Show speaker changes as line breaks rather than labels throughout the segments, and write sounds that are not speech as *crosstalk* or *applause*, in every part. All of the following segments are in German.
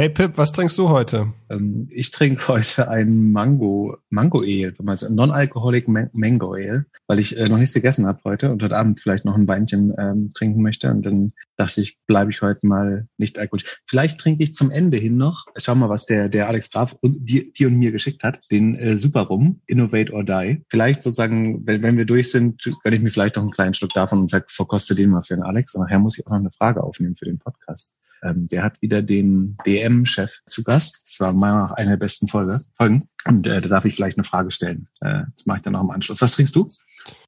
Hey Pip, was trinkst du heute?
Ähm, ich trinke heute ein Mango, Mango Ale, also Non-Alcoholic Mango Ale, weil ich äh, noch nichts gegessen habe heute und heute Abend vielleicht noch ein Weinchen ähm, trinken möchte. Und dann dachte ich, bleibe ich heute mal nicht alkoholisch. Vielleicht trinke ich zum Ende hin noch, schau mal, was der, der Alex Graf und die, die und mir geschickt hat, den äh, Super Rum, Innovate or Die. Vielleicht sozusagen, wenn, wenn wir durch sind, gönne ich mir vielleicht noch einen kleinen Schluck davon und verkoste den mal für den Alex. Und nachher muss ich auch noch eine Frage aufnehmen für den Podcast. Ähm, der hat wieder den DM-Chef zu Gast. Das war meiner Meinung nach eine der besten Folge, Folgen. Und äh, da darf ich vielleicht eine Frage stellen. Äh, das mache ich dann noch im Anschluss. Was trinkst du?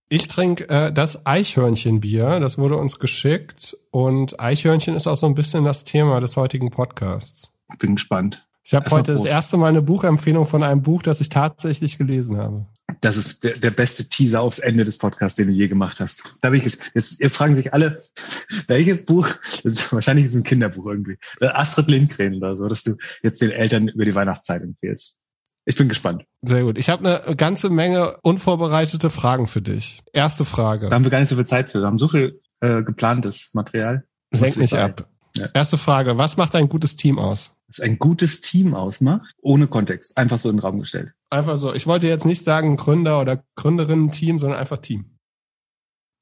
Ich trinke äh, das Eichhörnchenbier. Das wurde uns geschickt. Und Eichhörnchen ist auch so ein bisschen das Thema des heutigen Podcasts.
Bin gespannt.
Ich habe heute das erste Mal eine Buchempfehlung von einem Buch, das ich tatsächlich gelesen habe.
Das ist der, der beste Teaser aufs Ende des Podcasts, den du je gemacht hast. Da bin ich jetzt, jetzt fragen sich alle, *laughs* welches Buch? Das ist, wahrscheinlich ist es ein Kinderbuch irgendwie. Astrid Lindgren oder so, dass du jetzt den Eltern über die Weihnachtszeit empfehlst. Ich bin gespannt.
Sehr gut. Ich habe eine ganze Menge unvorbereitete Fragen für dich. Erste Frage.
Da haben wir gar nicht so viel Zeit für. Wir haben so viel äh, geplantes Material.
Lenk nicht ab. Ja. Erste Frage. Was macht ein gutes Team aus?
Was ein gutes Team ausmacht, ohne Kontext. Einfach so in den Raum gestellt.
Einfach so. Ich wollte jetzt nicht sagen Gründer oder Gründerinnen-Team, sondern einfach Team.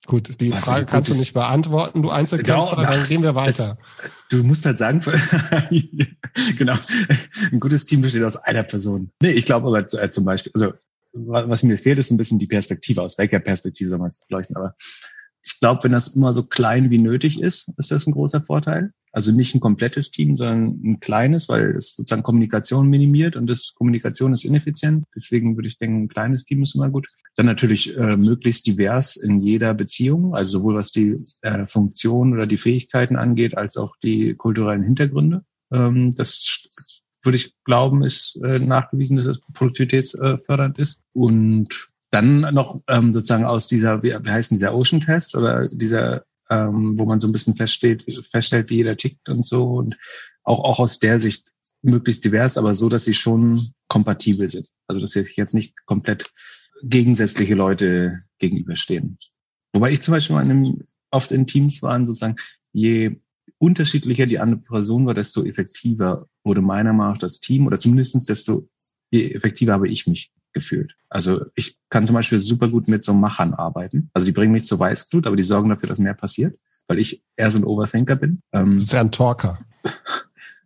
Gut, die Was Frage kannst du nicht beantworten, du Einzelkämpfer, genau, dann gehen wir weiter.
Du musst halt sagen, *laughs* genau, ein gutes Team besteht aus einer Person. Nee, ich glaube aber äh, zum Beispiel, also was mir fehlt, ist ein bisschen die Perspektive. Aus welcher Perspektive soll man es leuchten? Aber ich glaube, wenn das immer so klein wie nötig ist, ist das ein großer Vorteil. Also nicht ein komplettes Team, sondern ein kleines, weil es sozusagen Kommunikation minimiert und das Kommunikation ist ineffizient. Deswegen würde ich denken, ein kleines Team ist immer gut. Dann natürlich äh, möglichst divers in jeder Beziehung, also sowohl was die äh, Funktion oder die Fähigkeiten angeht, als auch die kulturellen Hintergründe. Ähm, das würde ich glauben, ist äh, nachgewiesen, dass es produktivitätsfördernd ist. Und dann noch ähm, sozusagen aus dieser, wie, wie heißt dieser Ocean Test oder dieser, ähm, wo man so ein bisschen feststellt, feststellt, wie jeder tickt und so und auch, auch aus der Sicht möglichst divers, aber so, dass sie schon kompatibel sind. Also dass sich jetzt nicht komplett gegensätzliche Leute gegenüberstehen. Wobei ich zum Beispiel mal in einem, oft in Teams waren sozusagen, je unterschiedlicher die andere Person war, desto effektiver wurde meiner Meinung nach das Team oder zumindestens desto effektiver habe ich mich gefühlt. Also ich kann zum Beispiel super gut mit so Machern arbeiten. Also die bringen mich zu Weißglut, aber die sorgen dafür, dass mehr passiert, weil ich eher so ein Overthinker bin.
Ähm, das ist ja ein Talker. *laughs*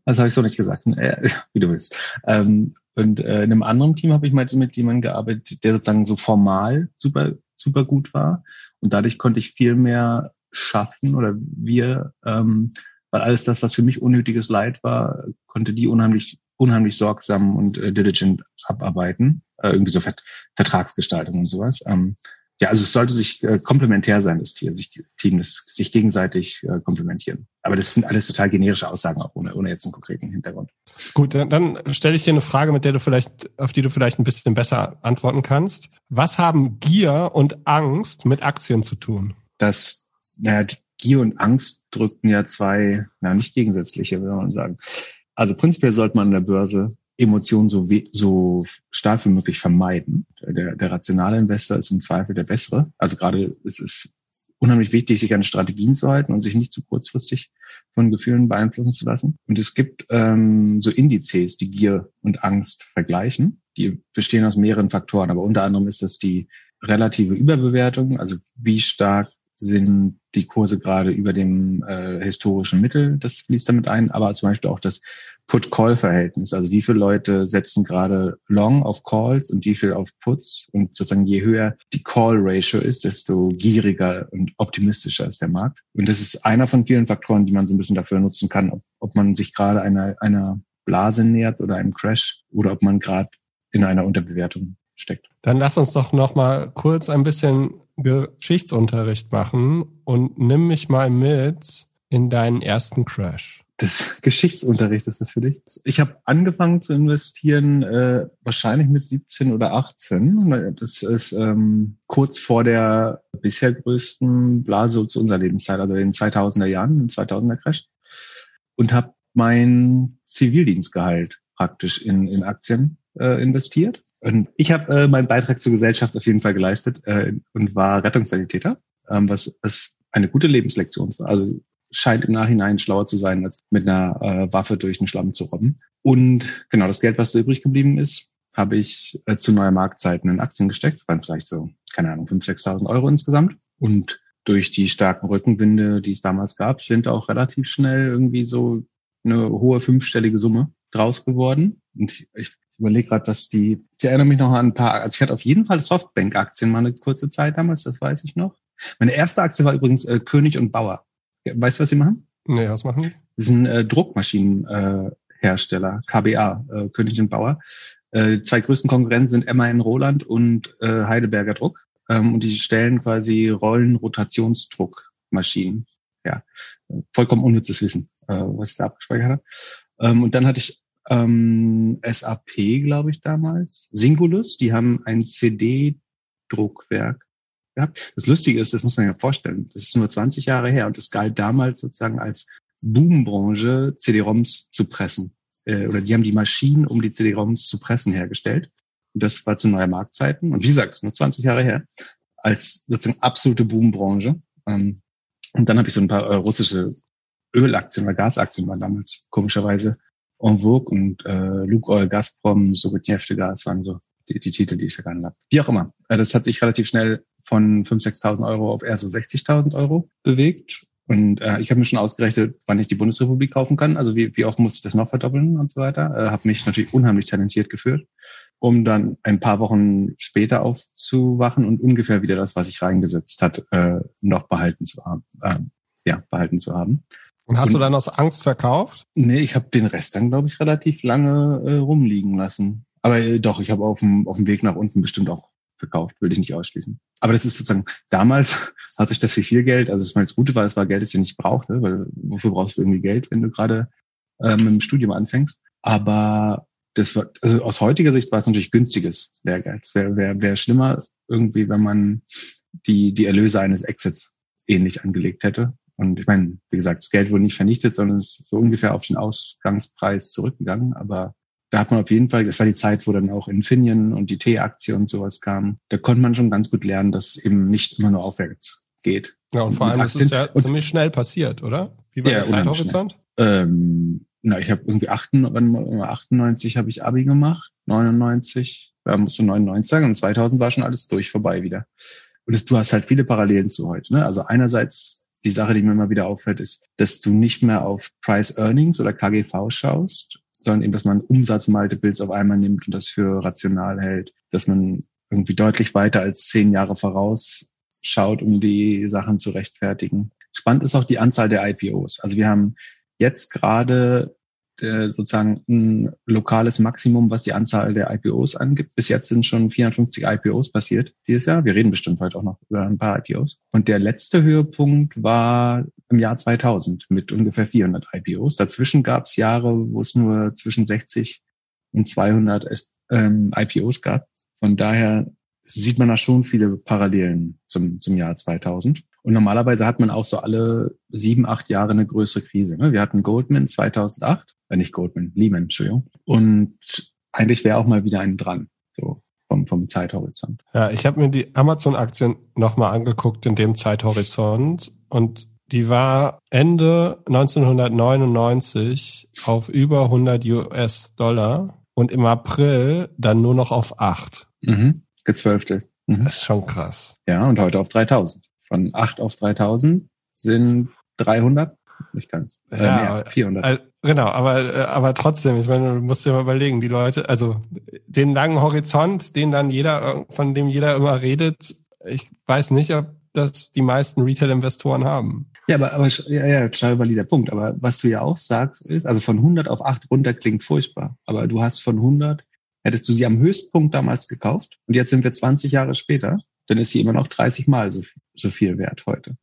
Das habe ich so nicht gesagt, äh, *laughs* wie du willst. Ähm, und äh, in einem anderen Team habe ich mal mit jemandem gearbeitet, der sozusagen so formal super, super gut war. Und dadurch konnte ich viel mehr schaffen oder wir, ähm, weil alles das, was für mich unnötiges Leid war, konnte die unheimlich unheimlich sorgsam und äh, diligent abarbeiten, äh, irgendwie so Vert Vertragsgestaltung und sowas. Ähm, ja, also es sollte sich äh, komplementär sein, das Tier, sich Team, das sich gegenseitig äh, komplementieren. Aber das sind alles total generische Aussagen, auch ohne, ohne jetzt einen konkreten Hintergrund.
Gut, dann, dann stelle ich dir eine Frage, mit der du vielleicht, auf die du vielleicht ein bisschen besser antworten kannst. Was haben Gier und Angst mit Aktien zu tun?
Das, naja, Gier und Angst drückten ja zwei, na nicht gegensätzliche, würde man sagen. Also prinzipiell sollte man an der Börse Emotionen so, we so stark wie möglich vermeiden. Der, der rationale Investor ist im Zweifel der bessere. Also gerade es ist unheimlich wichtig, sich an Strategien zu halten und sich nicht zu kurzfristig von Gefühlen beeinflussen zu lassen. Und es gibt ähm, so Indizes, die Gier und Angst vergleichen. Die bestehen aus mehreren Faktoren, aber unter anderem ist das die relative Überbewertung, also wie stark sind die Kurse gerade über dem äh, historischen Mittel, das fließt damit ein, aber zum Beispiel auch das Put-Call-Verhältnis. Also wie viele Leute setzen gerade Long auf Calls und wie viel auf Puts. Und sozusagen je höher die Call-Ratio ist, desto gieriger und optimistischer ist der Markt. Und das ist einer von vielen Faktoren, die man so ein bisschen dafür nutzen kann, ob, ob man sich gerade einer, einer Blase nähert oder einem Crash oder ob man gerade in einer Unterbewertung steckt.
Dann lass uns doch noch mal kurz ein bisschen Geschichtsunterricht machen und nimm mich mal mit in deinen ersten Crash.
Das Geschichtsunterricht ist das für dich? Ich habe angefangen zu investieren äh, wahrscheinlich mit 17 oder 18. Das ist ähm, kurz vor der bisher größten Blase zu unserer Lebenszeit, also in den 2000er Jahren, im 2000er Crash. Und habe mein Zivildienstgehalt praktisch in, in Aktien äh, investiert. Und ich habe äh, meinen Beitrag zur Gesellschaft auf jeden Fall geleistet äh, und war Rettungssanitäter, ähm, was, was eine gute Lebenslektion ist. Also scheint im Nachhinein schlauer zu sein, als mit einer äh, Waffe durch den Schlamm zu robben. Und genau das Geld, was da übrig geblieben ist, habe ich äh, zu neuer Marktzeiten in Aktien gesteckt. Das waren vielleicht so, keine Ahnung, 5.000, 6.000 Euro insgesamt. Und durch die starken Rückenwinde, die es damals gab, sind auch relativ schnell irgendwie so eine hohe fünfstellige Summe draus geworden. Und ich, ich überlege gerade, was die, ich erinnere mich noch an ein paar, also ich hatte auf jeden Fall Softbank-Aktien mal eine kurze Zeit damals, das weiß ich noch. Meine erste Aktie war übrigens äh, König und Bauer. Weißt du, was sie machen?
Nee, was machen die?
Das sind äh, Druckmaschinenhersteller, äh, KBA, äh, König und Bauer. Äh, zwei größten Konkurrenten sind MAN Roland und äh, Heidelberger Druck. Ähm, und die stellen quasi Rollenrotationsdruckmaschinen. Ja, vollkommen unnützes Wissen, äh, was ich da abgespeichert habe. Ähm, und dann hatte ich ähm, SAP, glaube ich, damals, Singulus, die haben ein CD-Druckwerk gehabt. Das Lustige ist, das muss man ja vorstellen, das ist nur 20 Jahre her und das galt damals sozusagen als Boombranche, CD-ROMs zu pressen. Äh, oder die haben die Maschinen, um die CD-ROMs zu pressen, hergestellt. Und das war zu neuer Marktzeiten. Und wie gesagt, nur 20 Jahre her, als sozusagen absolute Boombranche. Ähm, und dann habe ich so ein paar äh, russische Ölaktien oder Gasaktien waren damals komischerweise vogue und äh, Lukoil, Gazprom, Gas waren so die, die Titel, die ich da gehandelt habe. Wie auch immer. Äh, das hat sich relativ schnell von 5.000, 6.000 Euro auf eher so 60.000 Euro bewegt. Und äh, ich habe mir schon ausgerechnet, wann ich die Bundesrepublik kaufen kann. Also wie, wie oft muss ich das noch verdoppeln und so weiter. Äh, habe mich natürlich unheimlich talentiert geführt, um dann ein paar Wochen später aufzuwachen und ungefähr wieder das, was ich reingesetzt hat, äh, noch behalten zu haben. Äh, ja, behalten zu haben.
Und hast und, du dann aus Angst verkauft?
Nee, ich habe den Rest dann, glaube ich, relativ lange äh, rumliegen lassen. Aber äh, doch, ich habe auf dem, auf dem Weg nach unten bestimmt auch verkauft, würde ich nicht ausschließen. Aber das ist sozusagen, damals *laughs* hat sich das für viel Geld, also das, das Gute war, es war Geld, das du nicht brauchte, weil wofür brauchst du irgendwie Geld, wenn du gerade äh, mit dem Studium anfängst? Aber das war, also aus heutiger Sicht war es natürlich günstiges Lehrgeld. Es wäre wär, wär schlimmer irgendwie, wenn man die, die Erlöse eines Exits ähnlich angelegt hätte. Und ich meine, wie gesagt, das Geld wurde nicht vernichtet, sondern es ist so ungefähr auf den Ausgangspreis zurückgegangen. Aber da hat man auf jeden Fall, das war die Zeit, wo dann auch Infineon und die T-Aktie und sowas kamen. Da konnte man schon ganz gut lernen, dass eben nicht immer nur aufwärts geht.
Ja, und vor allem ist es ja ziemlich schnell passiert, oder?
Wie war ja, der Zeithorizont? Ähm, na, ich habe irgendwie 98 habe ich Abi gemacht, 99, da musst du 99 sagen, und 2000 war schon alles durch, vorbei wieder. Und das, du hast halt viele Parallelen zu heute. Ne? Also einerseits die Sache, die mir immer wieder auffällt, ist, dass du nicht mehr auf Price Earnings oder KGV schaust, sondern eben, dass man Umsatzmultiples auf einmal nimmt und das für rational hält, dass man irgendwie deutlich weiter als zehn Jahre voraus schaut, um die Sachen zu rechtfertigen. Spannend ist auch die Anzahl der IPOs. Also wir haben jetzt gerade der, sozusagen ein lokales Maximum, was die Anzahl der IPOs angibt. Bis jetzt sind schon 450 IPOs passiert dieses Jahr. Wir reden bestimmt heute auch noch über ein paar IPOs. Und der letzte Höhepunkt war im Jahr 2000 mit ungefähr 400 IPOs. Dazwischen gab es Jahre, wo es nur zwischen 60 und 200 ähm, IPOs gab. Von daher sieht man da schon viele Parallelen zum, zum Jahr 2000. Und normalerweise hat man auch so alle sieben, acht Jahre eine größere Krise. Ne? Wir hatten Goldman 2008, äh nicht Goldman, Lehman, Entschuldigung. Und eigentlich wäre auch mal wieder einen dran, so vom, vom Zeithorizont.
Ja, ich habe mir die Amazon-Aktien nochmal angeguckt in dem Zeithorizont und die war Ende 1999 auf über 100 US-Dollar und im April dann nur noch auf 8.
Mhm. Gezwölfte.
Mhm. Das ist schon krass.
Ja, und heute auf 3000 von 8 auf 3000 sind 300, nicht ganz,
äh, ja, mehr, 400. Also, genau, aber, äh, aber trotzdem, ich meine, du musst dir mal überlegen, die Leute, also den langen Horizont, den dann jeder, von dem jeder immer redet, ich weiß nicht, ob das die meisten Retail-Investoren haben.
Ja, aber, aber ja, ja, total valider Punkt. Aber was du ja auch sagst, ist, also von 100 auf 8 runter klingt furchtbar. Aber du hast von 100, hättest du sie am Höchstpunkt damals gekauft und jetzt sind wir 20 Jahre später, dann ist sie immer noch 30 Mal so, so viel wert heute.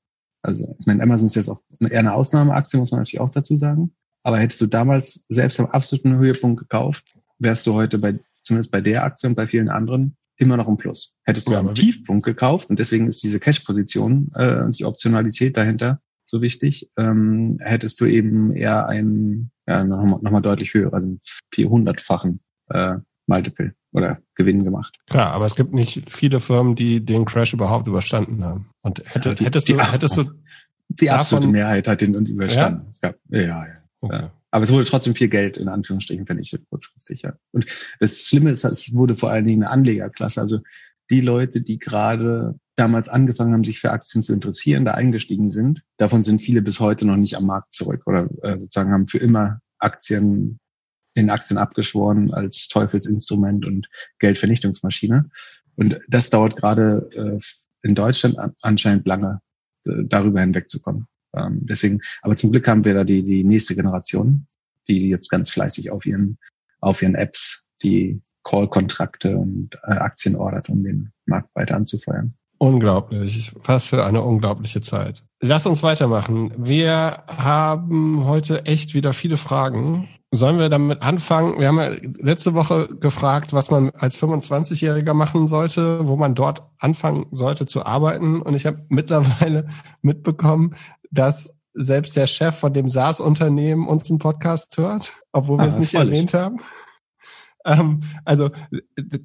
Also, ich meine, Amazon ist jetzt auch eher eine Ausnahmeaktie, muss man natürlich auch dazu sagen. Aber hättest du damals selbst am absoluten Höhepunkt gekauft, wärst du heute bei, zumindest bei der Aktie und bei vielen anderen, immer noch im Plus. Hättest du ja, am Tiefpunkt gekauft, und deswegen ist diese Cash-Position äh, und die Optionalität dahinter so wichtig, ähm, hättest du eben eher einen, ja, nochmal noch mal deutlich höher, also 400-fachen äh, Multiple oder Gewinn gemacht.
Klar, aber es gibt nicht viele Firmen, die den Crash überhaupt überstanden haben. Und hätte, hättest du, hättest du
Die absolute Davon, Mehrheit hat den überstanden. Ja? Es gab, ja, ja. Okay. ja. Aber es wurde trotzdem viel Geld in Anführungsstrichen vernichtet kurzfristig. Ja. Und das Schlimme ist, es wurde vor allen Dingen eine Anlegerklasse. Also die Leute, die gerade damals angefangen haben, sich für Aktien zu interessieren, da eingestiegen sind, davon sind viele bis heute noch nicht am Markt zurück oder äh, sozusagen haben für immer Aktien in Aktien abgeschworen als Teufelsinstrument und Geldvernichtungsmaschine. Und das dauert gerade äh, in Deutschland anscheinend lange, äh, darüber hinwegzukommen. Ähm, deswegen, aber zum Glück haben wir da die, die nächste Generation, die jetzt ganz fleißig auf ihren, auf ihren Apps die Call-Kontrakte und äh, Aktien ordert, um den Markt weiter anzufeuern.
Unglaublich. Was für eine unglaubliche Zeit. Lass uns weitermachen. Wir haben heute echt wieder viele Fragen. Sollen wir damit anfangen? Wir haben ja letzte Woche gefragt, was man als 25-Jähriger machen sollte, wo man dort anfangen sollte zu arbeiten. Und ich habe *laughs* mittlerweile mitbekommen, dass selbst der Chef von dem SaaS-Unternehmen uns einen Podcast hört, obwohl ah, wir es nicht erwähnt haben. Ähm, also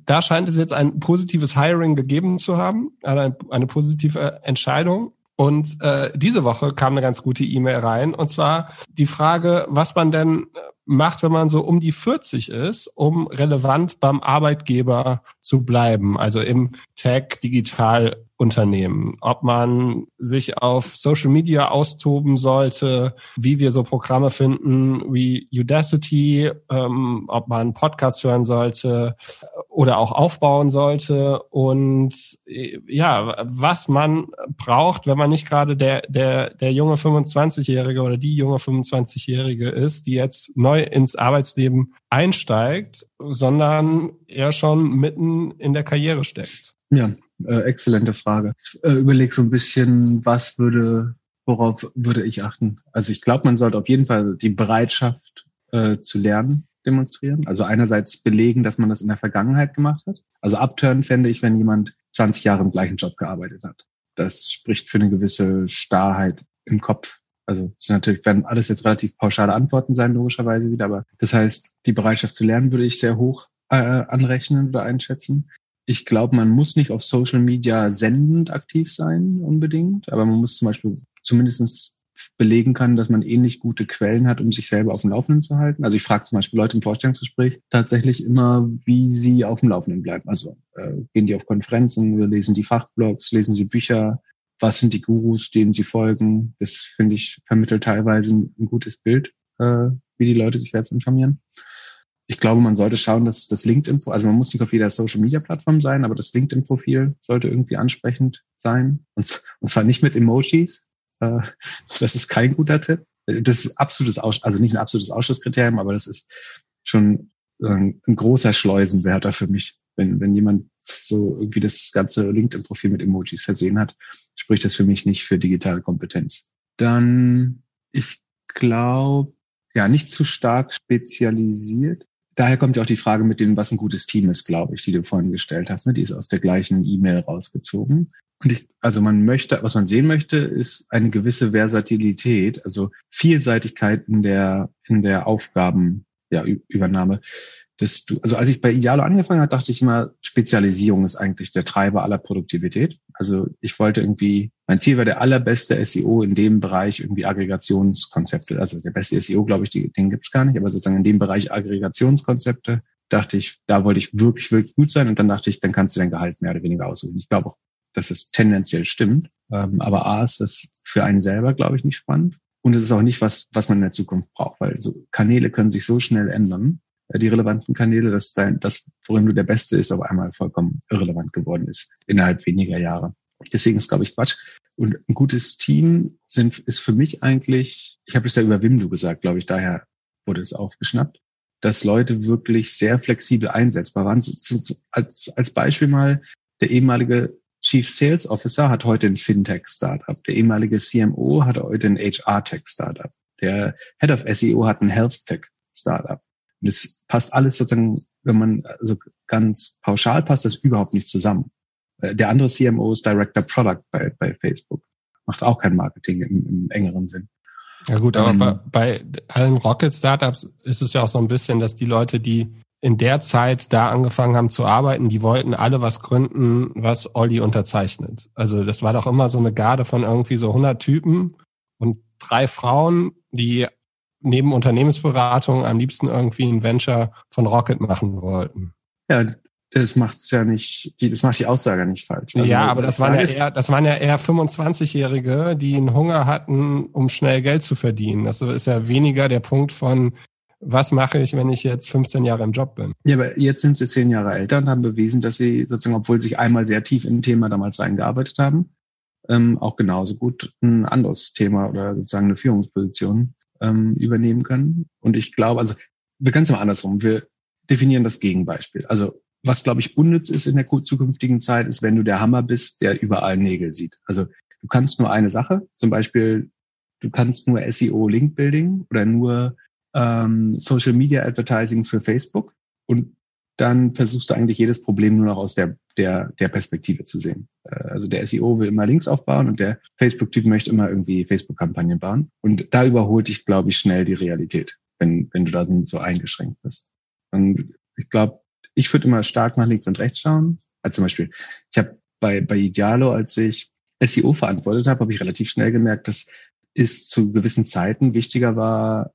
da scheint es jetzt ein positives Hiring gegeben zu haben, eine, eine positive Entscheidung. Und äh, diese Woche kam eine ganz gute E-Mail rein, und zwar die Frage, was man denn macht, wenn man so um die 40 ist, um relevant beim Arbeitgeber zu bleiben, also im Tech, Digital Unternehmen, ob man sich auf Social Media austoben sollte, wie wir so Programme finden wie Udacity, ähm, ob man Podcast hören sollte oder auch aufbauen sollte. Und ja, was man braucht, wenn man nicht gerade der, der, der junge 25-Jährige oder die junge 25-Jährige ist, die jetzt neu ins Arbeitsleben einsteigt, sondern eher schon mitten in der Karriere steckt.
Ja, äh, exzellente Frage. Äh, überleg so ein bisschen, was würde, worauf würde ich achten? Also ich glaube, man sollte auf jeden Fall die Bereitschaft äh, zu lernen demonstrieren. Also einerseits belegen, dass man das in der Vergangenheit gemacht hat. Also abturn fände ich, wenn jemand 20 Jahre im gleichen Job gearbeitet hat. Das spricht für eine gewisse Starrheit im Kopf. Also es natürlich werden alles jetzt relativ pauschale Antworten sein, logischerweise wieder, aber das heißt, die Bereitschaft zu lernen würde ich sehr hoch äh, anrechnen oder einschätzen ich glaube, man muss nicht auf Social Media sendend aktiv sein unbedingt, aber man muss zum Beispiel zumindestens belegen kann, dass man ähnlich gute Quellen hat, um sich selber auf dem Laufenden zu halten. Also ich frage zum Beispiel Leute im Vorstellungsgespräch tatsächlich immer, wie sie auf dem Laufenden bleiben. Also äh, gehen die auf Konferenzen, lesen die Fachblogs, lesen sie Bücher, was sind die Gurus, denen sie folgen. Das finde ich vermittelt teilweise ein, ein gutes Bild, äh, wie die Leute sich selbst informieren ich glaube, man sollte schauen, dass das LinkedIn, also man muss nicht auf jeder Social Media Plattform sein, aber das LinkedIn-Profil sollte irgendwie ansprechend sein. Und, und zwar nicht mit Emojis. Äh, das ist kein guter Tipp. Das ist absolutes Aus, also nicht ein absolutes Ausschlusskriterium, aber das ist schon ein, ein großer Schleusenwärter für mich. Wenn, wenn jemand so irgendwie das ganze LinkedIn-Profil mit Emojis versehen hat, spricht das für mich nicht für digitale Kompetenz. Dann, ich glaube, ja, nicht zu stark spezialisiert daher kommt ja auch die Frage mit dem, was ein gutes Team ist, glaube ich, die du vorhin gestellt hast. Ne? Die ist aus der gleichen E-Mail rausgezogen. Und ich, also man möchte, was man sehen möchte, ist eine gewisse Versatilität, also Vielseitigkeit in der, in der Aufgabenübernahme. Ja, dass du, also als ich bei Idealo angefangen habe, dachte ich immer, Spezialisierung ist eigentlich der Treiber aller Produktivität. Also ich wollte irgendwie, mein Ziel war der allerbeste SEO in dem Bereich irgendwie Aggregationskonzepte. Also der beste SEO, glaube ich, den gibt's gar nicht, aber sozusagen in dem Bereich Aggregationskonzepte dachte ich, da wollte ich wirklich, wirklich gut sein. Und dann dachte ich, dann kannst du dein Gehalt mehr oder weniger aussuchen. Ich glaube auch, dass es tendenziell stimmt. Ähm, aber A ist das für einen selber, glaube ich, nicht spannend. Und es ist auch nicht was, was man in der Zukunft braucht, weil so Kanäle können sich so schnell ändern die relevanten Kanäle, dass dein, das, worin du der Beste ist, auf einmal vollkommen irrelevant geworden ist innerhalb weniger Jahre. Deswegen ist, glaube ich, Quatsch. Und ein gutes Team sind, ist für mich eigentlich, ich habe es ja über Wimdu gesagt, glaube ich, daher wurde es aufgeschnappt, dass Leute wirklich sehr flexibel einsetzbar waren. Als, als Beispiel mal, der ehemalige Chief Sales Officer hat heute ein Fintech-Startup. Der ehemalige CMO hat heute ein HR-Tech-Startup. Der Head of SEO hat ein Health-Tech-Startup. Und das passt alles sozusagen, wenn man also ganz pauschal passt das überhaupt nicht zusammen. Äh, der andere CMO ist Director Product bei, bei Facebook. Macht auch kein Marketing im, im engeren Sinn.
Ja gut, aber ähm, bei, bei allen Rocket-Startups ist es ja auch so ein bisschen, dass die Leute, die in der Zeit da angefangen haben zu arbeiten, die wollten alle was gründen, was Olli unterzeichnet. Also das war doch immer so eine Garde von irgendwie so 100 Typen und drei Frauen, die neben Unternehmensberatung am liebsten irgendwie ein Venture von Rocket machen wollten.
Ja, das macht's ja nicht, das macht die Aussage nicht falsch.
Also ja, aber das waren ja, eher, das waren ja eher 25-Jährige, die einen Hunger hatten, um schnell Geld zu verdienen. Das ist ja weniger der Punkt von, was mache ich, wenn ich jetzt 15 Jahre im Job bin?
Ja, aber jetzt sind sie zehn Jahre älter und haben bewiesen, dass sie sozusagen, obwohl sie sich einmal sehr tief in ein Thema damals eingearbeitet haben, ähm, auch genauso gut ein anderes Thema oder sozusagen eine Führungsposition ähm, übernehmen können. Und ich glaube, also wir können es mal andersrum. Wir definieren das Gegenbeispiel. Also was, glaube ich, unnütz ist in der zukünftigen Zeit, ist, wenn du der Hammer bist, der überall Nägel sieht. Also du kannst nur eine Sache, zum Beispiel, du kannst nur SEO Link Building oder nur ähm, Social Media Advertising für Facebook und dann versuchst du eigentlich jedes Problem nur noch aus der, der, der Perspektive zu sehen. Äh, also der SEO will immer Links aufbauen und der Facebook-Typ möchte immer irgendwie Facebook-Kampagnen bauen. Und da überholt dich, glaube ich, schnell die Realität, wenn, wenn du da so eingeschränkt bist. Und ich glaube, ich würde immer stark nach links und rechts schauen. Also zum Beispiel, ich habe bei, bei Idealo, als ich SEO verantwortet habe, habe ich relativ schnell gemerkt, dass es zu gewissen Zeiten wichtiger war,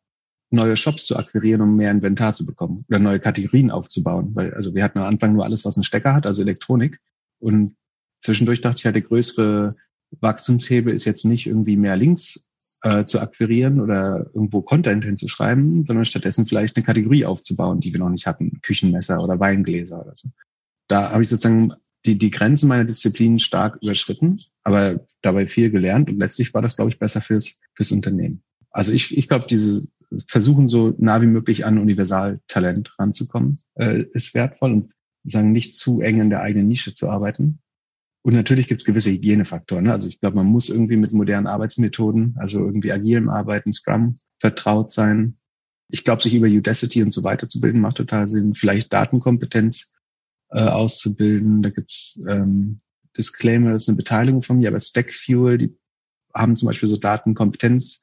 neue Shops zu akquirieren, um mehr Inventar zu bekommen oder neue Kategorien aufzubauen. Weil, also wir hatten am Anfang nur alles, was einen Stecker hat, also Elektronik. Und zwischendurch dachte ich halt, der größere Wachstumshebel ist jetzt nicht irgendwie mehr Links äh, zu akquirieren oder irgendwo Content hinzuschreiben, sondern stattdessen vielleicht eine Kategorie aufzubauen, die wir noch nicht hatten. Küchenmesser oder Weingläser oder so. Da habe ich sozusagen die, die Grenzen meiner Disziplin stark überschritten, aber dabei viel gelernt und letztlich war das, glaube ich, besser fürs, fürs Unternehmen. Also ich, ich glaube, diese versuchen so nah wie möglich an Universaltalent ranzukommen, äh, ist wertvoll und sagen nicht zu eng in der eigenen Nische zu arbeiten. Und natürlich gibt es gewisse Hygienefaktoren. Ne? Also ich glaube, man muss irgendwie mit modernen Arbeitsmethoden, also irgendwie agilem Arbeiten, Scrum, vertraut sein. Ich glaube, sich über Udacity und so weiter zu bilden, macht total Sinn. Vielleicht Datenkompetenz äh, auszubilden. Da gibt's ähm, Disclaimer, das ist eine Beteiligung von mir, aber Stackfuel, die haben zum Beispiel so Datenkompetenz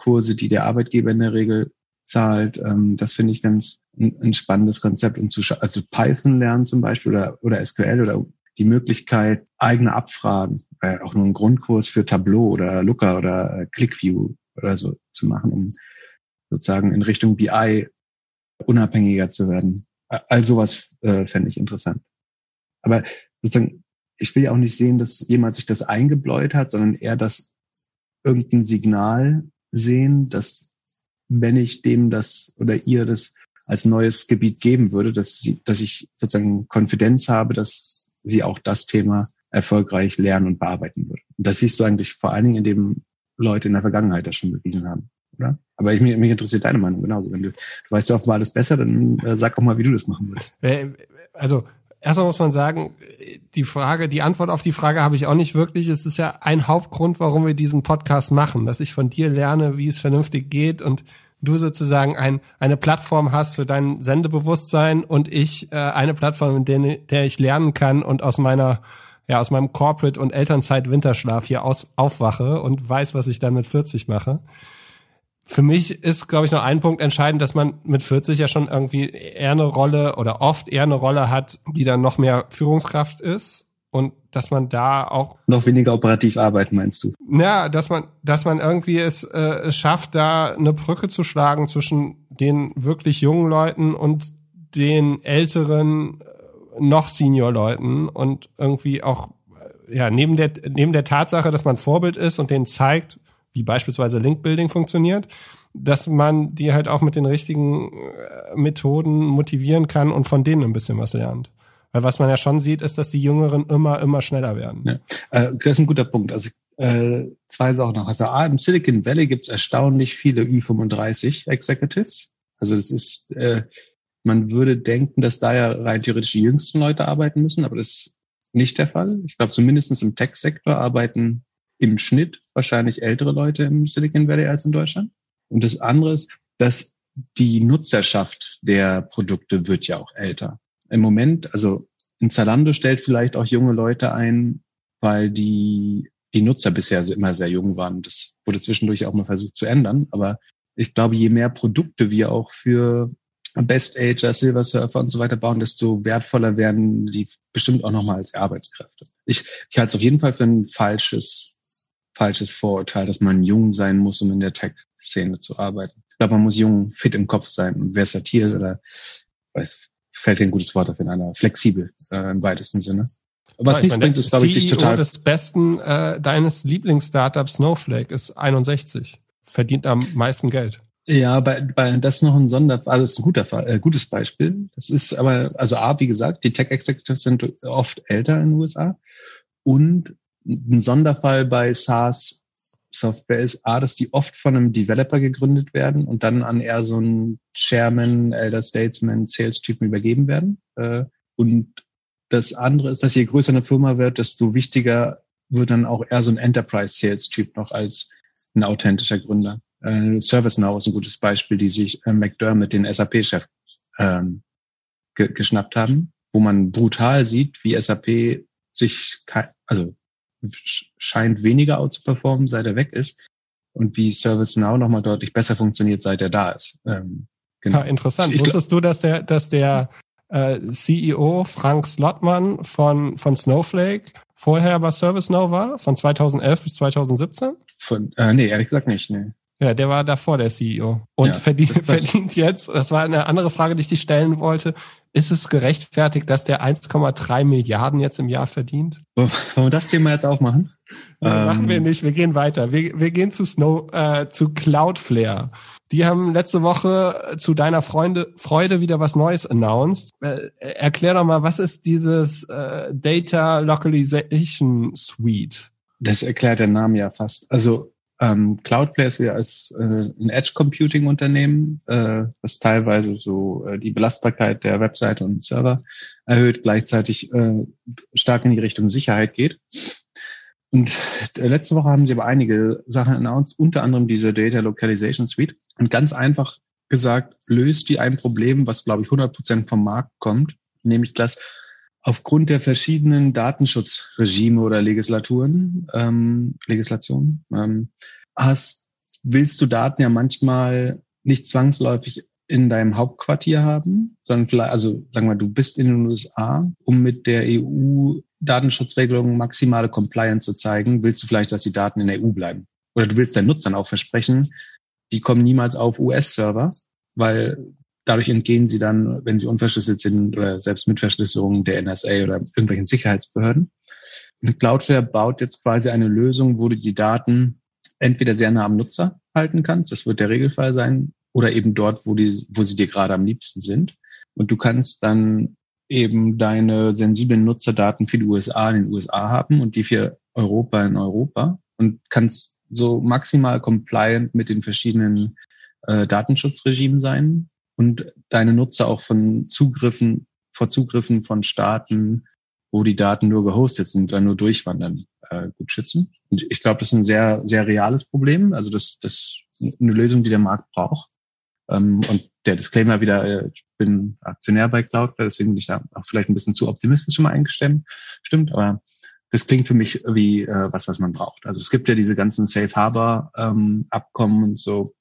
Kurse, die der Arbeitgeber in der Regel zahlt. Ähm, das finde ich ganz ein, ein, spannendes Konzept, um zu also Python lernen zum Beispiel oder, oder SQL oder die Möglichkeit, eigene Abfragen, äh, auch nur einen Grundkurs für Tableau oder Looker oder äh, ClickView oder so zu machen, um sozusagen in Richtung BI unabhängiger zu werden. All sowas äh, fände ich interessant. Aber sozusagen, ich will ja auch nicht sehen, dass jemand sich das eingebläut hat, sondern eher, dass irgendein Signal sehen, dass wenn ich dem das oder ihr das als neues Gebiet geben würde, dass, sie, dass ich sozusagen Konfidenz habe, dass sie auch das Thema erfolgreich lernen und bearbeiten würde. Und das siehst du eigentlich vor allen Dingen, indem Leute in der Vergangenheit das schon bewiesen haben. Oder? Aber ich, mich, mich interessiert deine Meinung genauso. Wenn du, du weißt ja offenbar alles besser, dann äh, sag doch mal, wie du das machen würdest.
Äh, also erstmal muss man sagen, die Frage, die Antwort auf die Frage habe ich auch nicht wirklich. Es ist ja ein Hauptgrund, warum wir diesen Podcast machen, dass ich von dir lerne, wie es vernünftig geht und du sozusagen ein, eine Plattform hast für dein Sendebewusstsein und ich äh, eine Plattform, in der, der ich lernen kann und aus meiner ja, aus meinem Corporate und Elternzeit Winterschlaf hier aus, aufwache und weiß, was ich dann mit 40 mache für mich ist, glaube ich, noch ein Punkt entscheidend, dass man mit 40 ja schon irgendwie eher eine Rolle oder oft eher eine Rolle hat, die dann noch mehr Führungskraft ist und dass man da auch
noch weniger operativ arbeiten meinst du?
Ja, dass man dass man irgendwie es äh, schafft, da eine Brücke zu schlagen zwischen den wirklich jungen Leuten und den älteren äh, noch Senior Leuten und irgendwie auch äh, ja neben der neben der Tatsache, dass man Vorbild ist und denen zeigt, wie beispielsweise Link-Building funktioniert, dass man die halt auch mit den richtigen äh, Methoden motivieren kann und von denen ein bisschen was lernt. Weil was man ja schon sieht, ist, dass die Jüngeren immer, immer schneller werden. Ja,
äh, das ist ein guter Punkt. Also äh, zwei Sachen noch. Also A, im Silicon Valley gibt es erstaunlich viele Ü35 Executives. Also das ist, äh, man würde denken, dass da ja rein theoretisch die jüngsten Leute arbeiten müssen, aber das ist nicht der Fall. Ich glaube, zumindest im Tech-Sektor arbeiten im Schnitt wahrscheinlich ältere Leute im Silicon Valley als in Deutschland. Und das andere ist, dass die Nutzerschaft der Produkte wird ja auch älter. Im Moment, also in Zalando stellt vielleicht auch junge Leute ein, weil die, die Nutzer bisher immer sehr jung waren. Das wurde zwischendurch auch mal versucht zu ändern. Aber ich glaube, je mehr Produkte wir auch für Best Ager, Silver Surfer und so weiter bauen, desto wertvoller werden die bestimmt auch nochmal als Arbeitskräfte. Ich, ich halte es auf jeden Fall für ein falsches falsches Vorurteil, dass man jung sein muss, um in der Tech-Szene zu arbeiten. Ich glaube, man muss jung, fit im Kopf sein und versatil oder weiß, fällt ein gutes Wort dafür einer, flexibel äh, im weitesten Sinne.
Was ja, nichts bringt, ist, glaube ich, sich total. des besten äh, deines Lieblingsstartups Snowflake ist 61. Verdient am meisten Geld.
Ja, bei, bei das ist noch ein Sonder, also ist ein guter, äh, gutes Beispiel. Das ist aber, also A, wie gesagt, die Tech Executives sind oft älter in den USA und ein Sonderfall bei SaaS Software ist A, dass die oft von einem Developer gegründet werden und dann an eher so einen Chairman, Elder Statesman, Sales-Typen übergeben werden. Äh, und das andere ist, dass je größer eine Firma wird, desto wichtiger wird dann auch eher so ein Enterprise-Sales-Typ noch als ein authentischer Gründer. Äh, ServiceNow ist ein gutes Beispiel, die sich äh, McDermott, den SAP-Chef, ähm, ge geschnappt haben, wo man brutal sieht, wie SAP sich, also scheint weniger outzuperformen, seit er weg ist und wie ServiceNow nochmal deutlich besser funktioniert, seit er da ist. Ähm,
genau. Ja, interessant. Ich, Wusstest du, dass der, dass der äh, CEO Frank Slottmann von, von Snowflake vorher bei ServiceNow war, von 2011 bis 2017?
Von, äh, nee, ehrlich gesagt nicht, nee.
Ja, der war davor der CEO und ja, *laughs* verdient, verdient jetzt, das war eine andere Frage, die ich dir stellen wollte, ist es gerechtfertigt, dass der 1,3 Milliarden jetzt im Jahr verdient?
Wollen wir das Thema jetzt aufmachen?
Nee, ähm, machen wir nicht, wir gehen weiter. Wir, wir gehen zu Snow, äh, zu Cloudflare. Die haben letzte Woche zu deiner Freunde, Freude wieder was Neues announced. Äh, erklär doch mal, was ist dieses äh, Data Localization Suite?
Das erklärt der Name ja fast. Also ähm, Cloudflare ist wieder als äh, ein Edge Computing Unternehmen, äh, das teilweise so äh, die Belastbarkeit der Webseite und Server erhöht, gleichzeitig äh, stark in die Richtung Sicherheit geht. Und äh, letzte Woche haben sie aber einige Sachen announced, unter anderem diese Data Localization Suite. Und ganz einfach gesagt, löst die ein Problem, was, glaube ich, 100 Prozent vom Markt kommt, nämlich dass aufgrund der verschiedenen Datenschutzregime oder Legislaturen, ähm, Legislationen, ähm, hast, willst du Daten ja manchmal nicht zwangsläufig in deinem Hauptquartier haben, sondern vielleicht, also sagen wir, du bist in den USA, um mit der EU Datenschutzregelungen maximale Compliance zu zeigen, willst du vielleicht, dass die Daten in der EU bleiben. Oder du willst deinen Nutzern auch versprechen, die kommen niemals auf US-Server, weil dadurch entgehen sie dann, wenn sie unverschlüsselt sind oder selbst mit Verschlüsselung der NSA oder irgendwelchen Sicherheitsbehörden. Und Cloudflare baut jetzt quasi eine Lösung, wo du die Daten entweder sehr nah am Nutzer halten kannst, das wird der Regelfall sein, oder eben dort, wo, die, wo sie dir gerade am liebsten sind. Und du kannst dann eben deine sensiblen Nutzerdaten für die USA in den USA haben und die für Europa in Europa und kannst so maximal compliant mit den verschiedenen äh, Datenschutzregimen sein und deine Nutzer auch von Zugriffen, vor Zugriffen von Staaten, wo die Daten nur gehostet sind oder nur durchwandern, äh, gut schützen. Und ich glaube, das ist ein sehr, sehr reales Problem. Also das, das ist eine Lösung, die der Markt braucht. Ähm, und der Disclaimer wieder, äh, ich bin Aktionär bei Cloudflare, deswegen bin ich da auch vielleicht ein bisschen zu optimistisch mal eingestimmt. Stimmt, aber das klingt für mich wie äh, was, was man braucht. Also es gibt ja diese ganzen Safe Harbor ähm, Abkommen und so,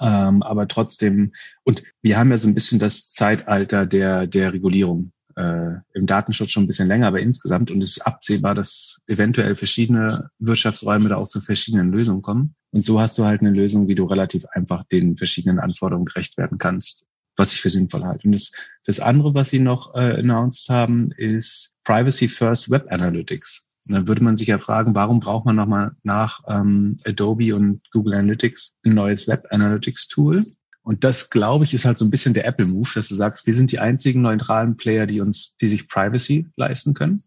ähm, aber trotzdem, und wir haben ja so ein bisschen das Zeitalter der, der Regulierung äh, im Datenschutz schon ein bisschen länger, aber insgesamt und es ist absehbar, dass eventuell verschiedene Wirtschaftsräume da auch zu verschiedenen Lösungen kommen. Und so hast du halt eine Lösung, wie du relativ einfach den verschiedenen Anforderungen gerecht werden kannst, was ich für sinnvoll halte. Und das, das andere, was sie noch äh, announced haben, ist Privacy First Web Analytics. Und dann würde man sich ja fragen, warum braucht man nochmal nach ähm, Adobe und Google Analytics ein neues Web Analytics Tool? Und das, glaube ich, ist halt so ein bisschen der Apple-Move, dass du sagst, wir sind die einzigen neutralen Player, die uns, die sich Privacy leisten können.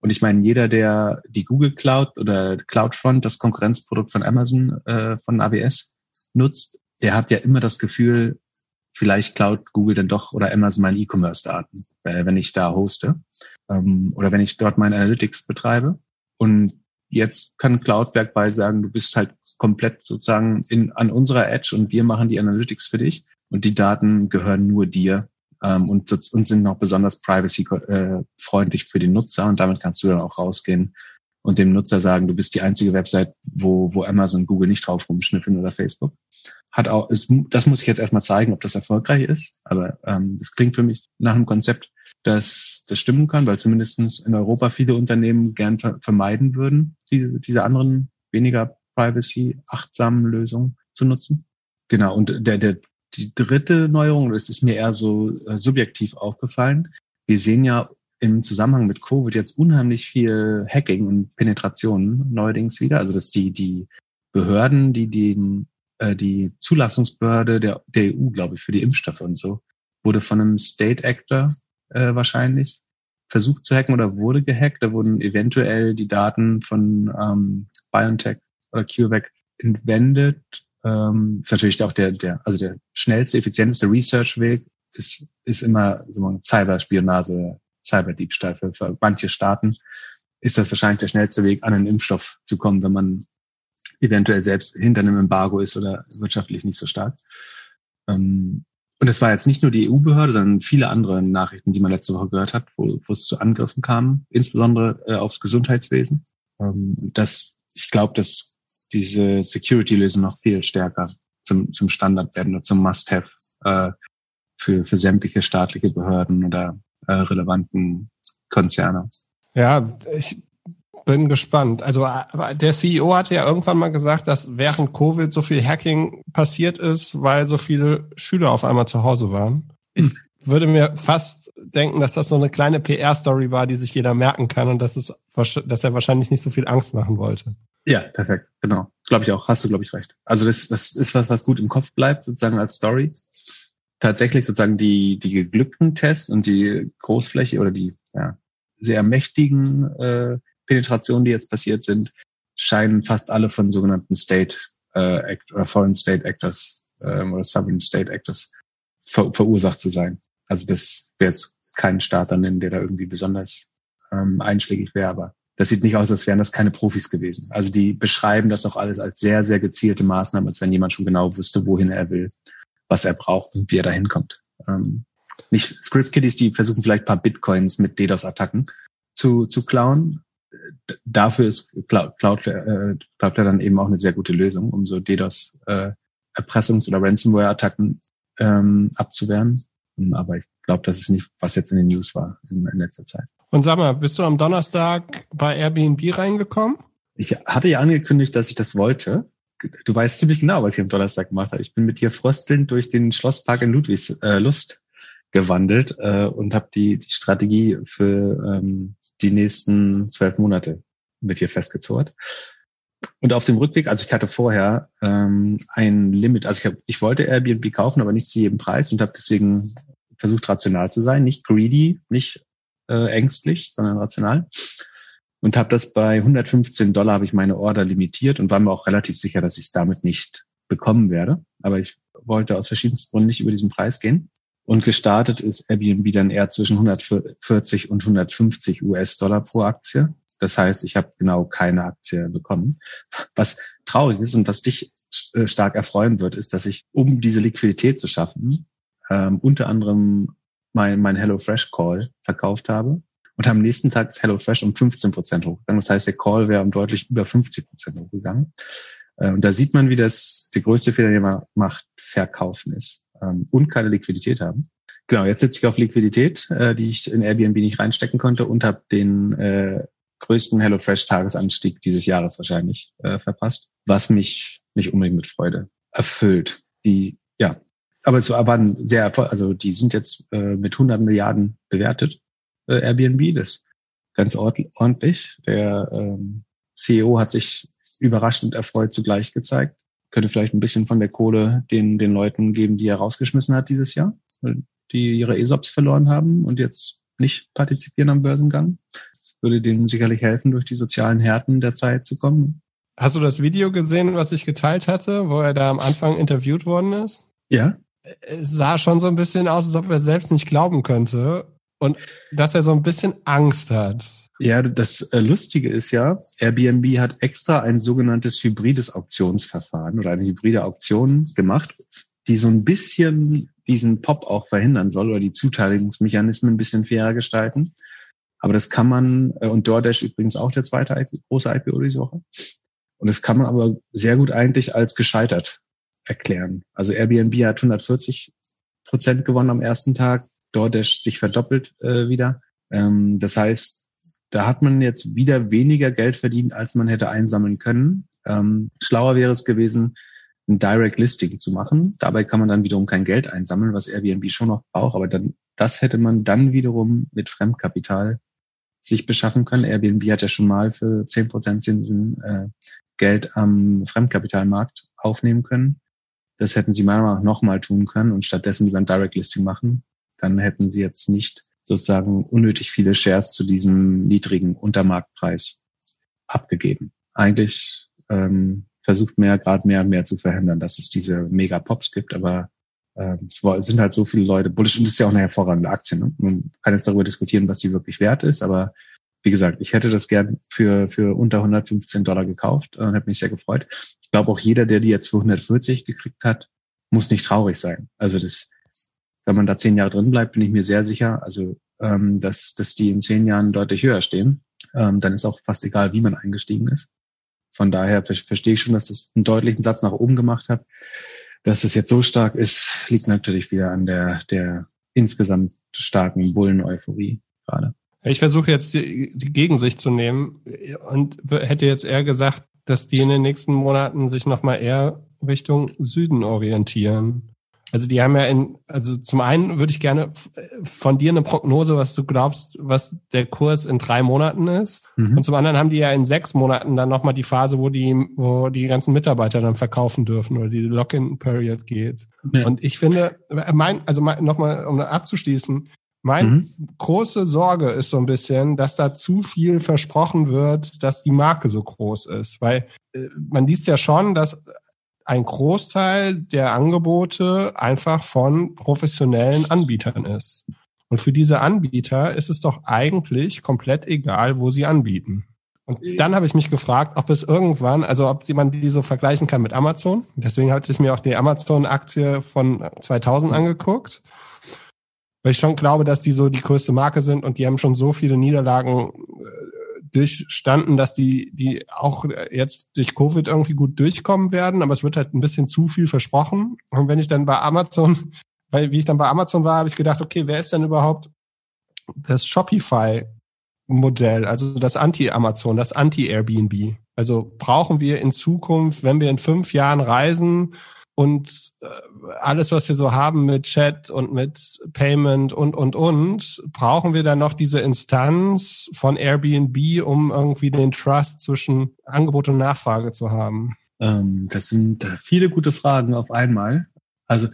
Und ich meine, jeder, der die Google Cloud oder CloudFront, das Konkurrenzprodukt von Amazon, äh, von AWS, nutzt, der hat ja immer das Gefühl, vielleicht klaut Google dann doch oder Amazon meine E-Commerce-Daten, äh, wenn ich da hoste ähm, oder wenn ich dort meine Analytics betreibe. Und jetzt kann Cloudwerk bei sagen, du bist halt komplett sozusagen in, an unserer Edge und wir machen die Analytics für dich und die Daten gehören nur dir ähm, und, und sind noch besonders privacy-freundlich äh, für den Nutzer und damit kannst du dann auch rausgehen und dem Nutzer sagen, du bist die einzige Website, wo, wo Amazon, Google nicht drauf rumschnüffeln oder Facebook. Hat auch, es, das muss ich jetzt erstmal zeigen, ob das erfolgreich ist. Aber ähm, das klingt für mich nach einem Konzept, das, das stimmen kann, weil zumindest in Europa viele Unternehmen gern ver vermeiden würden, diese, diese anderen weniger Privacy, achtsamen Lösungen zu nutzen. Genau, und der, der, die dritte Neuerung, das ist mir eher so äh, subjektiv aufgefallen. Wir sehen ja im Zusammenhang mit Covid jetzt unheimlich viel Hacking und Penetration neuerdings wieder. Also dass die, die Behörden, die den, äh, die Zulassungsbehörde der, der EU, glaube ich, für die Impfstoffe und so, wurde von einem State Actor äh, wahrscheinlich versucht zu hacken oder wurde gehackt. Da wurden eventuell die Daten von ähm, BioNTech oder CureVac entwendet. Ähm, ist natürlich auch der, der, also der schnellste, effizienteste Research-Weg ist, ist immer so Cyberspionage, Cyberdiebstahl für, für manche Staaten ist das wahrscheinlich der schnellste Weg, an einen Impfstoff zu kommen, wenn man eventuell selbst hinter einem Embargo ist oder wirtschaftlich nicht so stark. Ähm, und es war jetzt nicht nur die EU-Behörde, sondern viele andere Nachrichten, die man letzte Woche gehört hat, wo, wo es zu Angriffen kam, insbesondere äh, aufs Gesundheitswesen. Ähm, das, ich glaube, dass diese Security-Lösung noch viel stärker zum, zum Standard werden oder zum Must-Have äh, für, für sämtliche staatliche Behörden oder äh, relevanten Konzerne.
Ja, ich bin gespannt. Also der CEO hatte ja irgendwann mal gesagt, dass während Covid so viel Hacking passiert ist, weil so viele Schüler auf einmal zu Hause waren. Ich hm. würde mir fast denken, dass das so eine kleine PR-Story war, die sich jeder merken kann und dass, es, dass er wahrscheinlich nicht so viel Angst machen wollte.
Ja, perfekt, genau. Glaube ich auch. Hast du, glaube ich, recht. Also das, das ist was, was gut im Kopf bleibt, sozusagen als Story. Tatsächlich sozusagen die, die geglückten Tests und die Großfläche oder die ja, sehr mächtigen äh, Penetrationen, die jetzt passiert sind, scheinen fast alle von sogenannten State äh, Act oder Foreign State Actors ähm, oder Sovereign State Actors ver verursacht zu sein. Also das wäre jetzt kein Starter nennen, der da irgendwie besonders ähm, einschlägig wäre, aber das sieht nicht aus, als wären das keine Profis gewesen. Also die beschreiben das auch alles als sehr, sehr gezielte Maßnahmen, als wenn jemand schon genau wüsste, wohin er will, was er braucht und wie er da hinkommt. Ähm, nicht Script Kiddies, die versuchen vielleicht paar Bitcoins mit DDoS-Attacken zu, zu klauen, dafür ist Cloudflare, äh, Cloudflare dann eben auch eine sehr gute Lösung, um so DDoS äh, Erpressungs- oder Ransomware-Attacken ähm, abzuwehren. Hm, aber ich glaube, das ist nicht, was jetzt in den News war in, in letzter Zeit.
Und sag mal, bist du am Donnerstag bei Airbnb reingekommen?
Ich hatte ja angekündigt, dass ich das wollte. Du weißt ziemlich genau, was ich am Donnerstag gemacht habe. Ich bin mit dir fröstelnd durch den Schlosspark in Ludwigs äh, gewandelt äh, und habe die, die Strategie für ähm, die nächsten zwölf Monate mit hier festgezurrt. Und auf dem Rückweg, also ich hatte vorher ähm, ein Limit, also ich, hab, ich wollte Airbnb kaufen, aber nicht zu jedem Preis und habe deswegen versucht, rational zu sein, nicht greedy, nicht äh, ängstlich, sondern rational. Und habe das bei 115 Dollar habe ich meine Order limitiert und war mir auch relativ sicher, dass ich es damit nicht bekommen werde. Aber ich wollte aus verschiedensten Gründen nicht über diesen Preis gehen. Und gestartet ist Airbnb dann eher zwischen 140 und 150 US-Dollar pro Aktie. Das heißt, ich habe genau keine Aktie bekommen. Was traurig ist und was dich äh, stark erfreuen wird, ist, dass ich, um diese Liquidität zu schaffen, ähm, unter anderem mein, mein HelloFresh Call verkauft habe und am nächsten Tag ist HelloFresh um 15 Prozent hochgegangen. Das heißt, der Call wäre um deutlich über 50 Prozent hochgegangen. Äh, und da sieht man, wie das der größte Fehler, den man macht, verkaufen ist ähm, und keine Liquidität haben. Genau, jetzt sitze ich auf Liquidität, äh, die ich in Airbnb nicht reinstecken konnte und habe den äh, größten HelloFresh-Tagesanstieg dieses Jahres wahrscheinlich äh, verpasst, was mich nicht unbedingt mit Freude erfüllt. Die, ja, aber zu erwarten sehr, also die sind jetzt äh, mit 100 Milliarden bewertet, äh, Airbnb, das ganz ordentlich. Der ähm, CEO hat sich überraschend erfreut zugleich gezeigt könnte vielleicht ein bisschen von der Kohle den, den Leuten geben, die er rausgeschmissen hat dieses Jahr, die ihre ESOPs verloren haben und jetzt nicht partizipieren am Börsengang. Das würde denen sicherlich helfen, durch die sozialen Härten der Zeit zu kommen.
Hast du das Video gesehen, was ich geteilt hatte, wo er da am Anfang interviewt worden ist?
Ja.
Es sah schon so ein bisschen aus, als ob er selbst nicht glauben könnte und dass er so ein bisschen Angst hat.
Ja, das äh, Lustige ist ja, Airbnb hat extra ein sogenanntes hybrides Auktionsverfahren oder eine hybride Auktion gemacht, die so ein bisschen diesen Pop auch verhindern soll oder die Zuteilungsmechanismen ein bisschen fairer gestalten. Aber das kann man, äh, und DoorDash übrigens auch der zweite IP, große IPO diese Woche. Und das kann man aber sehr gut eigentlich als gescheitert erklären. Also Airbnb hat 140 Prozent gewonnen am ersten Tag, DoorDash sich verdoppelt äh, wieder. Ähm, das heißt, da hat man jetzt wieder weniger Geld verdient, als man hätte einsammeln können. Ähm, schlauer wäre es gewesen, ein Direct Listing zu machen. Dabei kann man dann wiederum kein Geld einsammeln, was Airbnb schon noch braucht. Aber dann, das hätte man dann wiederum mit Fremdkapital sich beschaffen können. Airbnb hat ja schon mal für zehn Prozent Zinsen äh, Geld am Fremdkapitalmarkt aufnehmen können. Das hätten sie meiner Meinung nach nochmal tun können und stattdessen lieber ein Direct Listing machen. Dann hätten sie jetzt nicht sozusagen unnötig viele Shares zu diesem niedrigen Untermarktpreis abgegeben. Eigentlich ähm, versucht mehr gerade mehr und mehr zu verhindern, dass es diese Mega-Pops gibt, aber ähm, es sind halt so viele Leute bullish und das ist ja auch eine hervorragende Aktie. Ne? Man kann jetzt darüber diskutieren, was sie wirklich wert ist, aber wie gesagt, ich hätte das gern für, für unter 115 Dollar gekauft und hätte mich sehr gefreut. Ich glaube auch jeder, der die jetzt für 140 gekriegt hat, muss nicht traurig sein. Also das, wenn man da zehn Jahre drin bleibt, bin ich mir sehr sicher, also ähm, dass, dass die in zehn Jahren deutlich höher stehen. Ähm, dann ist auch fast egal, wie man eingestiegen ist. Von daher verstehe ich schon, dass es einen deutlichen Satz nach oben gemacht hat. Dass es jetzt so stark ist, liegt natürlich wieder an der, der insgesamt starken Bullen-Euphorie gerade.
Ich versuche jetzt die, die Gegensicht zu nehmen und hätte jetzt eher gesagt, dass die in den nächsten Monaten sich nochmal eher Richtung Süden orientieren. Also die haben ja in, also zum einen würde ich gerne von dir eine Prognose, was du glaubst, was der Kurs in drei Monaten ist. Mhm. Und zum anderen haben die ja in sechs Monaten dann nochmal die Phase, wo die, wo die ganzen Mitarbeiter dann verkaufen dürfen oder die Lock-in-Period geht. Ja. Und ich finde, mein, also nochmal, um abzuschließen, meine mhm. große Sorge ist so ein bisschen, dass da zu viel versprochen wird, dass die Marke so groß ist. Weil äh, man liest ja schon, dass ein Großteil der Angebote einfach von professionellen Anbietern ist. Und für diese Anbieter ist es doch eigentlich komplett egal, wo sie anbieten. Und dann habe ich mich gefragt, ob es irgendwann, also ob man die so vergleichen kann mit Amazon. Deswegen hatte ich mir auch die Amazon-Aktie von 2000 angeguckt. Weil ich schon glaube, dass die so die größte Marke sind und die haben schon so viele Niederlagen durchstanden, dass die, die auch jetzt durch Covid irgendwie gut durchkommen werden, aber es wird halt ein bisschen zu viel versprochen. Und wenn ich dann bei Amazon, weil wie ich dann bei Amazon war, habe ich gedacht, okay, wer ist denn überhaupt das Shopify Modell, also das Anti-Amazon, das Anti-Airbnb? Also brauchen wir in Zukunft, wenn wir in fünf Jahren reisen, und äh, alles, was wir so haben mit Chat und mit Payment und, und, und, brauchen wir dann noch diese Instanz von Airbnb, um irgendwie den Trust zwischen Angebot und Nachfrage zu haben?
Ähm, das sind viele gute Fragen auf einmal. Also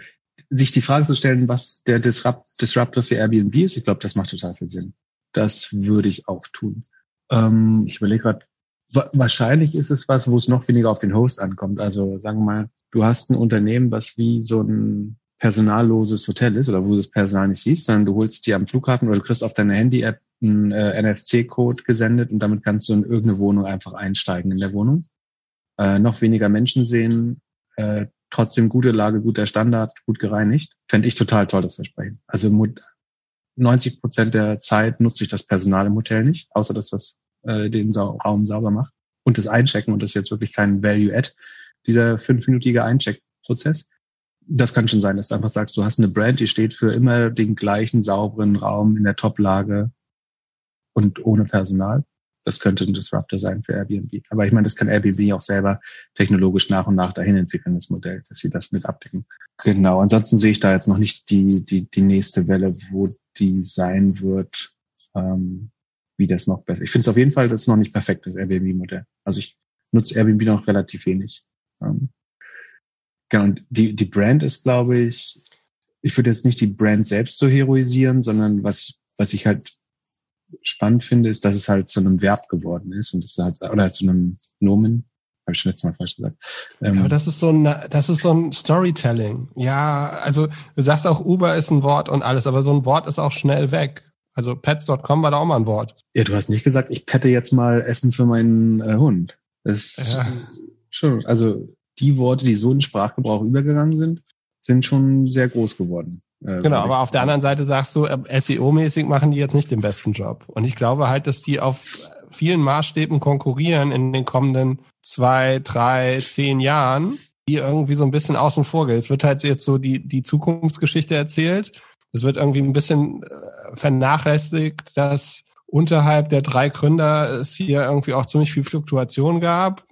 sich die Frage zu stellen, was der Disrupt Disruptor für Airbnb ist, ich glaube, das macht total viel Sinn. Das würde ich auch tun. Ähm, ich überlege gerade, wahrscheinlich ist es was, wo es noch weniger auf den Host ankommt. Also sagen wir mal, du hast ein Unternehmen, was wie so ein personalloses Hotel ist oder wo du das Personal nicht siehst, sondern du holst dir am Flughafen oder du kriegst auf deine Handy-App einen äh, NFC-Code gesendet und damit kannst du in irgendeine Wohnung einfach einsteigen in der Wohnung. Äh, noch weniger Menschen sehen, äh, trotzdem gute Lage, guter Standard, gut gereinigt. Fände ich total toll, das Versprechen. Also 90 Prozent der Zeit nutze ich das Personal im Hotel nicht, außer das, was äh, den Sa Raum sauber macht. Und das Einchecken, und das ist jetzt wirklich kein Value-Add, dieser fünfminütige Eincheckprozess. Das kann schon sein, dass du einfach sagst, du hast eine Brand, die steht für immer den gleichen sauberen Raum in der Top-Lage und ohne Personal. Das könnte ein Disruptor sein für Airbnb. Aber ich meine, das kann Airbnb auch selber technologisch nach und nach dahin entwickeln, das Modell, dass sie das mit abdecken. Genau. Ansonsten sehe ich da jetzt noch nicht die, die, die nächste Welle, wo die sein wird, ähm, wie das noch besser. Ich finde es auf jeden Fall, das ist noch nicht perfekt, das Airbnb-Modell. Also ich nutze Airbnb noch relativ wenig. Ähm, genau, und die, die Brand ist, glaube ich, ich würde jetzt nicht die Brand selbst so heroisieren, sondern was, was ich halt spannend finde, ist, dass es halt zu einem Verb geworden ist und das halt, oder zu einem Nomen. Habe ich schon letztes Mal falsch gesagt.
Ähm, Aber das ist so ein, das ist so ein Storytelling. Ja, also du sagst auch, Uber ist ein Wort und alles, aber so ein Wort ist auch schnell weg. Also pets.com war da auch mal ein Wort.
Ja, du hast nicht gesagt, ich pette jetzt mal Essen für meinen äh, Hund. Das ja. Schon, also die Worte, die so in Sprachgebrauch übergegangen sind, sind schon sehr groß geworden.
Äh, genau, aber auf der anderen Seite sagst du, äh, SEO-mäßig machen die jetzt nicht den besten Job. Und ich glaube halt, dass die auf vielen Maßstäben konkurrieren in den kommenden zwei, drei, zehn Jahren, die irgendwie so ein bisschen außen vor geht. Es wird halt jetzt so die, die Zukunftsgeschichte erzählt. Es wird irgendwie ein bisschen äh, vernachlässigt, dass unterhalb der drei Gründer es hier irgendwie auch ziemlich viel Fluktuation gab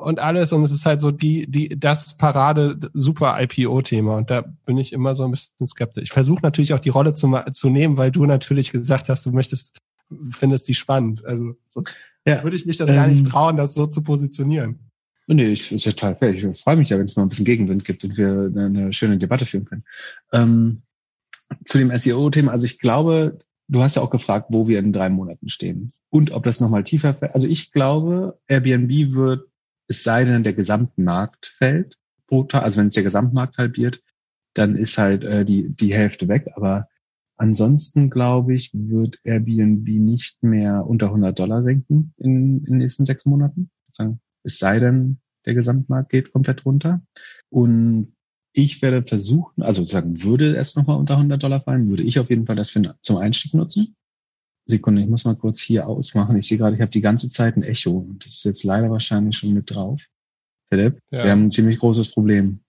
und alles und es ist halt so die die das Parade super IPO-Thema und da bin ich immer so ein bisschen skeptisch. Ich versuche natürlich auch die Rolle zu, zu nehmen, weil du natürlich gesagt hast, du möchtest findest die spannend. Also so ja, würde ich mich das ähm, gar nicht ähm. trauen, das so zu positionieren.
Nee, ich, ist ja total fair. Ich freue mich ja, wenn es mal ein bisschen Gegenwind gibt und wir eine, eine schöne Debatte führen können. Ähm, zu dem SEO-Thema, also ich glaube, du hast ja auch gefragt, wo wir in drei Monaten stehen und ob das nochmal tiefer fällt. Also ich glaube, Airbnb wird es sei denn, der Gesamtmarkt fällt, also wenn es der Gesamtmarkt halbiert, dann ist halt äh, die, die Hälfte weg. Aber ansonsten, glaube ich, wird Airbnb nicht mehr unter 100 Dollar senken in, in den nächsten sechs Monaten. Es sei denn, der Gesamtmarkt geht komplett runter. Und ich werde versuchen, also sagen, würde es nochmal unter 100 Dollar fallen, würde ich auf jeden Fall das für, zum Einstieg nutzen. Sekunde, ich muss mal kurz hier ausmachen. Ich sehe gerade, ich habe die ganze Zeit ein Echo und das ist jetzt leider wahrscheinlich schon mit drauf. Philipp, ja. wir haben ein ziemlich großes Problem.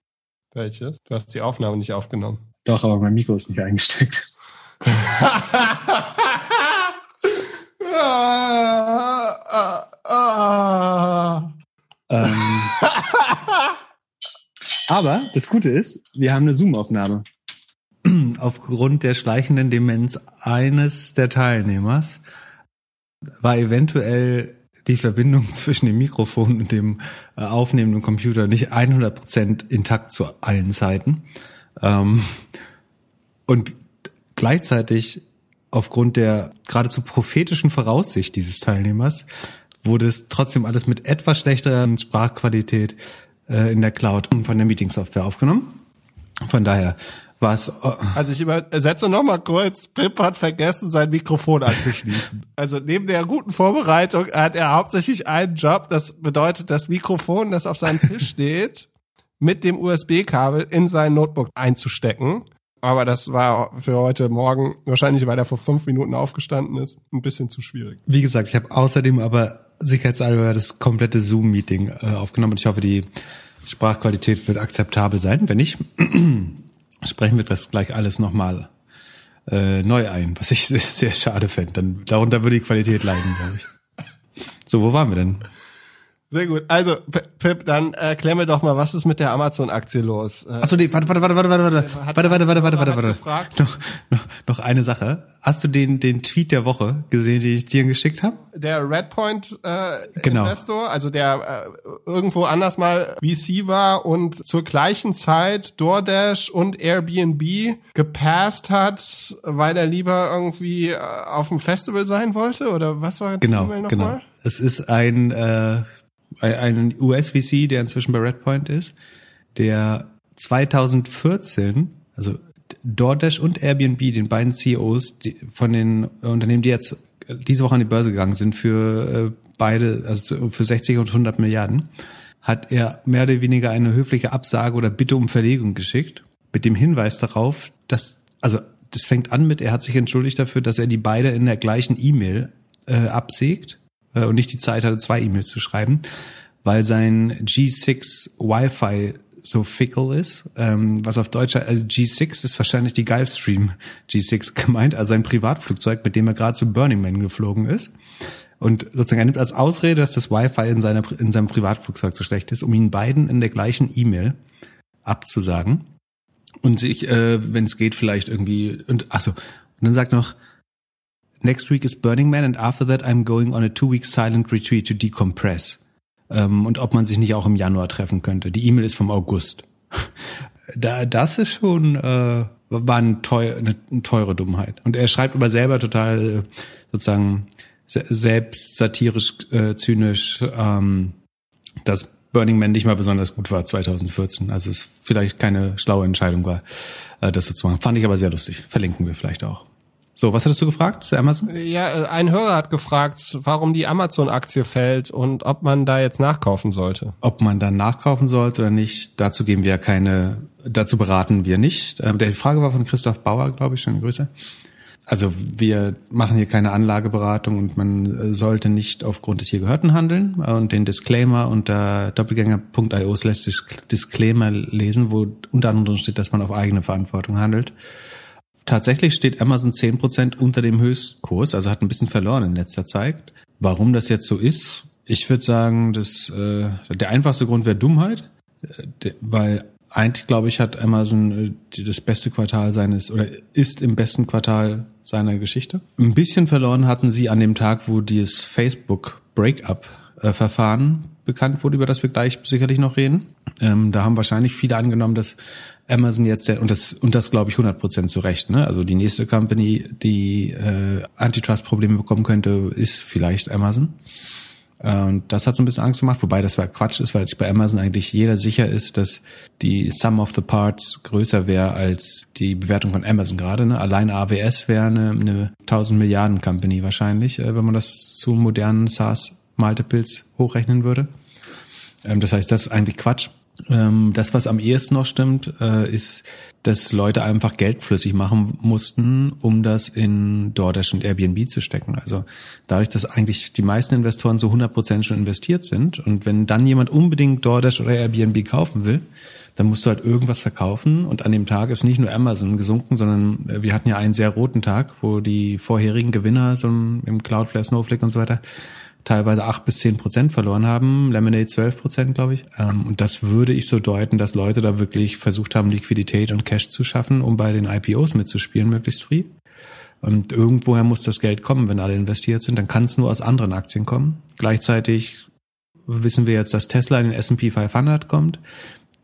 Welches? Du hast die Aufnahme nicht aufgenommen.
Doch, aber mein Mikro ist nicht eingesteckt. *laughs* ähm, aber das Gute ist, wir haben eine Zoom-Aufnahme
aufgrund der schleichenden Demenz eines der Teilnehmers war eventuell die Verbindung *laughs* zwischen dem Mikrofon und dem äh, aufnehmenden Computer nicht 100% intakt zu allen Zeiten. Ähm, und gleichzeitig aufgrund der geradezu prophetischen Voraussicht dieses Teilnehmers wurde es trotzdem alles mit etwas schlechterer Sprachqualität äh, in der Cloud von der Meeting-Software aufgenommen. Von daher was?
Also ich übersetze noch mal kurz. Pip hat vergessen, sein Mikrofon anzuschließen. *laughs* Also neben der guten Vorbereitung hat er hauptsächlich einen Job. Das bedeutet, das Mikrofon, das auf seinem Tisch *laughs* steht, mit dem USB-Kabel in sein Notebook einzustecken. Aber das war für heute Morgen, wahrscheinlich weil er vor fünf Minuten aufgestanden ist, ein bisschen zu schwierig.
Wie gesagt, ich habe außerdem aber sicherheitshalber das komplette Zoom-Meeting äh, aufgenommen und ich hoffe, die Sprachqualität wird akzeptabel sein. Wenn nicht, *clears throat* sprechen wir das gleich alles nochmal äh, neu ein, was ich *laughs* sehr, sehr schade fände. Darunter würde die Qualität leiden, glaube ich. So, wo waren wir denn?
Sehr gut. Also, Pip, dann erklär mir doch mal, was ist mit der Amazon-Aktie los?
Äh, Achso, nee, warte, warte, warte, warte, warte, warte, warte, warte, warte, warte, warte, warte. Noch, noch, noch eine Sache. Hast du den, den Tweet der Woche gesehen, den ich dir geschickt habe?
Der Redpoint äh, genau. Investor, also der äh, irgendwo anders mal VC war und zur gleichen Zeit DoorDash und Airbnb gepasst hat, weil er lieber irgendwie äh, auf dem Festival sein wollte? Oder was war
die genau, E-Mail nochmal? Genau. Es ist ein äh, einen US-VC, der inzwischen bei Redpoint ist, der 2014, also DoorDash und Airbnb, den beiden CEOs von den Unternehmen, die jetzt diese Woche an die Börse gegangen sind, für äh, beide, also für 60 und 100 Milliarden, hat er mehr oder weniger eine höfliche Absage oder Bitte um Verlegung geschickt, mit dem Hinweis darauf, dass, also das fängt an mit, er hat sich entschuldigt dafür, dass er die beide in der gleichen E-Mail äh, absägt äh, und nicht die Zeit hatte, zwei E-Mails zu schreiben, weil sein G6 Wi-Fi so fickle ist, ähm, was auf Deutsch, also G6 ist wahrscheinlich die Gulfstream G6 gemeint, also ein Privatflugzeug, mit dem er gerade zu Burning Man geflogen ist. Und sozusagen er nimmt als Ausrede, dass das Wi-Fi in, seiner, in seinem Privatflugzeug so schlecht ist, um ihn beiden in der gleichen E-Mail abzusagen. Und sich, äh, wenn es geht, vielleicht irgendwie, und achso, und dann sagt noch, next week is Burning Man and after that I'm going on a two week silent retreat to decompress. Ähm, und ob man sich nicht auch im Januar treffen könnte. Die E-Mail ist vom August. *laughs* da, das ist schon, äh, war ein teuer, eine, eine teure Dummheit. Und er schreibt aber selber total äh, sozusagen selbst satirisch, äh, zynisch, ähm, dass Burning Man nicht mal besonders gut war 2014. Also es vielleicht keine schlaue Entscheidung war, äh, das so zu machen. Fand ich aber sehr lustig. Verlinken wir vielleicht auch. So, was hattest du gefragt zu Amazon?
Ja, ein Hörer hat gefragt, warum die Amazon-Aktie fällt und ob man da jetzt nachkaufen sollte.
Ob man dann nachkaufen sollte oder nicht, dazu geben wir keine, dazu beraten wir nicht. Ähm, die Frage war von Christoph Bauer, glaube ich, schöne Grüße. Also wir machen hier keine Anlageberatung und man sollte nicht aufgrund des hier Gehörten handeln und den Disclaimer unter doppelgänger.io slash Disclaimer lesen, wo unter anderem steht, dass man auf eigene Verantwortung handelt. Tatsächlich steht Amazon 10% unter dem Höchstkurs, also hat ein bisschen verloren in letzter Zeit. Warum das jetzt so ist, Ich würde sagen, dass äh, der einfachste Grund wäre Dummheit, äh, weil eigentlich glaube ich hat Amazon äh, das beste Quartal seines oder ist im besten Quartal seiner Geschichte. Ein bisschen verloren hatten sie an dem Tag, wo dieses Facebook Breakup äh, bekannt wurde, über das wir gleich sicherlich noch reden. Ähm, da haben wahrscheinlich viele angenommen, dass Amazon jetzt der, und das und das glaube ich 100 Prozent zu Recht. Ne? Also die nächste Company, die äh, Antitrust-Probleme bekommen könnte, ist vielleicht Amazon. Äh, und das hat so ein bisschen Angst gemacht, wobei das Quatsch ist, weil sich bei Amazon eigentlich jeder sicher ist, dass die Sum of the Parts größer wäre als die Bewertung von Amazon gerade. Ne? Allein AWS wäre eine, eine 1000 Milliarden Company wahrscheinlich, äh, wenn man das zu modernen SaaS Multiples hochrechnen würde. Ähm, das heißt, das ist eigentlich Quatsch. Ähm, das, was am ehesten noch stimmt, äh, ist, dass Leute einfach Geld flüssig machen mussten, um das in DoorDash und Airbnb zu stecken. Also dadurch, dass eigentlich die meisten Investoren so 100% schon investiert sind und wenn dann jemand unbedingt DoorDash oder Airbnb kaufen will, dann musst du halt irgendwas verkaufen und an dem Tag ist nicht nur Amazon gesunken, sondern äh, wir hatten ja einen sehr roten Tag, wo die vorherigen Gewinner so im Cloudflare, Snowflake und so weiter teilweise acht bis zehn Prozent verloren haben, Lemonade zwölf Prozent, glaube ich. Ähm, und das würde ich so deuten, dass Leute da wirklich versucht haben, Liquidität und Cash zu schaffen, um bei den IPOs mitzuspielen, möglichst free. Und irgendwoher muss das Geld kommen, wenn alle investiert sind. Dann kann es nur aus anderen Aktien kommen. Gleichzeitig wissen wir jetzt, dass Tesla in den S&P 500 kommt.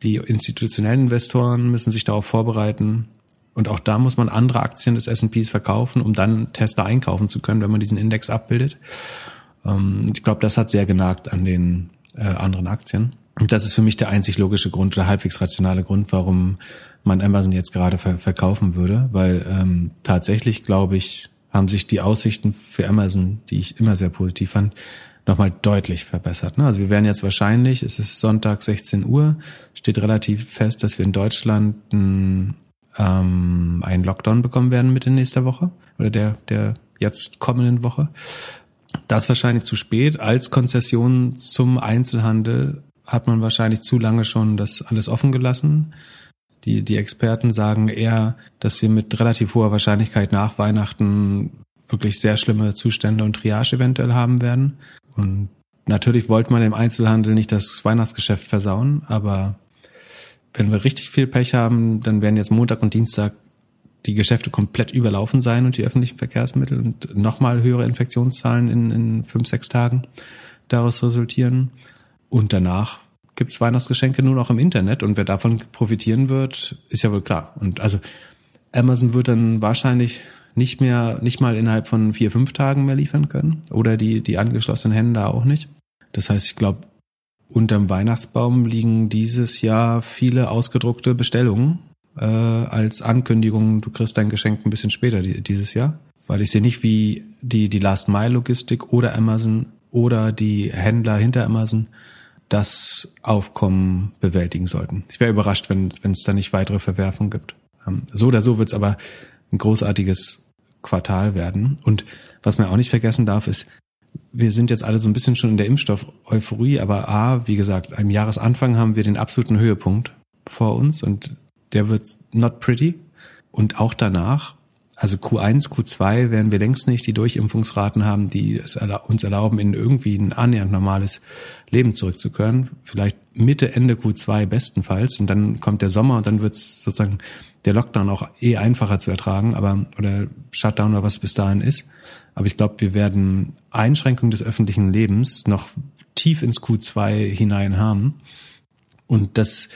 Die institutionellen Investoren müssen sich darauf vorbereiten. Und auch da muss man andere Aktien des S&Ps verkaufen, um dann Tesla einkaufen zu können, wenn man diesen Index abbildet. Ähm, ich glaube, das hat sehr genagt an den äh, anderen Aktien. Und das ist für mich der einzig logische Grund oder halbwegs rationale Grund, warum man Amazon jetzt gerade ver verkaufen würde, weil ähm, tatsächlich, glaube ich, haben sich die Aussichten für Amazon, die ich immer sehr positiv fand, nochmal deutlich verbessert. Ne? Also wir werden jetzt wahrscheinlich, es ist Sonntag 16 Uhr, steht relativ fest, dass wir in Deutschland ein, ähm, einen Lockdown bekommen werden Mitte nächster Woche oder der, der jetzt kommenden Woche. Das wahrscheinlich zu spät. Als Konzession zum Einzelhandel hat man wahrscheinlich zu lange schon das alles offen gelassen. Die, die Experten sagen eher, dass wir mit relativ hoher Wahrscheinlichkeit nach Weihnachten wirklich sehr schlimme Zustände und Triage eventuell haben werden. Und natürlich wollte man im Einzelhandel nicht das Weihnachtsgeschäft versauen, aber wenn wir richtig viel Pech haben, dann werden jetzt Montag und Dienstag die Geschäfte komplett überlaufen sein und die öffentlichen Verkehrsmittel und nochmal höhere Infektionszahlen in, in fünf, sechs Tagen daraus resultieren. Und danach gibt's Weihnachtsgeschenke nur noch im Internet und wer davon profitieren wird, ist ja wohl klar. Und also Amazon wird dann wahrscheinlich nicht mehr, nicht mal innerhalb von vier, fünf Tagen mehr liefern können oder die, die angeschlossenen Hände auch nicht. Das heißt, ich glaube, unterm Weihnachtsbaum liegen dieses Jahr viele ausgedruckte Bestellungen äh, als Ankündigung, du kriegst dein Geschenk ein bisschen später die, dieses Jahr. Weil ich sehe nicht, wie die, die Last-Mile-Logistik oder Amazon oder die Händler hinter Amazon das Aufkommen bewältigen sollten. Ich wäre überrascht, wenn es da nicht weitere Verwerfungen gibt. Ähm, so oder so wird es aber ein großartiges Quartal werden. Und was man auch nicht vergessen darf, ist, wir sind jetzt alle so ein bisschen schon in der Impfstoff-Euphorie, aber A, wie gesagt, am Jahresanfang haben wir den absoluten Höhepunkt vor uns und der wird not pretty. Und auch danach, also Q1, Q2 werden wir längst nicht die Durchimpfungsraten haben, die es uns erlauben, in irgendwie ein annähernd normales Leben zurückzukehren. Vielleicht Mitte, Ende Q2 bestenfalls. Und dann kommt der Sommer und dann wird es sozusagen der Lockdown auch eh einfacher zu ertragen, aber oder Shutdown oder was bis dahin ist. Aber ich glaube, wir werden Einschränkungen des öffentlichen Lebens noch tief ins Q2 hinein haben. Und das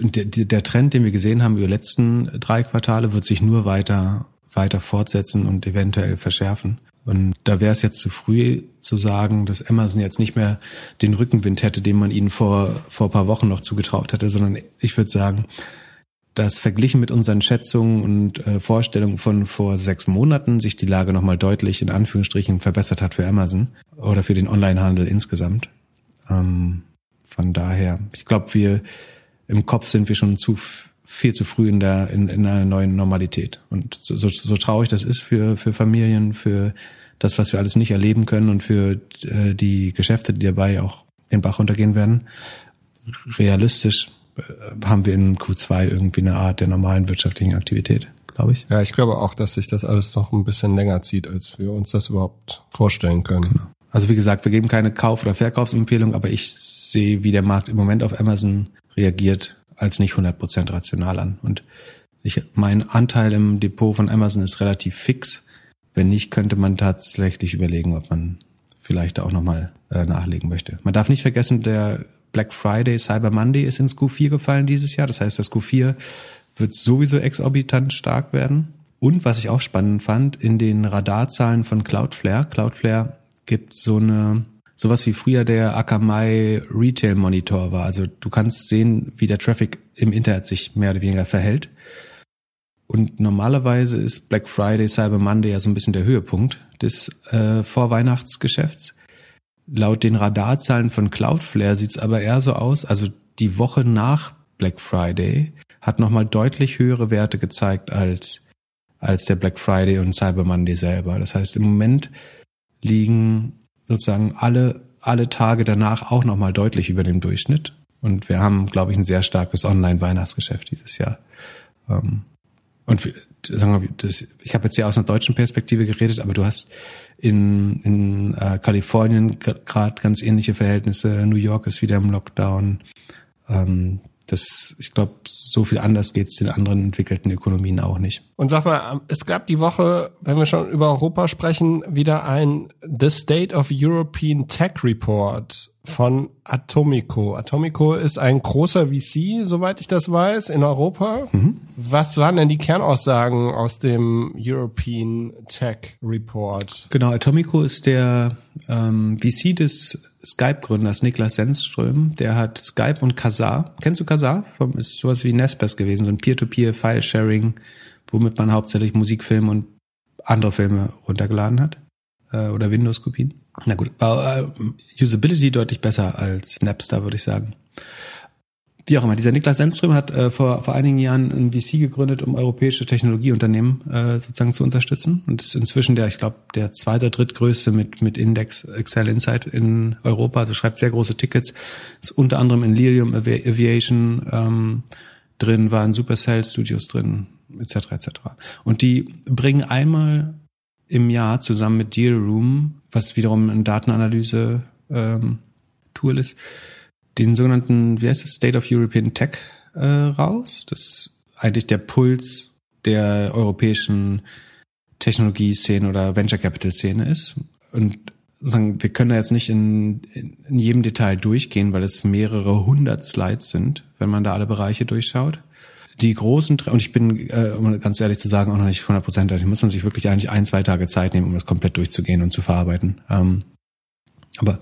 und der, der Trend, den wir gesehen haben über die letzten drei Quartale, wird sich nur weiter, weiter fortsetzen und eventuell verschärfen. Und da wäre es jetzt zu früh zu sagen, dass Amazon jetzt nicht mehr den Rückenwind hätte, den man ihnen vor, vor paar Wochen noch zugetraut hätte, sondern ich würde sagen, dass verglichen mit unseren Schätzungen und äh, Vorstellungen von vor sechs Monaten sich die Lage nochmal deutlich in Anführungsstrichen verbessert hat für Amazon oder für den Onlinehandel insgesamt. Ähm, von daher, ich glaube, wir im Kopf sind wir schon zu viel zu früh in der in, in einer neuen Normalität. Und so, so, so traurig das ist für für Familien, für das, was wir alles nicht erleben können und für äh, die Geschäfte, die dabei auch den Bach runtergehen werden. Realistisch äh, haben wir in Q2 irgendwie eine Art der normalen wirtschaftlichen Aktivität, glaube ich.
Ja, ich glaube auch, dass sich das alles noch ein bisschen länger zieht, als wir uns das überhaupt vorstellen können. Genau.
Also wie gesagt, wir geben keine Kauf- oder Verkaufsempfehlung, aber ich sehe, wie der Markt im Moment auf Amazon reagiert, als nicht 100% rational an. Und ich, mein Anteil im Depot von Amazon ist relativ fix. Wenn nicht, könnte man tatsächlich überlegen, ob man vielleicht auch nochmal äh, nachlegen möchte. Man darf nicht vergessen, der Black Friday, Cyber Monday ist ins Q4 gefallen dieses Jahr. Das heißt, das Q4 wird sowieso exorbitant stark werden. Und was ich auch spannend fand, in den Radarzahlen von Cloudflare, Cloudflare gibt so eine sowas wie früher der Akamai Retail Monitor war. Also du kannst sehen, wie der Traffic im Internet sich mehr oder weniger verhält. Und normalerweise ist Black Friday, Cyber Monday ja so ein bisschen der Höhepunkt des äh, Vorweihnachtsgeschäfts. Laut den Radarzahlen von Cloudflare sieht's aber eher so aus, also die Woche nach Black Friday hat nochmal deutlich höhere Werte gezeigt als, als der Black Friday und Cyber Monday selber. Das heißt, im Moment liegen sozusagen alle, alle Tage danach auch nochmal deutlich über dem Durchschnitt. Und wir haben, glaube ich, ein sehr starkes Online-Weihnachtsgeschäft dieses Jahr. Ähm, und sagen wir, das, ich habe jetzt ja aus einer deutschen Perspektive geredet, aber du hast in, in äh, Kalifornien gerade ganz ähnliche Verhältnisse. New York ist wieder im Lockdown. Ähm, das, ich glaube, so viel anders geht's den anderen entwickelten Ökonomien auch nicht.
Und sag mal, es gab die Woche, wenn wir schon über Europa sprechen, wieder ein The State of European Tech Report von Atomico. Atomico ist ein großer VC, soweit ich das weiß, in Europa. Mhm. Was waren denn die Kernaussagen aus dem European Tech Report?
Genau, Atomico ist der ähm, VC des Skype-Gründers Niklas Sennström. Der hat Skype und Kazaa. Kennst du Kazaa? Ist sowas wie Nespers gewesen, so ein Peer-to-Peer-File-Sharing, womit man hauptsächlich Musikfilme und andere Filme runtergeladen hat. Äh, oder Windows-Kopien. Na gut, äh, Usability deutlich besser als Napster, würde ich sagen. Wie auch immer, dieser Niklas Sennström hat äh, vor, vor einigen Jahren ein VC gegründet, um europäische Technologieunternehmen äh, sozusagen zu unterstützen. Und ist inzwischen der, ich glaube, der zweite, drittgrößte mit, mit Index Excel Insight in Europa. Also schreibt sehr große Tickets. Ist unter anderem in Lilium Aviation ähm, drin, war in Supercell Studios drin, etc. etc. Und die bringen einmal im Jahr zusammen mit Deal Room, was wiederum ein Datenanalyse ähm, Tool ist, den sogenannten, wie heißt es, State of European Tech äh, raus. Das ist eigentlich der Puls der europäischen Technologieszene oder Venture Capital Szene ist. Und sozusagen, wir können da jetzt nicht in, in jedem Detail durchgehen, weil es mehrere hundert Slides sind, wenn man da alle Bereiche durchschaut die großen, und ich bin, äh, um ganz ehrlich zu sagen, auch noch nicht 100 Prozent, da muss man sich wirklich eigentlich ein, zwei Tage Zeit nehmen, um das komplett durchzugehen und zu verarbeiten. Ähm, aber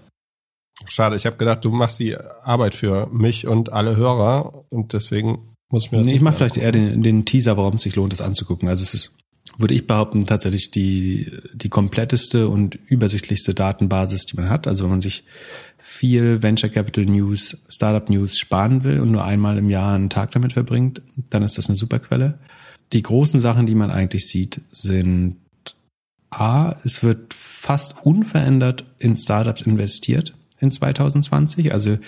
Schade, ich habe gedacht, du machst die Arbeit für mich und alle Hörer und deswegen muss ich mir das
Nee, ich mache vielleicht eher den, den Teaser, warum es sich lohnt, das anzugucken. Also es ist, würde ich behaupten, tatsächlich die, die kompletteste und übersichtlichste Datenbasis, die man hat. Also wenn man sich viel Venture Capital News, Startup News sparen will und nur einmal im Jahr einen Tag damit verbringt, dann ist das eine super Quelle. Die großen Sachen, die man eigentlich sieht, sind A, es wird fast unverändert in Startups investiert in 2020. Also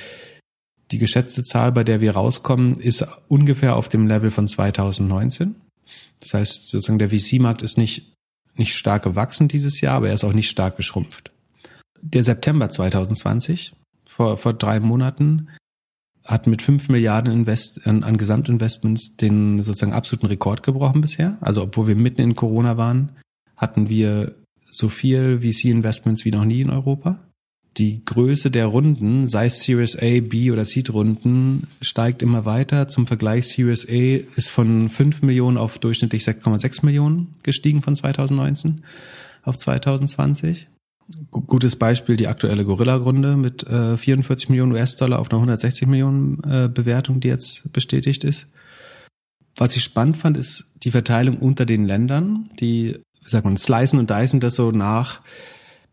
die geschätzte Zahl, bei der wir rauskommen, ist ungefähr auf dem Level von 2019. Das heißt, sozusagen der VC-Markt ist nicht, nicht stark gewachsen dieses Jahr, aber er ist auch nicht stark geschrumpft der September 2020, vor, vor drei Monaten, hat mit fünf Milliarden Invest, an, an Gesamtinvestments den sozusagen absoluten Rekord gebrochen bisher. Also obwohl wir mitten in Corona waren, hatten wir so viel VC-Investments wie noch nie in Europa. Die Größe der Runden, sei es Series A, B oder Seed-Runden, steigt immer weiter. Zum Vergleich, Series A ist von 5 Millionen auf durchschnittlich 6,6 Millionen gestiegen von 2019 auf 2020. Gutes Beispiel die aktuelle Gorilla-Runde mit äh, 44 Millionen US-Dollar auf einer 160 Millionen äh, Bewertung, die jetzt bestätigt ist. Was ich spannend fand, ist die Verteilung unter den Ländern. Die, sagt man, slicen und dicen das so nach,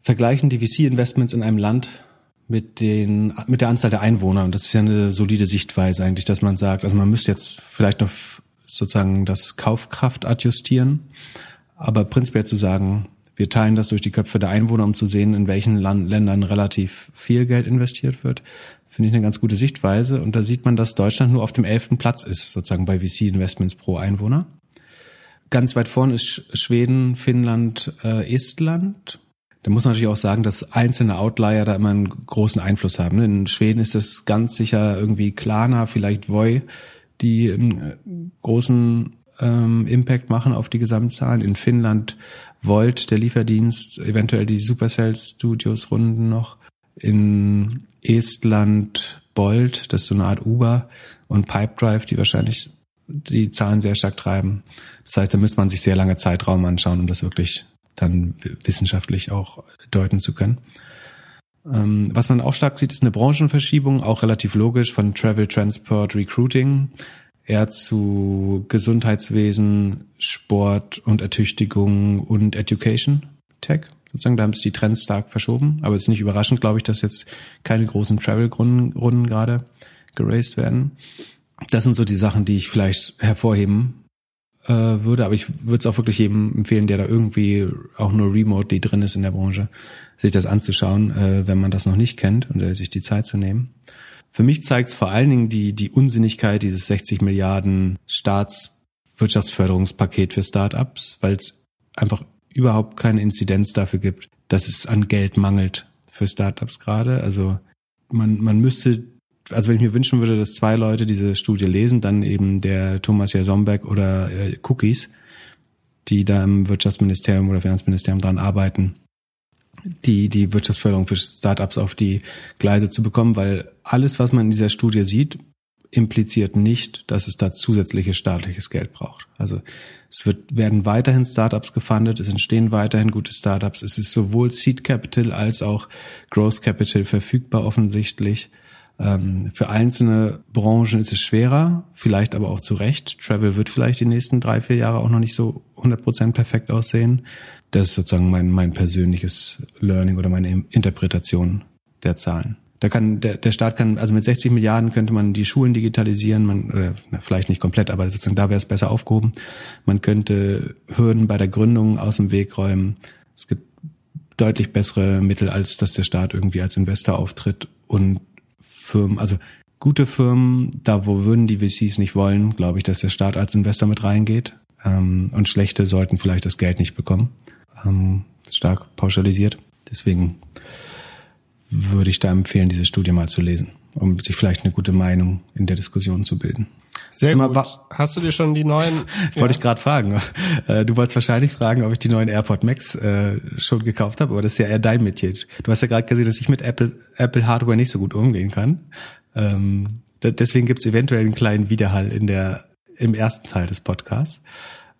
vergleichen die VC-Investments in einem Land mit den, mit der Anzahl der Einwohner. Und das ist ja eine solide Sichtweise eigentlich, dass man sagt, also man müsste jetzt vielleicht noch sozusagen das Kaufkraft adjustieren. Aber prinzipiell zu sagen, wir teilen das durch die Köpfe der Einwohner, um zu sehen, in welchen Land Ländern relativ viel Geld investiert wird. Finde ich eine ganz gute Sichtweise. Und da sieht man, dass Deutschland nur auf dem elften Platz ist, sozusagen bei VC-Investments pro Einwohner. Ganz weit vorne ist Schweden, Finnland, äh, Estland. Da muss man natürlich auch sagen, dass einzelne Outlier da immer einen großen Einfluss haben. Ne? In Schweden ist es ganz sicher irgendwie Klarna, vielleicht Voi, die einen äh, großen ähm, Impact machen auf die Gesamtzahlen. In Finnland Volt, der Lieferdienst, eventuell die Supercell Studios Runden noch. In Estland Bolt, das ist so eine Art Uber und Pipedrive, die wahrscheinlich die Zahlen sehr stark treiben. Das heißt, da müsste man sich sehr lange Zeitraum anschauen, um das wirklich dann wissenschaftlich auch deuten zu können. Ähm, was man auch stark sieht, ist eine Branchenverschiebung, auch relativ logisch von Travel, Transport, Recruiting eher zu Gesundheitswesen, Sport und Ertüchtigung und Education Tech. Sozusagen, da haben sich die Trends stark verschoben. Aber es ist nicht überraschend, glaube ich, dass jetzt keine großen Travel-Runden gerade geraced werden. Das sind so die Sachen, die ich vielleicht hervorheben äh, würde. Aber ich würde es auch wirklich jedem empfehlen, der da irgendwie auch nur remotely drin ist in der Branche, sich das anzuschauen, äh, wenn man das noch nicht kennt und äh, sich die Zeit zu nehmen. Für mich zeigt es vor allen Dingen die, die Unsinnigkeit dieses 60 Milliarden Staatswirtschaftsförderungspaket für Startups, weil es einfach überhaupt keine Inzidenz dafür gibt, dass es an Geld mangelt für Startups gerade. Also man, man müsste, also wenn ich mir wünschen würde, dass zwei Leute diese Studie lesen, dann eben der Thomas Jasombeck oder äh, Cookies, die da im Wirtschaftsministerium oder Finanzministerium dran arbeiten, die, die Wirtschaftsförderung für Startups auf die Gleise zu bekommen, weil alles, was man in dieser Studie sieht, impliziert nicht, dass es da zusätzliches staatliches Geld braucht. Also es wird, werden weiterhin Startups gefundet, es entstehen weiterhin gute Startups, es ist sowohl Seed Capital als auch Growth Capital verfügbar offensichtlich. Ähm, für einzelne Branchen ist es schwerer, vielleicht aber auch zu Recht. Travel wird vielleicht die nächsten drei, vier Jahre auch noch nicht so 100% perfekt aussehen. Das ist sozusagen mein, mein persönliches Learning oder meine Interpretation der Zahlen. Da kann der, der Staat kann, also mit 60 Milliarden könnte man die Schulen digitalisieren, man, oder vielleicht nicht komplett, aber sozusagen da wäre es besser aufgehoben. Man könnte Hürden bei der Gründung aus dem Weg räumen. Es gibt deutlich bessere Mittel, als dass der Staat irgendwie als Investor auftritt und Firmen, also gute Firmen, da wo würden die VCs nicht wollen, glaube ich, dass der Staat als Investor mit reingeht. Ähm, und schlechte sollten vielleicht das Geld nicht bekommen. Ähm, stark pauschalisiert. Deswegen würde ich da empfehlen, diese Studie mal zu lesen, um sich vielleicht eine gute Meinung in der Diskussion zu bilden.
Sehr mal, gut. Hast du dir schon die neuen? *laughs*
Wollte ja. ich gerade fragen. Äh, du wolltest wahrscheinlich fragen, ob ich die neuen AirPod Max äh, schon gekauft habe, aber das ist ja eher dein Metier. Du hast ja gerade gesehen, dass ich mit Apple, Apple Hardware nicht so gut umgehen kann. Ähm, deswegen gibt es eventuell einen kleinen Widerhall in der im ersten Teil des Podcasts.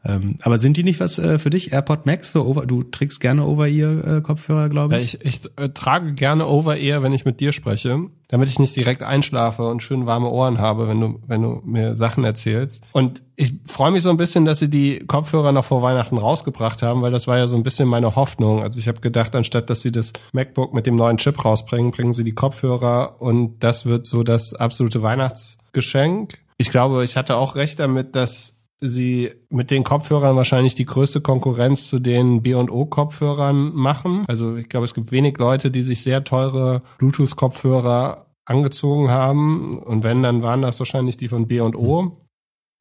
Ähm, aber sind die nicht was äh, für dich? AirPod Max? So over, du trägst gerne Over-Ear-Kopfhörer, glaube ich.
Ja, ich. Ich äh, trage gerne Over-Ear, wenn ich mit dir spreche, damit ich nicht direkt einschlafe und schön warme Ohren habe, wenn du, wenn du mir Sachen erzählst. Und ich freue mich so ein bisschen, dass sie die Kopfhörer noch vor Weihnachten rausgebracht haben, weil das war ja so ein bisschen meine Hoffnung. Also ich habe gedacht, anstatt dass sie das MacBook mit dem neuen Chip rausbringen, bringen sie die Kopfhörer und das wird so das absolute Weihnachtsgeschenk. Ich glaube, ich hatte auch recht damit, dass sie mit den Kopfhörern wahrscheinlich die größte Konkurrenz zu den B&O-Kopfhörern machen. Also ich glaube, es gibt wenig Leute, die sich sehr teure Bluetooth-Kopfhörer angezogen haben. Und wenn, dann waren das wahrscheinlich die von B&O.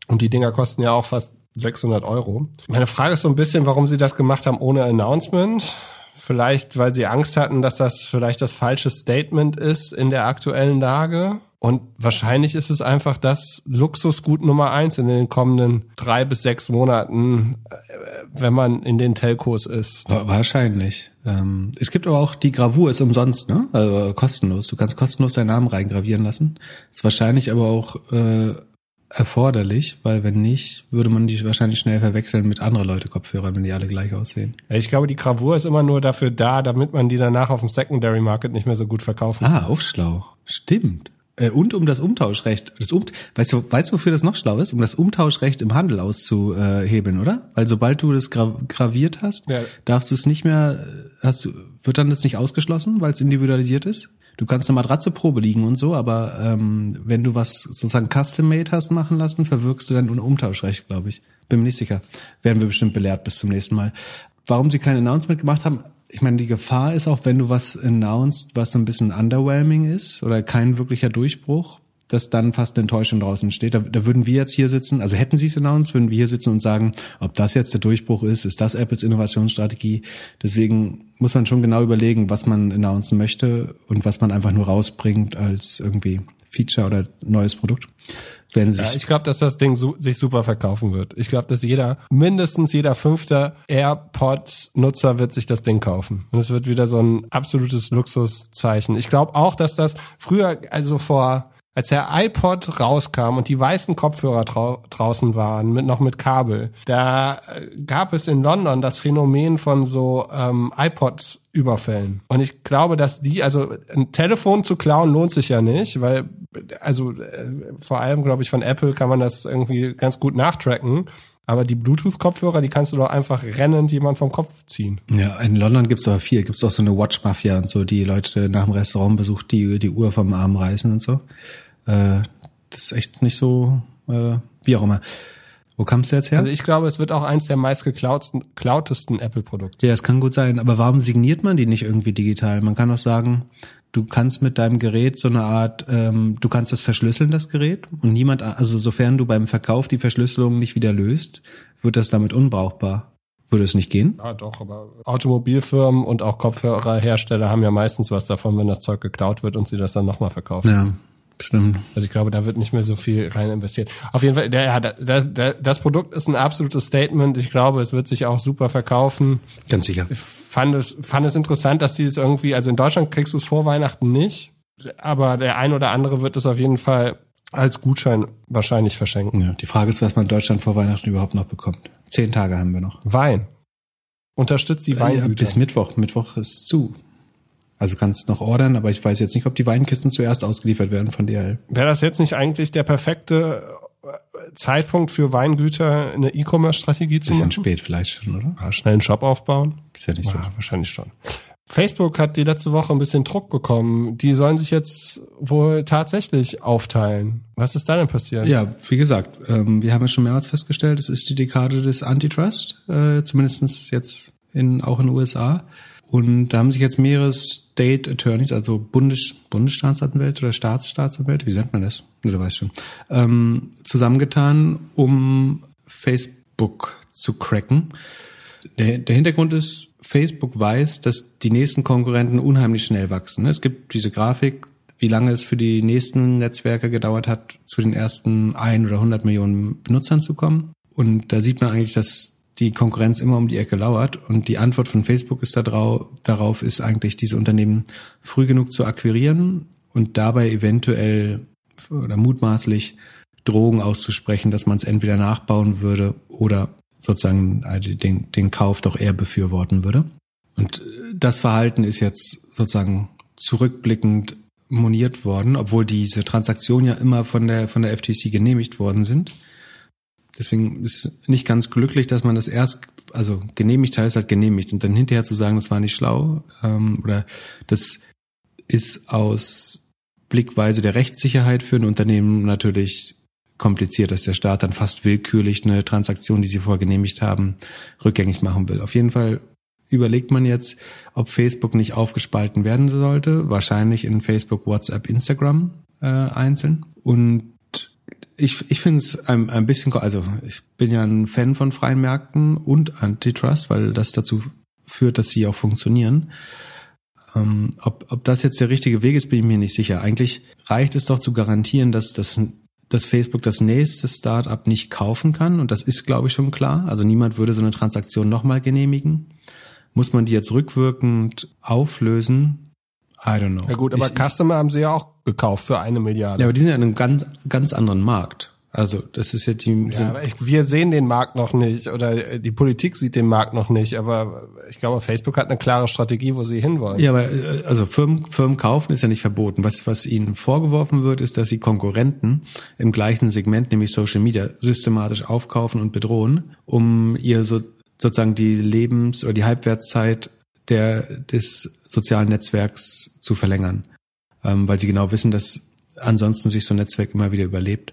Und die Dinger kosten ja auch fast 600 Euro. Meine Frage ist so ein bisschen, warum sie das gemacht haben ohne Announcement. Vielleicht, weil sie Angst hatten, dass das vielleicht das falsche Statement ist in der aktuellen Lage. Und wahrscheinlich ist es einfach das Luxusgut Nummer eins in den kommenden drei bis sechs Monaten, äh, wenn man in den Telcos ist.
Wahrscheinlich. Ähm, es gibt aber auch die Gravur ist umsonst, ne? Also kostenlos. Du kannst kostenlos deinen Namen reingravieren lassen. Ist wahrscheinlich aber auch äh, erforderlich, weil wenn nicht, würde man die wahrscheinlich schnell verwechseln mit anderen Leute Kopfhörern, wenn die alle gleich aussehen.
Ich glaube, die Gravur ist immer nur dafür da, damit man die danach auf dem Secondary Market nicht mehr so gut verkaufen
ah, kann. Ah, aufschlau. Stimmt. Äh, und um das Umtauschrecht. Das um, weißt du, weißt du, wofür das noch schlau ist? Um das Umtauschrecht im Handel auszuhebeln, oder? Weil sobald du das gra graviert hast, ja. darfst du es nicht mehr, hast du, wird dann das nicht ausgeschlossen, weil es individualisiert ist? Du kannst eine Matratze Probe liegen und so, aber ähm, wenn du was sozusagen custom-made hast machen lassen, verwirkst du dann ein Umtauschrecht, glaube ich. Bin mir nicht sicher. Werden wir bestimmt belehrt bis zum nächsten Mal. Warum sie kein Announcement gemacht haben, ich meine, die Gefahr ist auch, wenn du was announced, was so ein bisschen underwhelming ist oder kein wirklicher Durchbruch, dass dann fast eine Enttäuschung draußen steht. Da, da würden wir jetzt hier sitzen, also hätten sie es announced, würden wir hier sitzen und sagen, ob das jetzt der Durchbruch ist, ist das Apples Innovationsstrategie. Deswegen muss man schon genau überlegen, was man announcen möchte und was man einfach nur rausbringt als irgendwie Feature oder neues Produkt. Wenn sich
ja, ich glaube, dass das Ding su sich super verkaufen wird. Ich glaube, dass jeder, mindestens jeder fünfte AirPod-Nutzer wird sich das Ding kaufen. Und es wird wieder so ein absolutes Luxuszeichen. Ich glaube auch, dass das früher, also vor als der iPod rauskam und die weißen Kopfhörer drau draußen waren, mit, noch mit Kabel, da äh, gab es in London das Phänomen von so ähm, iPod-Überfällen. Und ich glaube, dass die, also ein Telefon zu klauen lohnt sich ja nicht, weil, also äh, vor allem, glaube ich, von Apple kann man das irgendwie ganz gut nachtracken. Aber die Bluetooth-Kopfhörer, die kannst du doch einfach rennend jemand vom Kopf ziehen.
Ja, in London gibt's aber viel. Gibt's auch so eine Watch-Mafia und so, die Leute nach dem Restaurantbesuch die, die Uhr vom Arm reißen und so. Äh, das ist echt nicht so, äh, wie auch immer. Wo kamst du jetzt her?
Also ich glaube, es wird auch eins der meistgeklautesten Apple-Produkte.
Ja, es kann gut sein. Aber warum signiert man die nicht irgendwie digital? Man kann auch sagen, du kannst mit deinem Gerät so eine Art, ähm, du kannst das verschlüsseln, das Gerät, und niemand, also sofern du beim Verkauf die Verschlüsselung nicht wieder löst, wird das damit unbrauchbar. Würde es nicht gehen?
Ja, doch, aber Automobilfirmen und auch Kopfhörerhersteller haben ja meistens was davon, wenn das Zeug geklaut wird und sie das dann nochmal verkaufen.
Ja, Stimmt.
Also ich glaube, da wird nicht mehr so viel rein investiert. Auf jeden Fall, der, ja, das, das, das Produkt ist ein absolutes Statement. Ich glaube, es wird sich auch super verkaufen.
Ganz sicher.
Ich fand es, fand es interessant, dass sie es irgendwie, also in Deutschland kriegst du es vor Weihnachten nicht, aber der ein oder andere wird es auf jeden Fall als Gutschein wahrscheinlich verschenken.
Ja, die Frage ist, was man in Deutschland vor Weihnachten überhaupt noch bekommt. Zehn Tage haben wir noch.
Wein. Unterstützt die Weingüter. Ja,
bis Mittwoch. Mittwoch ist zu. Also kannst noch ordern, aber ich weiß jetzt nicht, ob die Weinkisten zuerst ausgeliefert werden von DHL.
Wäre das jetzt nicht eigentlich der perfekte äh, Zeitpunkt für Weingüter eine E-Commerce-Strategie zu
machen?
Bisschen
spät vielleicht schon, oder?
Ja, schnell einen Shop aufbauen?
Ist ja nicht
ja, so. Wahrscheinlich schon. Facebook hat die letzte Woche ein bisschen Druck bekommen. Die sollen sich jetzt wohl tatsächlich aufteilen. Was ist da denn passiert?
Ja, wie gesagt, ähm, wir haben ja schon mehrmals festgestellt, es ist die Dekade des Antitrust, äh, zumindest jetzt in, auch in den USA. Und da haben sich jetzt mehrere State Attorneys, also Bundes, Bundesstaatsanwälte oder Staatsstaatsanwälte, wie nennt man das? Du weißt schon, ähm, zusammengetan, um Facebook zu cracken. Der, der Hintergrund ist, Facebook weiß, dass die nächsten Konkurrenten unheimlich schnell wachsen. Es gibt diese Grafik, wie lange es für die nächsten Netzwerke gedauert hat, zu den ersten ein oder 100 Millionen Benutzern zu kommen. Und da sieht man eigentlich, dass die Konkurrenz immer um die Ecke lauert. Und die Antwort von Facebook ist darauf, darauf ist eigentlich, diese Unternehmen früh genug zu akquirieren und dabei eventuell oder mutmaßlich Drogen auszusprechen, dass man es entweder nachbauen würde oder sozusagen äh, den, den Kauf doch eher befürworten würde. Und das Verhalten ist jetzt sozusagen zurückblickend moniert worden, obwohl diese Transaktionen ja immer von der, von der FTC genehmigt worden sind. Deswegen ist nicht ganz glücklich, dass man das erst, also genehmigt heißt halt genehmigt und dann hinterher zu sagen, das war nicht schlau ähm, oder das ist aus Blickweise der Rechtssicherheit für ein Unternehmen natürlich kompliziert, dass der Staat dann fast willkürlich eine Transaktion, die sie vorher genehmigt haben, rückgängig machen will. Auf jeden Fall überlegt man jetzt, ob Facebook nicht aufgespalten werden sollte, wahrscheinlich in Facebook, WhatsApp, Instagram äh, einzeln. Und ich, ich finde es ein, ein bisschen, also ich bin ja ein Fan von freien Märkten und Antitrust, weil das dazu führt, dass sie auch funktionieren. Ähm, ob, ob das jetzt der richtige Weg ist, bin ich mir nicht sicher. Eigentlich reicht es doch zu garantieren, dass, das, dass Facebook das nächste Startup nicht kaufen kann. Und das ist, glaube ich, schon klar. Also niemand würde so eine Transaktion nochmal genehmigen. Muss man die jetzt rückwirkend auflösen? I don't know.
Ja gut, aber ich, Customer haben sie ja auch gekauft für eine Milliarde.
Ja, aber die sind ja in einem ganz, ganz anderen Markt. Also das ist ja die.
Ja, aber ich, wir sehen den Markt noch nicht oder die Politik sieht den Markt noch nicht. Aber ich glaube, Facebook hat eine klare Strategie, wo sie hinwollen.
Ja, aber äh, also Firmen, Firmen kaufen ist ja nicht verboten. Was was ihnen vorgeworfen wird, ist, dass sie Konkurrenten im gleichen Segment, nämlich Social Media, systematisch aufkaufen und bedrohen, um ihr so sozusagen die Lebens- oder die Halbwertszeit der, des sozialen Netzwerks zu verlängern. Ähm, weil sie genau wissen, dass ansonsten sich so ein Netzwerk immer wieder überlebt.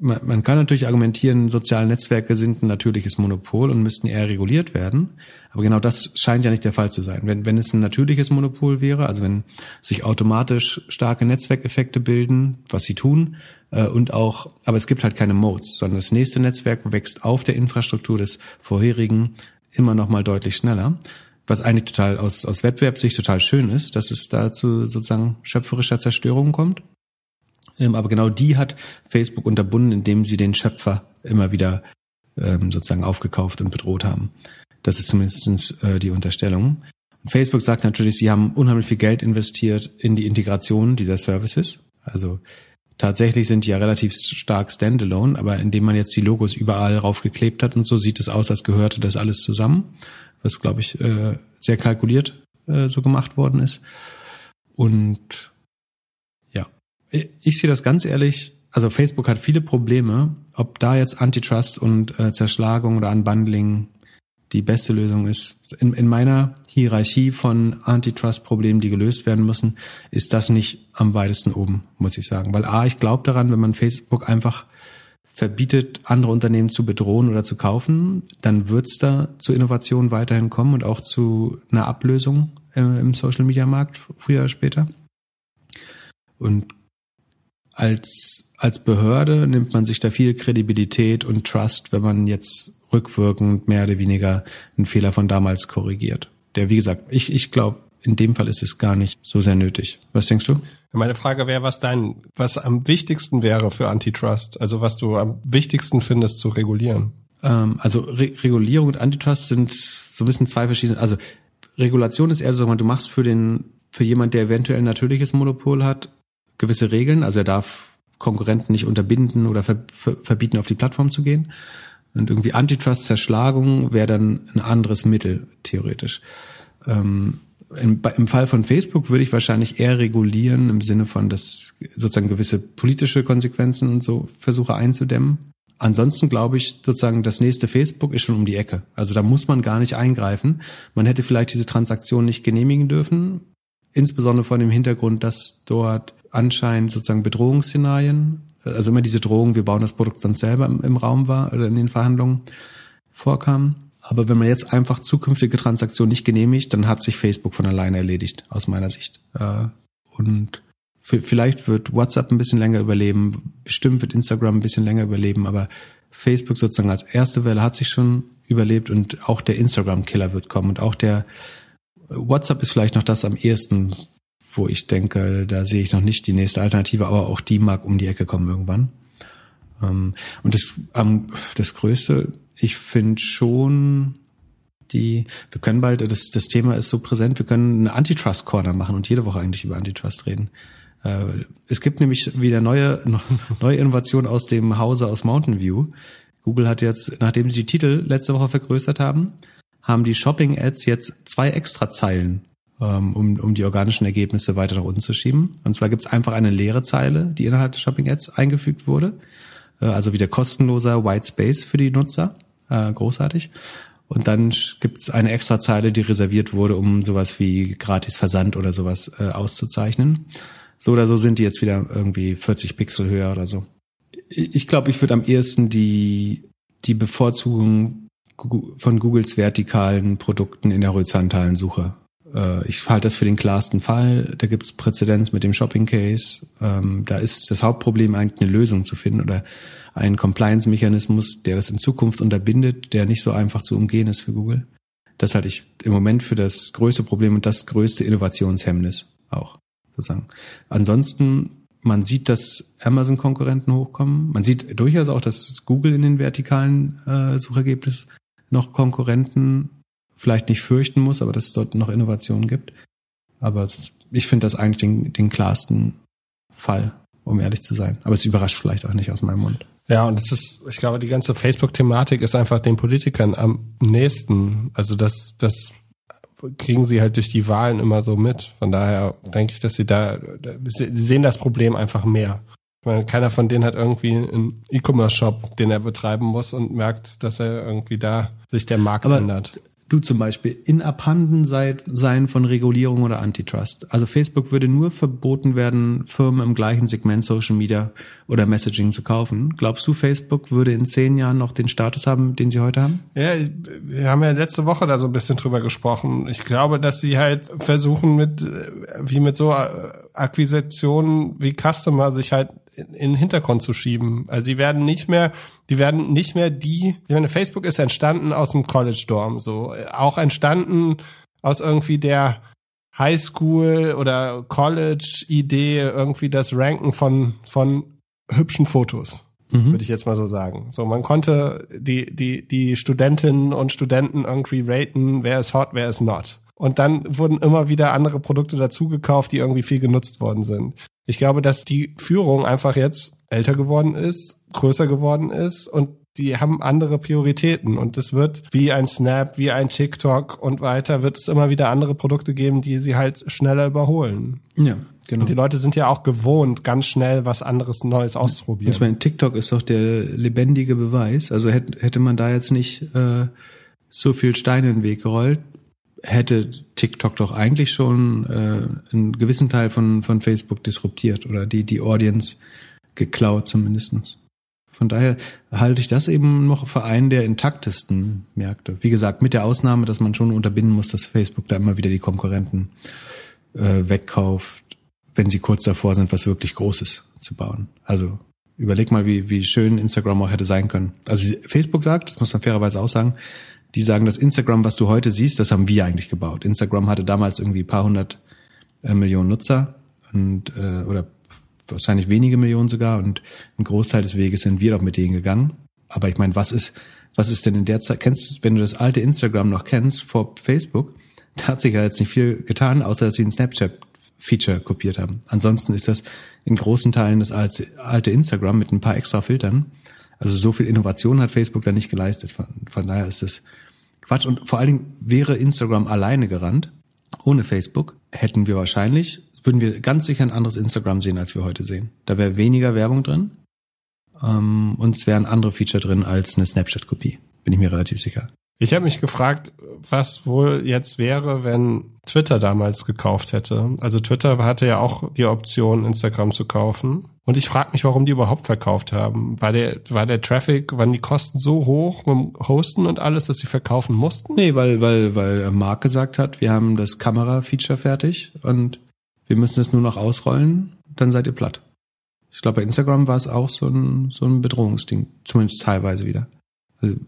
man, man kann natürlich argumentieren, soziale Netzwerke sind ein natürliches Monopol und müssten eher reguliert werden. Aber genau das scheint ja nicht der Fall zu sein. Wenn, wenn es ein natürliches Monopol wäre, also wenn sich automatisch starke Netzwerkeffekte bilden, was sie tun, äh, und auch, aber es gibt halt keine Modes, sondern das nächste Netzwerk wächst auf der Infrastruktur des vorherigen immer noch mal deutlich schneller. Was eigentlich total aus, aus Wettbewerbssicht total schön ist, dass es da zu sozusagen schöpferischer Zerstörung kommt. Ähm, aber genau die hat Facebook unterbunden, indem sie den Schöpfer immer wieder ähm, sozusagen aufgekauft und bedroht haben. Das ist zumindest äh, die Unterstellung. Facebook sagt natürlich, sie haben unheimlich viel Geld investiert in die Integration dieser Services. Also tatsächlich sind die ja relativ stark standalone, aber indem man jetzt die Logos überall raufgeklebt hat und so, sieht es aus, als gehörte das alles zusammen, was, glaube ich, äh, sehr kalkuliert äh, so gemacht worden ist. Und ich sehe das ganz ehrlich, also Facebook hat viele Probleme, ob da jetzt Antitrust und äh, Zerschlagung oder Unbundling die beste Lösung ist. In, in meiner Hierarchie von Antitrust-Problemen, die gelöst werden müssen, ist das nicht am weitesten oben, muss ich sagen. Weil A, ich glaube daran, wenn man Facebook einfach verbietet, andere Unternehmen zu bedrohen oder zu kaufen, dann wird es da zu Innovationen weiterhin kommen und auch zu einer Ablösung äh, im Social-Media-Markt früher oder später. Und als, als Behörde nimmt man sich da viel Kredibilität und Trust, wenn man jetzt rückwirkend mehr oder weniger einen Fehler von damals korrigiert. Der, wie gesagt, ich, ich glaube, in dem Fall ist es gar nicht so sehr nötig. Was denkst du?
Meine Frage wäre, was dein, was am wichtigsten wäre für Antitrust, also was du am wichtigsten findest zu regulieren.
Ähm, also Re Regulierung und Antitrust sind so ein bisschen zwei verschiedene, also Regulation ist eher so, du machst für den, für jemand, der eventuell ein natürliches Monopol hat, gewisse Regeln. Also er darf Konkurrenten nicht unterbinden oder ver ver verbieten, auf die Plattform zu gehen. Und irgendwie Antitrust-Zerschlagung wäre dann ein anderes Mittel, theoretisch. Ähm, im, Im Fall von Facebook würde ich wahrscheinlich eher regulieren im Sinne von, dass sozusagen gewisse politische Konsequenzen und so versuche einzudämmen. Ansonsten glaube ich sozusagen, das nächste Facebook ist schon um die Ecke. Also da muss man gar nicht eingreifen. Man hätte vielleicht diese Transaktion nicht genehmigen dürfen, insbesondere vor dem Hintergrund, dass dort anscheinend sozusagen Bedrohungsszenarien, also immer diese Drohung, wir bauen das Produkt dann selber im, im Raum war oder in den Verhandlungen vorkam. Aber wenn man jetzt einfach zukünftige Transaktionen nicht genehmigt, dann hat sich Facebook von alleine erledigt, aus meiner Sicht. Äh, und vielleicht wird WhatsApp ein bisschen länger überleben, bestimmt wird Instagram ein bisschen länger überleben, aber Facebook sozusagen als erste Welle hat sich schon überlebt und auch der Instagram-Killer wird kommen und auch der WhatsApp ist vielleicht noch das am ehesten, wo ich denke, da sehe ich noch nicht die nächste Alternative, aber auch die mag um die Ecke kommen irgendwann. Ähm, und das, das Größte, ich finde schon die, wir können bald, das, das Thema ist so präsent, wir können eine Antitrust-Corner machen und jede Woche eigentlich über Antitrust reden. Äh, es gibt nämlich wieder neue, *laughs* neue Innovationen aus dem Hause aus Mountain View. Google hat jetzt, nachdem sie die Titel letzte Woche vergrößert haben, haben die Shopping-Ads jetzt zwei extra Zeilen, ähm, um, um die organischen Ergebnisse weiter nach unten zu schieben. Und zwar gibt es einfach eine leere Zeile, die innerhalb der Shopping-Ads eingefügt wurde. Äh, also wieder kostenloser White Space für die Nutzer. Äh, großartig. Und dann gibt es eine extra Zeile, die reserviert wurde, um sowas wie gratis Versand oder sowas äh, auszuzeichnen. So oder so sind die jetzt wieder irgendwie 40 Pixel höher oder so. Ich glaube, ich würde am ehesten die, die Bevorzugung von Googles vertikalen Produkten in der horizontalen Suche. Äh, ich halte das für den klarsten Fall. Da gibt es Präzedenz mit dem Shopping Case. Ähm, da ist das Hauptproblem eigentlich eine Lösung zu finden oder ein Compliance-Mechanismus, der das in Zukunft unterbindet, der nicht so einfach zu umgehen ist für Google. Das halte ich im Moment für das größte Problem und das größte Innovationshemmnis auch sozusagen. Ansonsten man sieht, dass Amazon-Konkurrenten hochkommen. Man sieht durchaus auch, dass Google in den vertikalen äh, Suchergebnissen noch Konkurrenten vielleicht nicht fürchten muss, aber dass es dort noch Innovationen gibt. Aber ich finde das eigentlich den, den klarsten Fall, um ehrlich zu sein. Aber es überrascht vielleicht auch nicht aus meinem Mund.
Ja, und es ist, ich glaube, die ganze Facebook-Thematik ist einfach den Politikern am nächsten. Also das, das kriegen sie halt durch die Wahlen immer so mit. Von daher denke ich, dass sie da, sie sehen das Problem einfach mehr. Ich meine, keiner von denen hat irgendwie einen E-Commerce-Shop, den er betreiben muss und merkt, dass er irgendwie da sich der Markt
Aber
ändert.
Du zum Beispiel in Abhanden sei, sein von Regulierung oder Antitrust. Also Facebook würde nur verboten werden, Firmen im gleichen Segment Social Media oder Messaging zu kaufen. Glaubst du, Facebook würde in zehn Jahren noch den Status haben, den sie heute haben?
Ja, wir haben ja letzte Woche da so ein bisschen drüber gesprochen. Ich glaube, dass sie halt versuchen mit, wie mit so Akquisitionen wie Customer sich halt in den Hintergrund zu schieben. Also sie werden nicht mehr, die werden nicht mehr die, ich meine, Facebook ist entstanden aus dem College Dorm, so, auch entstanden aus irgendwie der Highschool oder College Idee, irgendwie das Ranken von, von hübschen Fotos. Mhm. Würde ich jetzt mal so sagen. So, man konnte die, die, die Studentinnen und Studenten irgendwie raten, wer ist hot, wer ist not. Und dann wurden immer wieder andere Produkte dazugekauft, die irgendwie viel genutzt worden sind. Ich glaube, dass die Führung einfach jetzt älter geworden ist, größer geworden ist und die haben andere Prioritäten und es wird wie ein Snap, wie ein TikTok und weiter wird es immer wieder andere Produkte geben, die sie halt schneller überholen.
Ja, genau.
Und die Leute sind ja auch gewohnt, ganz schnell was anderes Neues auszuprobieren.
Ich meine, TikTok ist doch der lebendige Beweis. Also hätte, hätte man da jetzt nicht äh, so viel Steine in den Weg gerollt, hätte TikTok doch eigentlich schon äh, einen gewissen Teil von, von Facebook disruptiert oder die, die Audience geklaut zumindestens. Von daher halte ich das eben noch für einen der intaktesten Märkte. Wie gesagt, mit der Ausnahme, dass man schon unterbinden muss, dass Facebook da immer wieder die Konkurrenten äh, wegkauft, wenn sie kurz davor sind, was wirklich Großes zu bauen. Also überleg mal, wie, wie schön Instagram auch hätte sein können. Also Facebook sagt, das muss man fairerweise auch sagen, die sagen, das Instagram, was du heute siehst, das haben wir eigentlich gebaut. Instagram hatte damals irgendwie ein paar hundert äh, Millionen Nutzer und äh, oder wahrscheinlich wenige Millionen sogar und ein Großteil des Weges sind wir doch mit denen gegangen. Aber ich meine, was ist, was ist denn in der Zeit, kennst, wenn du das alte Instagram noch kennst vor Facebook, da hat sich ja jetzt nicht viel getan, außer dass sie ein Snapchat-Feature kopiert haben. Ansonsten ist das in großen Teilen das alte Instagram mit ein paar extra Filtern. Also so viel Innovation hat Facebook da nicht geleistet. Von, von daher ist das Quatsch. Und vor allen Dingen wäre Instagram alleine gerannt, ohne Facebook, hätten wir wahrscheinlich, würden wir ganz sicher ein anderes Instagram sehen, als wir heute sehen. Da wäre weniger Werbung drin ähm, und es wären andere Feature drin als eine Snapchat-Kopie. Bin ich mir relativ sicher.
Ich habe mich gefragt, was wohl jetzt wäre, wenn Twitter damals gekauft hätte. Also Twitter hatte ja auch die Option, Instagram zu kaufen. Und ich frage mich, warum die überhaupt verkauft haben. War der, war der Traffic, waren die Kosten so hoch dem Hosten und alles, dass sie verkaufen mussten?
Nee, weil, weil, weil Mark gesagt hat, wir haben das Kamera-Feature fertig und wir müssen es nur noch ausrollen, dann seid ihr platt. Ich glaube, bei Instagram war es auch so ein, so ein Bedrohungsding, zumindest teilweise wieder.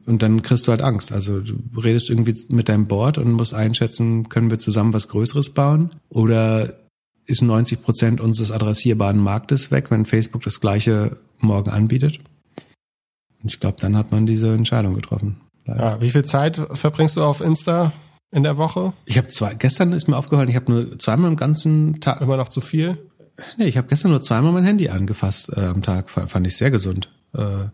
Und dann kriegst du halt Angst. Also du redest irgendwie mit deinem Board und musst einschätzen, können wir zusammen was Größeres bauen? Oder ist 90 Prozent unseres adressierbaren Marktes weg, wenn Facebook das gleiche morgen anbietet? Und ich glaube, dann hat man diese Entscheidung getroffen.
Ja, wie viel Zeit verbringst du auf Insta in der Woche?
Ich habe zwei, gestern ist mir aufgefallen, ich habe nur zweimal im ganzen Tag.
Immer noch zu viel?
Nee, ich habe gestern nur zweimal mein Handy angefasst äh, am Tag. Fand ich sehr gesund. Äh,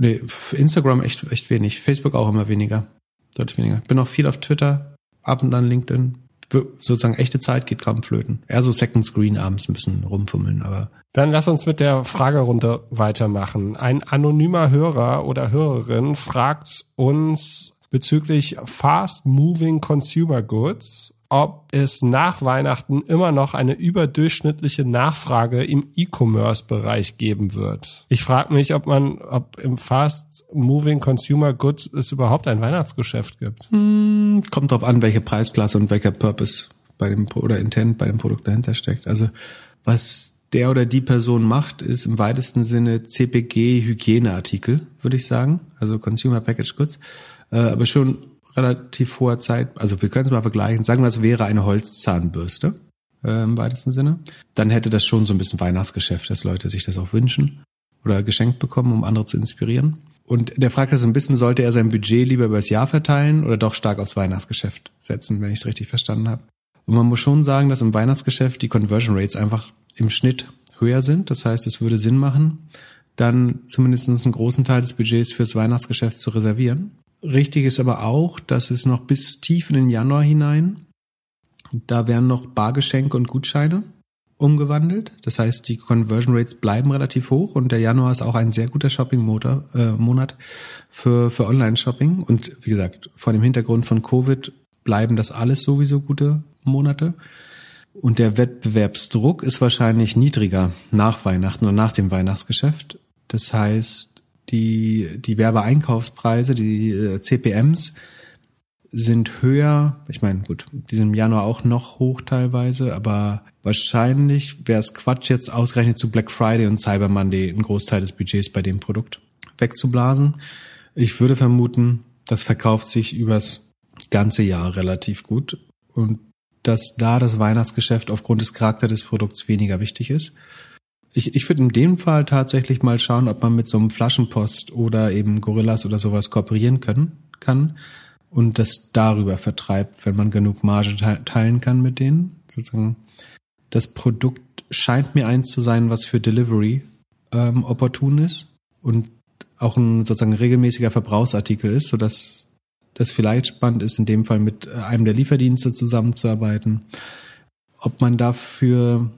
Nee, Instagram echt, echt wenig. Facebook auch immer weniger. Deutlich weniger. Bin auch viel auf Twitter, ab und an LinkedIn. Sozusagen echte Zeit geht kaum flöten. Eher so Second Screen abends ein bisschen rumfummeln, aber.
Dann lass uns mit der Fragerunde weitermachen. Ein anonymer Hörer oder Hörerin fragt uns bezüglich Fast Moving Consumer Goods ob es nach Weihnachten immer noch eine überdurchschnittliche Nachfrage im E-Commerce-Bereich geben wird. Ich frage mich, ob man, ob im Fast Moving Consumer Goods es überhaupt ein Weihnachtsgeschäft gibt.
Hm, kommt drauf an, welche Preisklasse und welcher Purpose bei dem oder Intent bei dem Produkt dahinter steckt. Also was der oder die Person macht, ist im weitesten Sinne CPG Hygieneartikel, würde ich sagen, also Consumer Package Goods, äh, aber schon relativ hoher Zeit, also wir können es mal vergleichen, sagen wir, es wäre eine Holzzahnbürste äh, im weitesten Sinne, dann hätte das schon so ein bisschen Weihnachtsgeschäft, dass Leute sich das auch wünschen oder geschenkt bekommen, um andere zu inspirieren. Und der fragt so ein bisschen, sollte er sein Budget lieber übers Jahr verteilen oder doch stark aufs Weihnachtsgeschäft setzen, wenn ich es richtig verstanden habe. Und man muss schon sagen, dass im Weihnachtsgeschäft die Conversion Rates einfach im Schnitt höher sind. Das heißt, es würde Sinn machen, dann zumindest einen großen Teil des Budgets fürs Weihnachtsgeschäft zu reservieren. Richtig ist aber auch, dass es noch bis tief in den Januar hinein, da wären noch Bargeschenke und Gutscheine. umgewandelt. Das heißt, die Conversion Rates bleiben relativ hoch und der Januar ist auch ein sehr guter Shopping-Monat äh, für, für Online-Shopping. Und wie gesagt, vor dem Hintergrund von Covid bleiben das alles sowieso gute Monate. Und der Wettbewerbsdruck ist wahrscheinlich niedriger nach Weihnachten und nach dem Weihnachtsgeschäft. Das heißt, die, die Werbeeinkaufspreise, die äh, CPMs sind höher. Ich meine, gut, die sind im Januar auch noch hoch teilweise, aber wahrscheinlich wäre es Quatsch, jetzt ausgerechnet zu Black Friday und Cyber Monday einen Großteil des Budgets bei dem Produkt wegzublasen. Ich würde vermuten, das verkauft sich übers ganze Jahr relativ gut und dass da das Weihnachtsgeschäft aufgrund des Charakters des Produkts weniger wichtig ist. Ich, ich würde in dem Fall tatsächlich mal schauen, ob man mit so einem Flaschenpost oder eben Gorillas oder sowas kooperieren können, kann und das darüber vertreibt, wenn man genug Marge teilen kann mit denen. Sozusagen das Produkt scheint mir eins zu sein, was für Delivery ähm, opportun ist und auch ein sozusagen regelmäßiger Verbrauchsartikel ist, sodass das vielleicht spannend ist, in dem Fall mit einem der Lieferdienste zusammenzuarbeiten. Ob man dafür,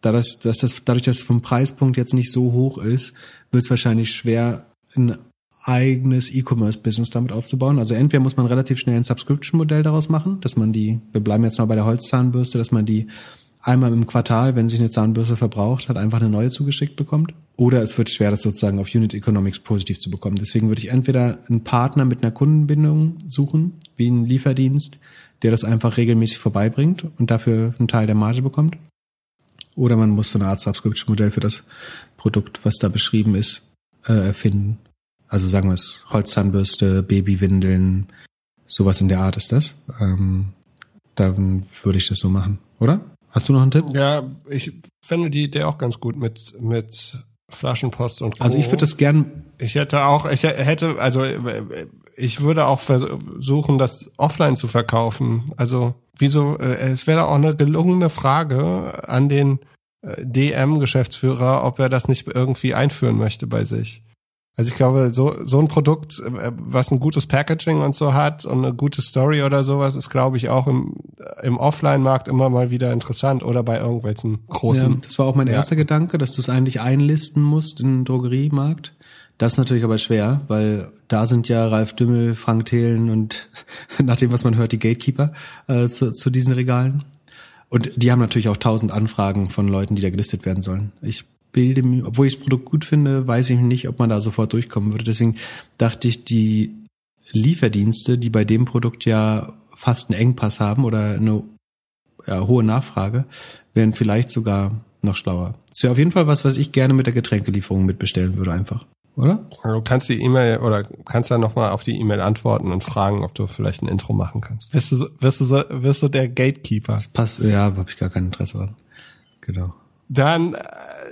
da das, dass das, dadurch, dass es vom Preispunkt jetzt nicht so hoch ist, wird es wahrscheinlich schwer, ein eigenes E-Commerce-Business damit aufzubauen. Also entweder muss man relativ schnell ein Subscription-Modell daraus machen, dass man die, wir bleiben jetzt mal bei der Holzzahnbürste, dass man die einmal im Quartal, wenn sich eine Zahnbürste verbraucht hat, einfach eine neue zugeschickt bekommt. Oder es wird schwer, das sozusagen auf Unit Economics positiv zu bekommen. Deswegen würde ich entweder einen Partner mit einer Kundenbindung suchen, wie einen Lieferdienst, der das einfach regelmäßig vorbeibringt und dafür einen Teil der Marge bekommt. Oder man muss so eine Art Subscription-Modell für das Produkt, was da beschrieben ist, äh, erfinden. Also sagen wir es, Holzzahnbürste, Babywindeln, sowas in der Art ist das. Ähm, dann würde ich das so machen, oder? Hast du noch einen Tipp?
Ja, ich finde die Idee auch ganz gut mit, mit Flaschenpost und
Co. Also ich würde das gern.
Ich hätte auch, ich hätte, also ich würde auch versuchen, das offline zu verkaufen. Also wieso, äh, es wäre auch eine gelungene Frage an den äh, DM-Geschäftsführer, ob er das nicht irgendwie einführen möchte bei sich. Also ich glaube, so, so ein Produkt, äh, was ein gutes Packaging und so hat und eine gute Story oder sowas, ist, glaube ich, auch im, im Offline-Markt immer mal wieder interessant oder bei irgendwelchen großen. Ja,
das war auch mein erster Gedanke, dass du es eigentlich einlisten musst in den Drogeriemarkt. Das ist natürlich aber schwer, weil da sind ja Ralf Dümmel, Frank Thelen und *laughs* nach dem, was man hört, die Gatekeeper äh, zu, zu diesen Regalen. Und die haben natürlich auch tausend Anfragen von Leuten, die da gelistet werden sollen. Ich bilde mir, obwohl ich das Produkt gut finde, weiß ich nicht, ob man da sofort durchkommen würde. Deswegen dachte ich, die Lieferdienste, die bei dem Produkt ja fast einen Engpass haben oder eine ja, hohe Nachfrage, wären vielleicht sogar noch schlauer. Das ist ja auf jeden Fall was, was ich gerne mit der Getränkelieferung mitbestellen würde einfach. Oder?
Du kannst die E-Mail oder kannst ja nochmal auf die E-Mail antworten und fragen, ob du vielleicht ein Intro machen kannst. Wirst du, wirst du, wirst du der Gatekeeper? Das
passt, ja, habe ich gar kein Interesse dran. Genau.
Dann äh,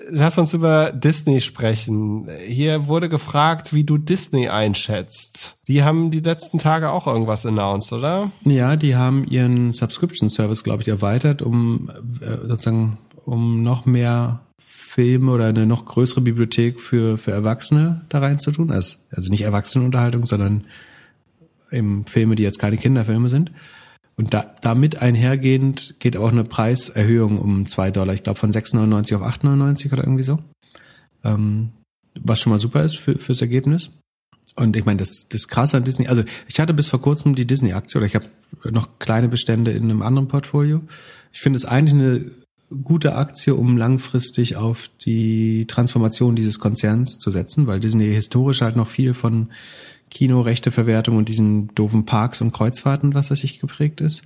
lass uns über Disney sprechen. Hier wurde gefragt, wie du Disney einschätzt. Die haben die letzten Tage auch irgendwas announced, oder?
Ja, die haben ihren Subscription Service, glaube ich, erweitert, um äh, sozusagen um noch mehr Filme oder eine noch größere Bibliothek für für Erwachsene da reinzutun. Also, also nicht Erwachsenenunterhaltung, sondern eben Filme, die jetzt keine Kinderfilme sind. Und da, damit einhergehend geht auch eine Preiserhöhung um zwei Dollar. Ich glaube von 6,99 auf 8,99 oder irgendwie so. Ähm, was schon mal super ist für, fürs Ergebnis. Und ich meine, das, das krasse an Disney, also ich hatte bis vor kurzem die Disney-Aktie oder ich habe noch kleine Bestände in einem anderen Portfolio. Ich finde es eigentlich eine gute Aktie, um langfristig auf die Transformation dieses Konzerns zu setzen, weil Disney historisch halt noch viel von Kinorechteverwertung und diesen doofen Parks und Kreuzfahrten, was das sich geprägt ist.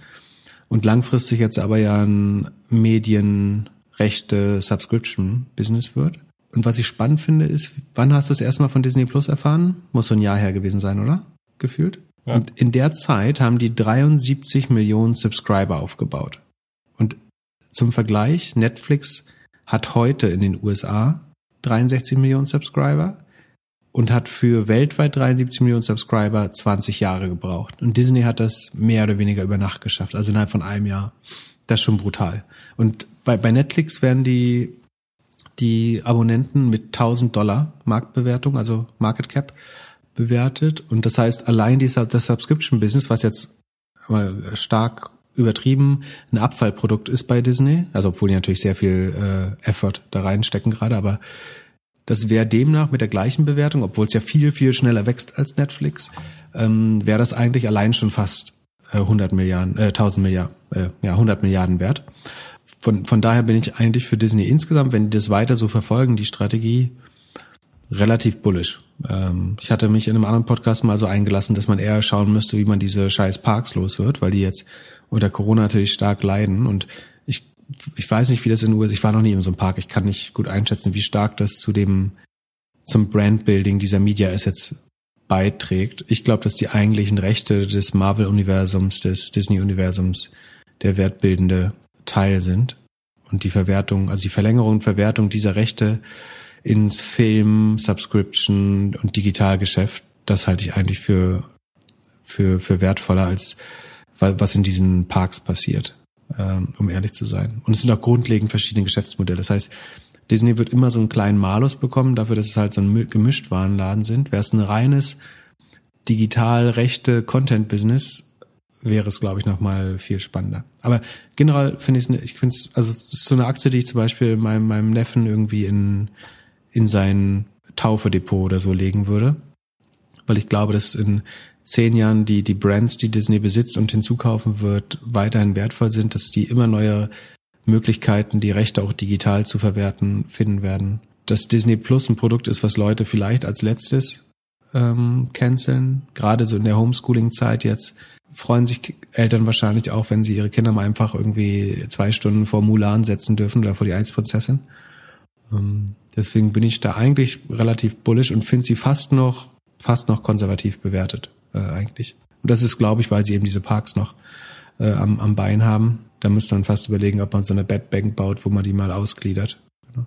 Und langfristig jetzt aber ja ein Medienrechte Subscription Business wird. Und was ich spannend finde, ist, wann hast du es erstmal von Disney Plus erfahren? Muss so ein Jahr her gewesen sein, oder? Gefühlt. Ja. Und in der Zeit haben die 73 Millionen Subscriber aufgebaut. Und zum Vergleich, Netflix hat heute in den USA 63 Millionen Subscriber und hat für weltweit 73 Millionen Subscriber 20 Jahre gebraucht. Und Disney hat das mehr oder weniger über Nacht geschafft, also innerhalb von einem Jahr. Das ist schon brutal. Und bei, bei Netflix werden die, die Abonnenten mit 1000 Dollar Marktbewertung, also Market Cap, bewertet. Und das heißt, allein dieser, das Subscription Business, was jetzt stark übertrieben ein Abfallprodukt ist bei Disney. Also obwohl die natürlich sehr viel äh, Effort da reinstecken gerade, aber das wäre demnach mit der gleichen Bewertung, obwohl es ja viel, viel schneller wächst als Netflix, ähm, wäre das eigentlich allein schon fast äh, 100 Milliarden, äh, 1000 Milliarden, äh, ja 100 Milliarden wert. Von, von daher bin ich eigentlich für Disney insgesamt, wenn die das weiter so verfolgen, die Strategie, relativ bullish. Ähm, ich hatte mich in einem anderen Podcast mal so eingelassen, dass man eher schauen müsste, wie man diese scheiß Parks los wird, weil die jetzt unter Corona natürlich stark leiden und ich, ich weiß nicht, wie das in den USA, ich war noch nie in so einem Park, ich kann nicht gut einschätzen, wie stark das zu dem, zum Brandbuilding dieser Media Assets beiträgt. Ich glaube, dass die eigentlichen Rechte des Marvel-Universums, des Disney-Universums der wertbildende Teil sind. Und die Verwertung, also die Verlängerung und Verwertung dieser Rechte ins Film, Subscription und Digitalgeschäft, das halte ich eigentlich für, für, für wertvoller als was in diesen Parks passiert, ähm, um ehrlich zu sein. Und es sind auch grundlegend verschiedene Geschäftsmodelle. Das heißt, Disney wird immer so einen kleinen Malus bekommen, dafür, dass es halt so ein Gemischtwarenladen sind. Wäre es ein reines digital rechte Content-Business, wäre es, glaube ich, nochmal viel spannender. Aber generell finde ich es, ich finde es, also es ist so eine Aktie, die ich zum Beispiel meinem, meinem Neffen irgendwie in in sein Taufedepot oder so legen würde. Weil ich glaube, dass in zehn Jahren die, die Brands, die Disney besitzt und hinzukaufen wird, weiterhin wertvoll sind, dass die immer neue Möglichkeiten, die Rechte auch digital zu verwerten, finden werden. Dass Disney Plus ein Produkt ist, was Leute vielleicht als letztes ähm, canceln, gerade so in der Homeschooling-Zeit jetzt, freuen sich Eltern wahrscheinlich auch, wenn sie ihre Kinder mal einfach irgendwie zwei Stunden vor Mulan setzen dürfen oder vor die Eisprinzessin. Ähm, deswegen bin ich da eigentlich relativ bullish und finde sie fast noch, fast noch konservativ bewertet, äh, eigentlich. Und das ist, glaube ich, weil sie eben diese Parks noch äh, am, am Bein haben. Da müsste man fast überlegen, ob man so eine Bedbank baut, wo man die mal ausgliedert.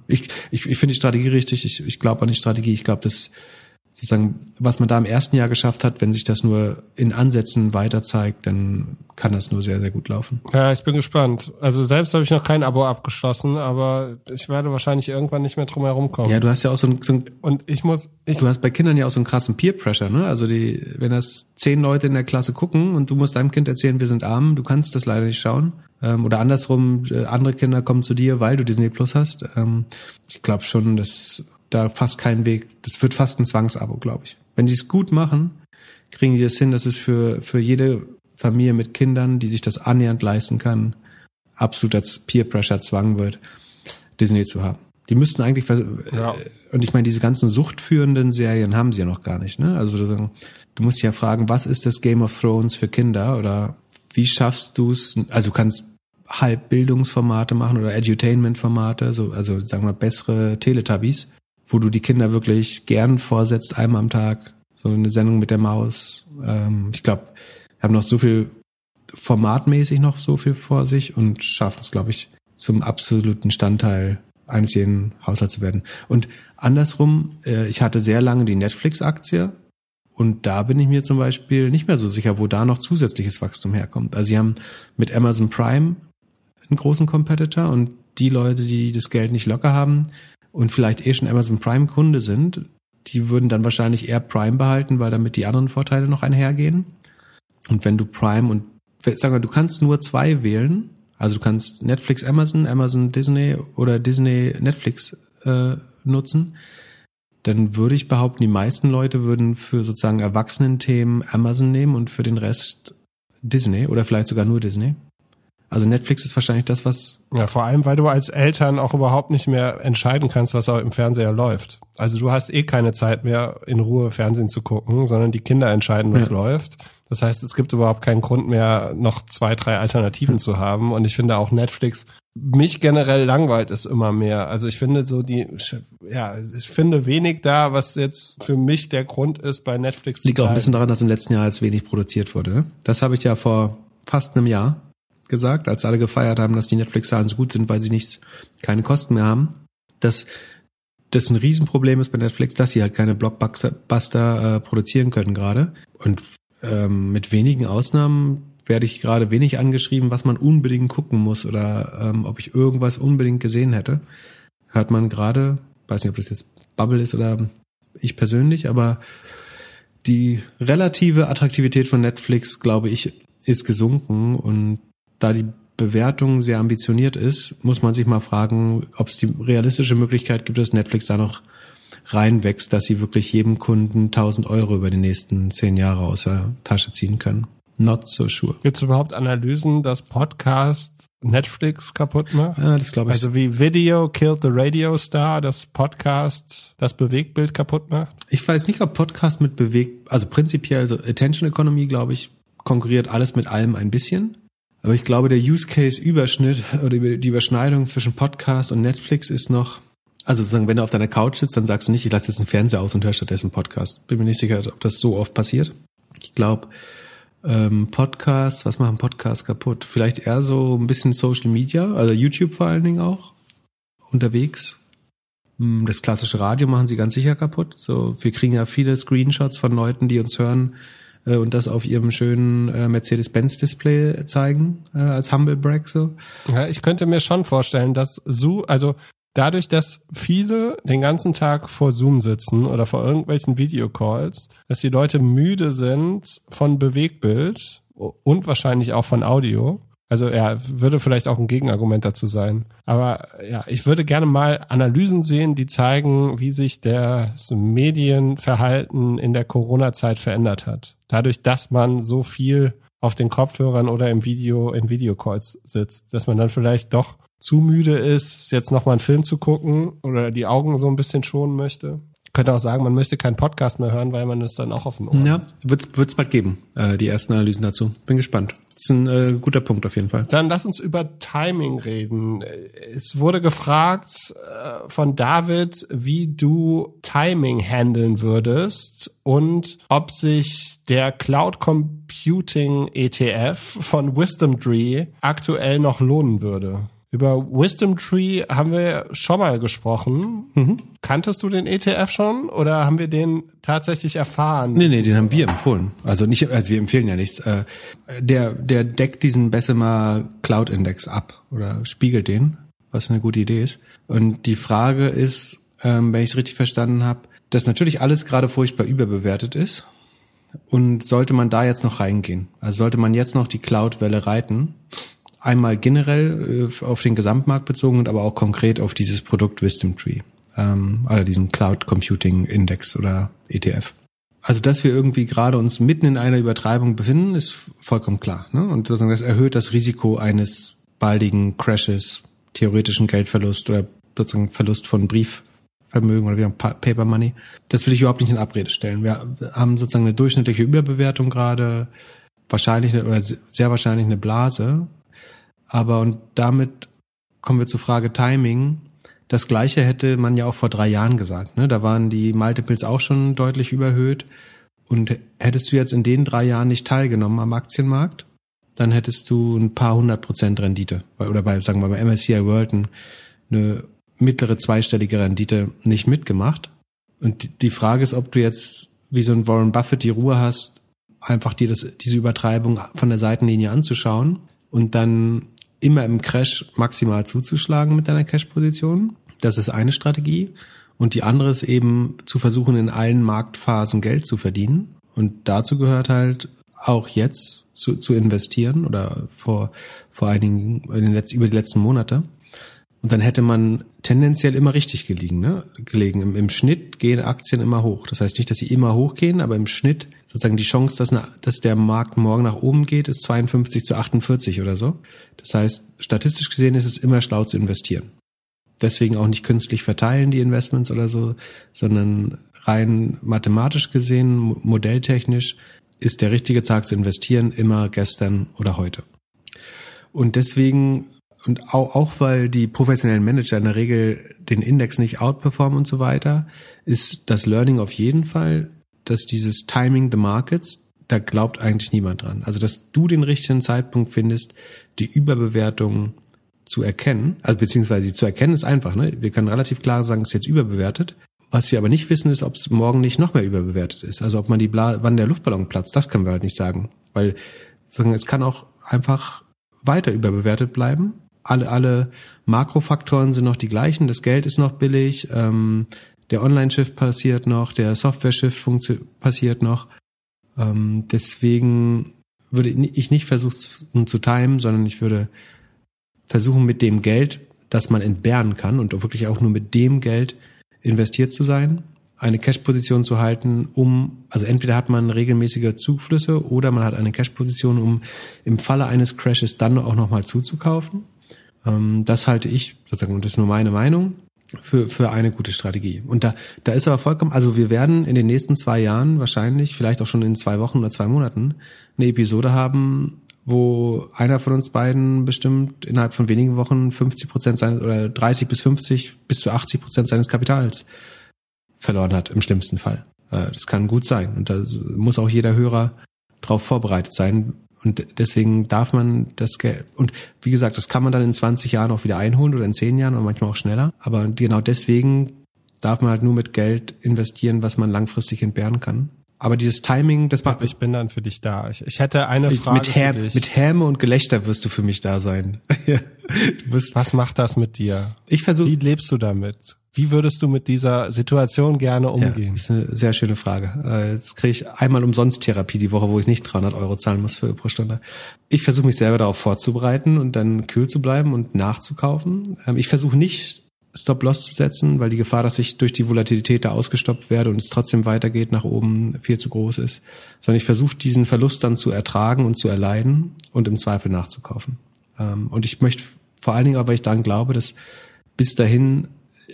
Ich, ich, ich finde die Strategie richtig. Ich, ich glaube an die Strategie. Ich glaube, dass sozusagen, was man da im ersten Jahr geschafft hat, wenn sich das nur in Ansätzen weiter zeigt, dann kann das nur sehr, sehr gut laufen.
Ja, ich bin gespannt. Also selbst habe ich noch kein Abo abgeschlossen, aber ich werde wahrscheinlich irgendwann nicht mehr drum herum kommen.
Ja, du hast ja auch so ein, so ein
und ich muss, ich
du hast bei Kindern ja auch so einen krassen Peer Pressure, ne? Also die, wenn das zehn Leute in der Klasse gucken und du musst deinem Kind erzählen, wir sind arm, du kannst das leider nicht schauen. Ähm, oder andersrum, äh, andere Kinder kommen zu dir, weil du Disney Plus hast. Ähm, ich glaube schon, dass da fast keinen Weg. Das wird fast ein Zwangsabo, glaube ich. Wenn sie es gut machen, kriegen die es hin, dass es für, für jede Familie mit Kindern, die sich das annähernd leisten kann, absolut als Peer Pressure Zwang wird, Disney zu haben. Die müssten eigentlich, ja. und ich meine, diese ganzen suchtführenden Serien haben sie ja noch gar nicht, ne? Also du musst ja fragen, was ist das Game of Thrones für Kinder oder wie schaffst du es, also du kannst halb Bildungsformate machen oder Edutainment-Formate, so, also sagen wir bessere Teletubbies wo du die Kinder wirklich gern vorsetzt, einmal am Tag. So eine Sendung mit der Maus. Ähm, ich glaube, haben noch so viel formatmäßig noch so viel vor sich und schaffen es, glaube ich, zum absoluten Standteil eines jeden Haushalts zu werden. Und andersrum, äh, ich hatte sehr lange die Netflix-Aktie und da bin ich mir zum Beispiel nicht mehr so sicher, wo da noch zusätzliches Wachstum herkommt. Also sie haben mit Amazon Prime einen großen Competitor und die Leute, die das Geld nicht locker haben, und vielleicht eh schon Amazon Prime Kunde sind, die würden dann wahrscheinlich eher Prime behalten, weil damit die anderen Vorteile noch einhergehen. Und wenn du Prime und sagen wir, du kannst nur zwei wählen, also du kannst Netflix Amazon, Amazon Disney oder Disney Netflix äh, nutzen, dann würde ich behaupten, die meisten Leute würden für sozusagen Erwachsenen-Themen Amazon nehmen und für den Rest Disney oder vielleicht sogar nur Disney. Also Netflix ist wahrscheinlich das, was.
Ja, vor allem, weil du als Eltern auch überhaupt nicht mehr entscheiden kannst, was auch im Fernseher läuft. Also du hast eh keine Zeit mehr, in Ruhe Fernsehen zu gucken, sondern die Kinder entscheiden, was ja. läuft. Das heißt, es gibt überhaupt keinen Grund mehr, noch zwei, drei Alternativen zu haben. Und ich finde auch Netflix, mich generell langweilt es immer mehr. Also ich finde so die, ja, ich finde wenig da, was jetzt für mich der Grund ist, bei Netflix
Liegt zu auch ein bisschen daran, dass im letzten Jahr als wenig produziert wurde. Ne? Das habe ich ja vor fast einem Jahr gesagt, als alle gefeiert haben, dass die Netflix-Zahlen so gut sind, weil sie nichts, keine Kosten mehr haben, dass das ein Riesenproblem ist bei Netflix, dass sie halt keine Blockbuster äh, produzieren können gerade. Und ähm, mit wenigen Ausnahmen werde ich gerade wenig angeschrieben, was man unbedingt gucken muss oder ähm, ob ich irgendwas unbedingt gesehen hätte. Hört man gerade, weiß nicht, ob das jetzt Bubble ist oder ich persönlich, aber die relative Attraktivität von Netflix, glaube ich, ist gesunken und da die Bewertung sehr ambitioniert ist, muss man sich mal fragen, ob es die realistische Möglichkeit gibt, dass Netflix da noch reinwächst, dass sie wirklich jedem Kunden 1000 Euro über die nächsten zehn Jahre aus der Tasche ziehen können. Not so sure.
Gibt es überhaupt Analysen, dass Podcast Netflix kaputt macht?
Ja, das glaube ich.
Also wie Video killed the Radio Star, das Podcast das Bewegtbild kaputt macht?
Ich weiß nicht, ob Podcast mit Beweg, also prinzipiell, also Attention Economy, glaube ich, konkurriert alles mit allem ein bisschen. Aber ich glaube, der Use Case Überschnitt oder die Überschneidung zwischen Podcast und Netflix ist noch, also sozusagen, wenn du auf deiner Couch sitzt, dann sagst du nicht, ich lasse jetzt einen Fernseher aus und höre stattdessen Podcast. Bin mir nicht sicher, ob das so oft passiert. Ich glaube, ähm, Podcasts, was machen Podcasts kaputt? Vielleicht eher so ein bisschen Social Media, also YouTube vor allen Dingen auch unterwegs. Hm, das klassische Radio machen sie ganz sicher kaputt. So, wir kriegen ja viele Screenshots von Leuten, die uns hören äh, und das auf ihrem schönen äh, Mercedes-Benz-Display zeigen äh, als Humble Break so.
Ja, ich könnte mir schon vorstellen, dass so, also dadurch, dass viele den ganzen Tag vor Zoom sitzen oder vor irgendwelchen Videocalls, dass die Leute müde sind von Bewegbild und wahrscheinlich auch von Audio. Also ja, würde vielleicht auch ein Gegenargument dazu sein. Aber ja, ich würde gerne mal Analysen sehen, die zeigen, wie sich das Medienverhalten in der Corona-Zeit verändert hat. Dadurch, dass man so viel auf den Kopfhörern oder im Video, in Videocalls sitzt, dass man dann vielleicht doch zu müde ist, jetzt nochmal einen Film zu gucken oder die Augen so ein bisschen schonen möchte. Könnte auch sagen, man möchte keinen Podcast mehr hören, weil man es dann auch auf dem Ohr
Ja, wird's wird's bald geben, äh, die ersten Analysen dazu. Bin gespannt. Das ist ein äh, guter Punkt auf jeden Fall.
Dann lass uns über Timing reden. Es wurde gefragt äh, von David, wie du Timing handeln würdest und ob sich der Cloud Computing ETF von Wisdom Tree aktuell noch lohnen würde. Über Wisdom Tree haben wir schon mal gesprochen. Mhm. Kanntest du den ETF schon oder haben wir den tatsächlich erfahren?
Nee, nee, den haben wir empfohlen. Also nicht, also wir empfehlen ja nichts. Äh, der, der deckt diesen Bessemer Cloud Index ab oder spiegelt den, was eine gute Idee ist. Und die Frage ist, ähm, wenn ich es richtig verstanden habe, dass natürlich alles gerade furchtbar überbewertet ist. Und sollte man da jetzt noch reingehen? Also sollte man jetzt noch die Cloud-Welle reiten? Einmal generell äh, auf den Gesamtmarkt bezogen und aber auch konkret auf dieses Produkt Wisdom Tree, ähm, also diesen Cloud Computing Index oder ETF. Also, dass wir irgendwie gerade uns mitten in einer Übertreibung befinden, ist vollkommen klar. Ne? Und sozusagen das erhöht das Risiko eines baldigen Crashes, theoretischen Geldverlust oder sozusagen Verlust von Briefvermögen oder wie Paper Money. Das will ich überhaupt nicht in Abrede stellen. Wir haben sozusagen eine durchschnittliche Überbewertung gerade, wahrscheinlich eine, oder sehr wahrscheinlich eine Blase, aber und damit kommen wir zur Frage Timing. Das gleiche hätte man ja auch vor drei Jahren gesagt. Ne? Da waren die Multiples auch schon deutlich überhöht. Und hättest du jetzt in den drei Jahren nicht teilgenommen am Aktienmarkt, dann hättest du ein paar hundert Prozent Rendite. Oder bei, sagen wir mal, MSCI World eine mittlere zweistellige Rendite nicht mitgemacht. Und die Frage ist, ob du jetzt wie so ein Warren Buffett die Ruhe hast, einfach dir das, diese Übertreibung von der Seitenlinie anzuschauen und dann immer im Crash maximal zuzuschlagen mit deiner Cash-Position. Das ist eine Strategie. Und die andere ist eben zu versuchen, in allen Marktphasen Geld zu verdienen. Und dazu gehört halt auch jetzt zu, zu investieren oder vor, vor einigen, in den letzten, über die letzten Monate. Und dann hätte man tendenziell immer richtig gelegen, ne? gelegen. Im, Im Schnitt gehen Aktien immer hoch. Das heißt nicht, dass sie immer hochgehen, aber im Schnitt sozusagen die Chance, dass, eine, dass der Markt morgen nach oben geht, ist 52 zu 48 oder so. Das heißt, statistisch gesehen ist es immer schlau zu investieren. Deswegen auch nicht künstlich verteilen die Investments oder so, sondern rein mathematisch gesehen, modelltechnisch ist der richtige Tag zu investieren immer gestern oder heute. Und deswegen und auch, auch weil die professionellen Manager in der Regel den Index nicht outperformen und so weiter, ist das Learning auf jeden Fall, dass dieses Timing the Markets, da glaubt eigentlich niemand dran. Also, dass du den richtigen Zeitpunkt findest, die Überbewertung zu erkennen, also beziehungsweise sie zu erkennen ist einfach, ne? Wir können relativ klar sagen, es ist jetzt überbewertet. Was wir aber nicht wissen, ist, ob es morgen nicht noch mehr überbewertet ist. Also ob man die Bla wann der Luftballon platzt, das können wir halt nicht sagen. Weil sagen, es kann auch einfach weiter überbewertet bleiben alle, alle Makrofaktoren sind noch die gleichen. Das Geld ist noch billig, ähm, der Online-Shift passiert noch, der Software-Shift passiert noch. Ähm, deswegen würde ich nicht versuchen zu timen, sondern ich würde versuchen mit dem Geld, das man entbehren kann und wirklich auch nur mit dem Geld investiert zu sein, eine Cash-Position zu halten, um, also entweder hat man regelmäßige Zuflüsse oder man hat eine Cash-Position, um im Falle eines Crashes dann auch nochmal zuzukaufen. Ähm, das halte ich, sozusagen, und das ist nur meine Meinung, für, für eine gute Strategie. Und da, da ist aber vollkommen, also wir werden in den nächsten zwei Jahren wahrscheinlich, vielleicht auch schon in zwei Wochen oder zwei Monaten, eine Episode haben, wo einer von uns beiden bestimmt innerhalb von wenigen Wochen 50 Prozent seines oder 30 bis 50 bis zu 80 Prozent seines Kapitals verloren hat, im schlimmsten Fall. Äh, das kann gut sein. Und da muss auch jeder Hörer darauf vorbereitet sein. Und deswegen darf man das Geld, und wie gesagt, das kann man dann in 20 Jahren auch wieder einholen oder in 10 Jahren oder manchmal auch schneller. Aber genau deswegen darf man halt nur mit Geld investieren, was man langfristig entbehren kann. Aber dieses Timing, das macht.
Ich bin dann für dich da. Ich, ich hätte eine Frage.
Mit, Häm, mit Häme und Gelächter wirst du für mich da sein. *laughs*
Was macht das mit dir?
Ich versuche.
Wie lebst du damit? Wie würdest du mit dieser Situation gerne umgehen? Ja,
das ist eine sehr schöne Frage. Äh, jetzt kriege ich einmal umsonst Therapie die Woche, wo ich nicht 300 Euro zahlen muss für pro Stunde. Ich versuche mich selber darauf vorzubereiten und dann kühl zu bleiben und nachzukaufen. Ähm, ich versuche nicht Stop-Loss zu setzen, weil die Gefahr, dass ich durch die Volatilität da ausgestoppt werde und es trotzdem weitergeht nach oben, viel zu groß ist. Sondern ich versuche diesen Verlust dann zu ertragen und zu erleiden und im Zweifel nachzukaufen. Ähm, und ich möchte vor allen Dingen aber, weil ich daran glaube, dass bis dahin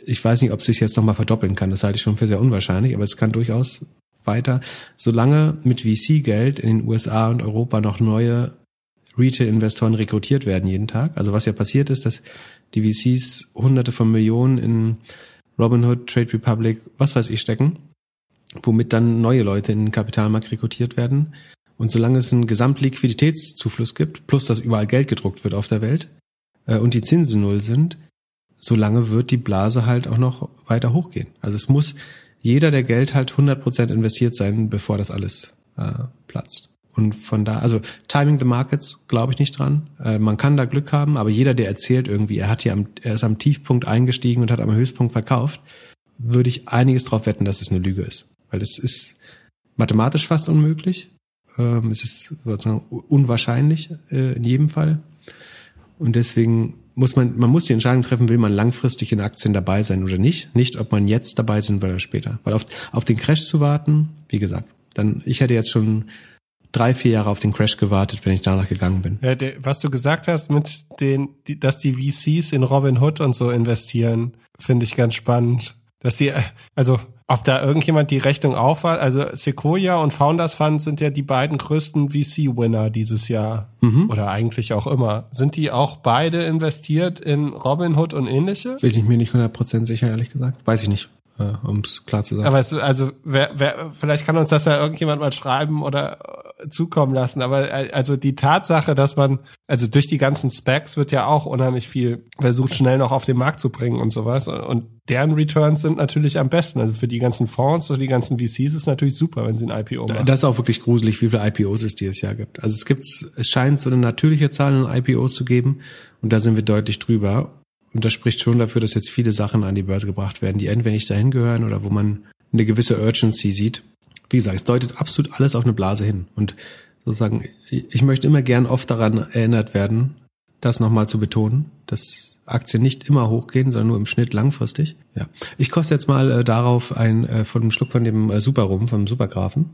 ich weiß nicht, ob es sich jetzt nochmal verdoppeln kann. Das halte ich schon für sehr unwahrscheinlich, aber es kann durchaus weiter, solange mit VC-Geld in den USA und Europa noch neue Retail-Investoren rekrutiert werden jeden Tag. Also was ja passiert ist, dass die VCs hunderte von Millionen in Robinhood, Trade Republic, was weiß ich stecken, womit dann neue Leute in den Kapitalmarkt rekrutiert werden. Und solange es einen Gesamtliquiditätszufluss gibt, plus dass überall Geld gedruckt wird auf der Welt äh, und die Zinsen null sind, solange wird die Blase halt auch noch weiter hochgehen. Also es muss jeder, der Geld halt 100% investiert sein, bevor das alles äh, platzt. Und von da, also Timing the Markets glaube ich nicht dran. Äh, man kann da Glück haben, aber jeder, der erzählt irgendwie, er hat hier am, er ist am Tiefpunkt eingestiegen und hat am Höchstpunkt verkauft, würde ich einiges drauf wetten, dass es eine Lüge ist. Weil es ist mathematisch fast unmöglich. Ähm, es ist sozusagen unwahrscheinlich äh, in jedem Fall. Und deswegen muss man, man muss die Entscheidung treffen, will man langfristig in Aktien dabei sein oder nicht. Nicht, ob man jetzt dabei sind oder später. Weil auf, auf den Crash zu warten, wie gesagt, dann, ich hätte jetzt schon drei, vier Jahre auf den Crash gewartet, wenn ich danach gegangen bin.
Ja, der, was du gesagt hast mit den, die, dass die VCs in Robinhood und so investieren, finde ich ganz spannend. Dass die, also ob da irgendjemand die Rechnung aufhat. Also Sequoia und Founders Fund sind ja die beiden größten VC-Winner dieses Jahr. Mhm. Oder eigentlich auch immer. Sind die auch beide investiert in Robinhood und ähnliche?
Bin ich mir nicht 100% sicher, ehrlich gesagt. Weiß ich nicht äh, um es klar zu sagen.
Aber es, also wer, wer, vielleicht kann uns das ja irgendjemand mal schreiben oder zukommen lassen. Aber äh, also die Tatsache, dass man, also durch die ganzen Specs wird ja auch unheimlich viel versucht, schnell noch auf den Markt zu bringen und sowas. Und deren Returns sind natürlich am besten. Also für die ganzen Fonds, für die ganzen VCs ist natürlich super, wenn sie ein IPO machen.
Das ist auch wirklich gruselig, wie viele IPOs es dieses Jahr gibt. Also es gibt, es scheint so eine natürliche Zahl an IPOs zu geben. Und da sind wir deutlich drüber. Und das spricht schon dafür, dass jetzt viele Sachen an die Börse gebracht werden, die entweder nicht dahin gehören oder wo man eine gewisse Urgency sieht. Wie gesagt, es deutet absolut alles auf eine Blase hin. Und sozusagen, ich möchte immer gern oft daran erinnert werden, das nochmal zu betonen, dass Aktien nicht immer hochgehen, sondern nur im Schnitt langfristig. Ja. Ich koste jetzt mal äh, darauf ein äh, von einem Schluck von dem äh, Superrum, vom Supergrafen.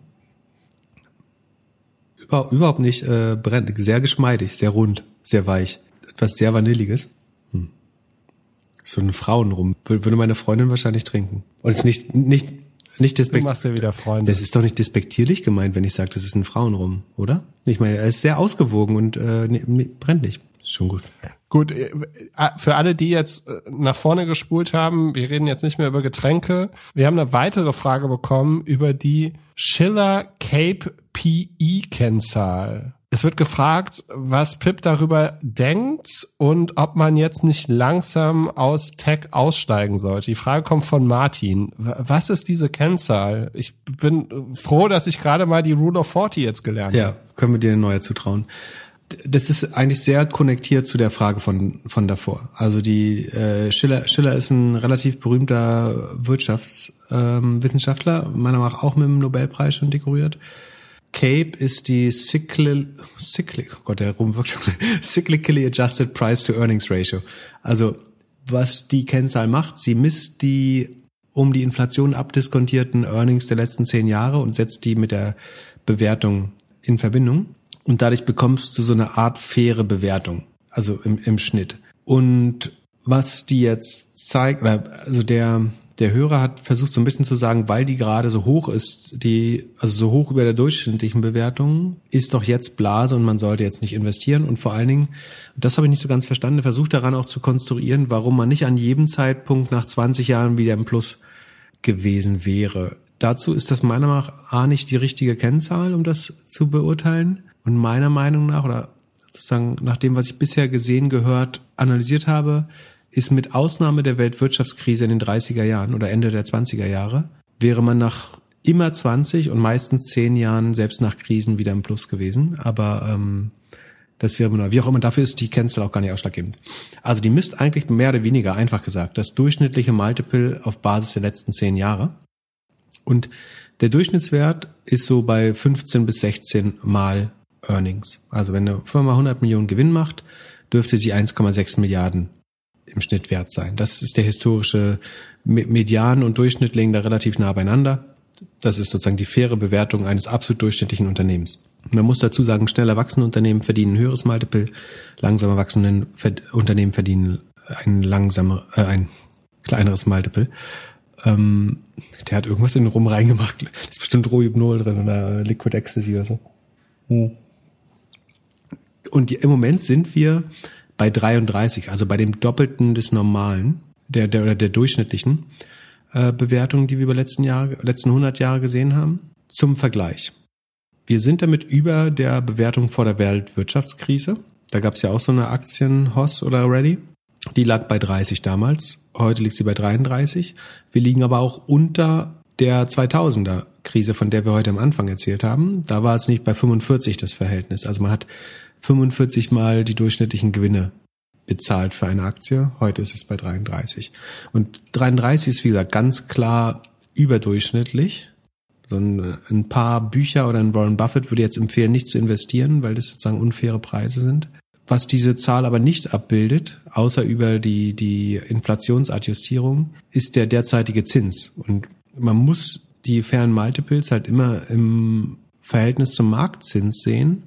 Über, überhaupt nicht äh, brennt, sehr geschmeidig, sehr rund, sehr weich. Etwas sehr Vanilliges. So ein Frauenrum. Würde meine Freundin wahrscheinlich trinken. Und es nicht, nicht, nicht
despektierlich. Du machst ja wieder Freunde.
Das ist doch nicht despektierlich gemeint, wenn ich sage, das ist ein Frauenrum, oder? Ich meine, er ist sehr ausgewogen und äh, ne, brennt nicht. Ist schon gut.
Gut, äh, äh, für alle, die jetzt äh, nach vorne gespult haben, wir reden jetzt nicht mehr über Getränke. Wir haben eine weitere Frage bekommen über die Schiller Cape PE Kennzahl. Es wird gefragt, was Pip darüber denkt und ob man jetzt nicht langsam aus Tech aussteigen sollte. Die Frage kommt von Martin. Was ist diese Kennzahl? Ich bin froh, dass ich gerade mal die Rule of 40 jetzt gelernt habe.
Ja, können wir dir eine neue zutrauen. Das ist eigentlich sehr konnektiert zu der Frage von, von davor. Also die äh, Schiller, Schiller ist ein relativ berühmter Wirtschaftswissenschaftler, ähm, meiner Meinung nach auch mit dem Nobelpreis schon dekoriert CAPE ist die cycli, cycli, oh Gott, der rum wirkt schon, *laughs* cyclically adjusted price to earnings ratio. Also, was die Kennzahl macht, sie misst die um die Inflation abdiskontierten Earnings der letzten zehn Jahre und setzt die mit der Bewertung in Verbindung. Und dadurch bekommst du so eine Art faire Bewertung, also im, im Schnitt. Und was die jetzt zeigt, also der, der Hörer hat versucht so ein bisschen zu sagen, weil die gerade so hoch ist, die, also so hoch über der durchschnittlichen Bewertung, ist doch jetzt Blase und man sollte jetzt nicht investieren. Und vor allen Dingen, das habe ich nicht so ganz verstanden, versucht daran auch zu konstruieren, warum man nicht an jedem Zeitpunkt nach 20 Jahren wieder im Plus gewesen wäre. Dazu ist das meiner Meinung nach A nicht die richtige Kennzahl, um das zu beurteilen. Und meiner Meinung nach, oder sozusagen nach dem, was ich bisher gesehen, gehört, analysiert habe, ist mit Ausnahme der Weltwirtschaftskrise in den 30er Jahren oder Ende der 20er Jahre, wäre man nach immer 20 und meistens 10 Jahren selbst nach Krisen wieder im Plus gewesen. Aber ähm, das wäre nur, wie auch immer, dafür ist die Kennzahl auch gar nicht ausschlaggebend. Also die misst eigentlich mehr oder weniger, einfach gesagt, das durchschnittliche Multiple auf Basis der letzten 10 Jahre. Und der Durchschnittswert ist so bei 15 bis 16 Mal Earnings. Also wenn eine Firma 100 Millionen Gewinn macht, dürfte sie 1,6 Milliarden im Schnitt wert sein. Das ist der historische Median und Durchschnitt liegen da relativ nah beieinander. Das ist sozusagen die faire Bewertung eines absolut durchschnittlichen Unternehmens. Man muss dazu sagen, schneller wachsende Unternehmen verdienen ein höheres Multiple, langsamer wachsende Unternehmen verdienen ein langsamer, äh, ein kleineres Multiple. Ähm, der hat irgendwas in den Rum reingemacht. Da ist bestimmt Rohypnol drin oder Liquid Ecstasy oder so. Hm. Und im Moment sind wir bei 33, also bei dem Doppelten des normalen, der, der, oder der durchschnittlichen äh, Bewertung, die wir über letzten Jahre, letzten 100 Jahre gesehen haben. Zum Vergleich. Wir sind damit über der Bewertung vor der Weltwirtschaftskrise. Da gab es ja auch so eine Aktien Hoss oder Ready. Die lag bei 30 damals. Heute liegt sie bei 33. Wir liegen aber auch unter der 2000er Krise, von der wir heute am Anfang erzählt haben. Da war es nicht bei 45 das Verhältnis. Also man hat 45 mal die durchschnittlichen Gewinne bezahlt für eine Aktie. Heute ist es bei 33. Und 33 ist, wie gesagt, ganz klar überdurchschnittlich. So ein, ein paar Bücher oder ein Warren Buffett würde jetzt empfehlen, nicht zu investieren, weil das sozusagen unfaire Preise sind. Was diese Zahl aber nicht abbildet, außer über die, die Inflationsadjustierung, ist der derzeitige Zins. Und man muss die fairen Multiples halt immer im Verhältnis zum Marktzins sehen.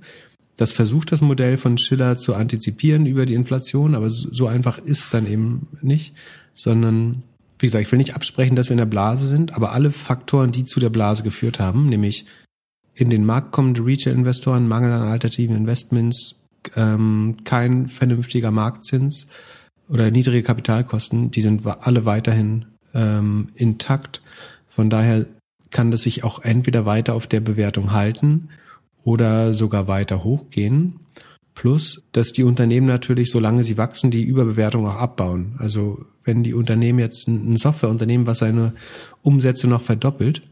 Das versucht das Modell von Schiller zu antizipieren über die Inflation, aber so einfach ist dann eben nicht, sondern wie gesagt, ich will nicht absprechen, dass wir in der Blase sind, aber alle Faktoren, die zu der Blase geführt haben, nämlich in den Markt kommende Retail-Investoren, Mangel an alternativen Investments, ähm, kein vernünftiger Marktzins oder niedrige Kapitalkosten, die sind alle weiterhin ähm, intakt. Von daher kann das sich auch entweder weiter auf der Bewertung halten oder sogar weiter hochgehen. Plus, dass die Unternehmen natürlich, solange sie wachsen, die Überbewertung auch abbauen. Also wenn die Unternehmen jetzt ein Softwareunternehmen, was seine Umsätze noch verdoppelt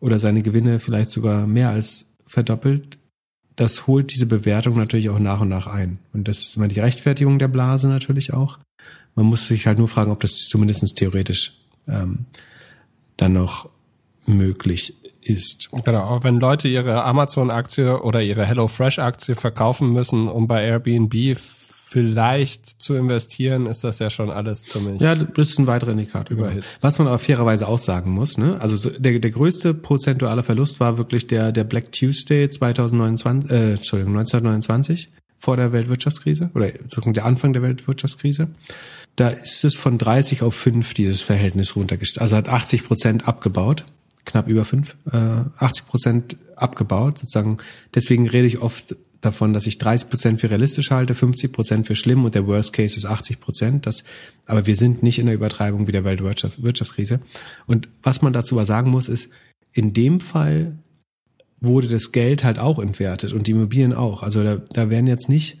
oder seine Gewinne vielleicht sogar mehr als verdoppelt, das holt diese Bewertung natürlich auch nach und nach ein. Und das ist immer die Rechtfertigung der Blase natürlich auch. Man muss sich halt nur fragen, ob das zumindest theoretisch ähm, dann noch möglich ist.
Genau, auch wenn Leute ihre Amazon-Aktie oder ihre HelloFresh-Aktie verkaufen müssen, um bei Airbnb vielleicht zu investieren, ist das ja schon alles ziemlich.
Ja, das ist ein weiterer Indikator.
Überhitzt.
Was man aber fairerweise auch sagen muss, ne? Also der, der größte prozentuale Verlust war wirklich der, der Black Tuesday 2029, äh, Entschuldigung, 1929 vor der Weltwirtschaftskrise oder sozusagen der Anfang der Weltwirtschaftskrise. Da ist es von 30 auf 5 dieses Verhältnis runtergestellt. Also hat 80 Prozent abgebaut knapp über fünf, äh, 80 Prozent abgebaut. Sozusagen, deswegen rede ich oft davon, dass ich 30 Prozent für realistisch halte, 50 Prozent für schlimm und der Worst Case ist 80 Prozent. Das, aber wir sind nicht in der Übertreibung wie der Weltwirtschaftskrise. Und was man dazu aber sagen muss, ist, in dem Fall wurde das Geld halt auch entwertet und die Immobilien auch. Also da, da werden jetzt nicht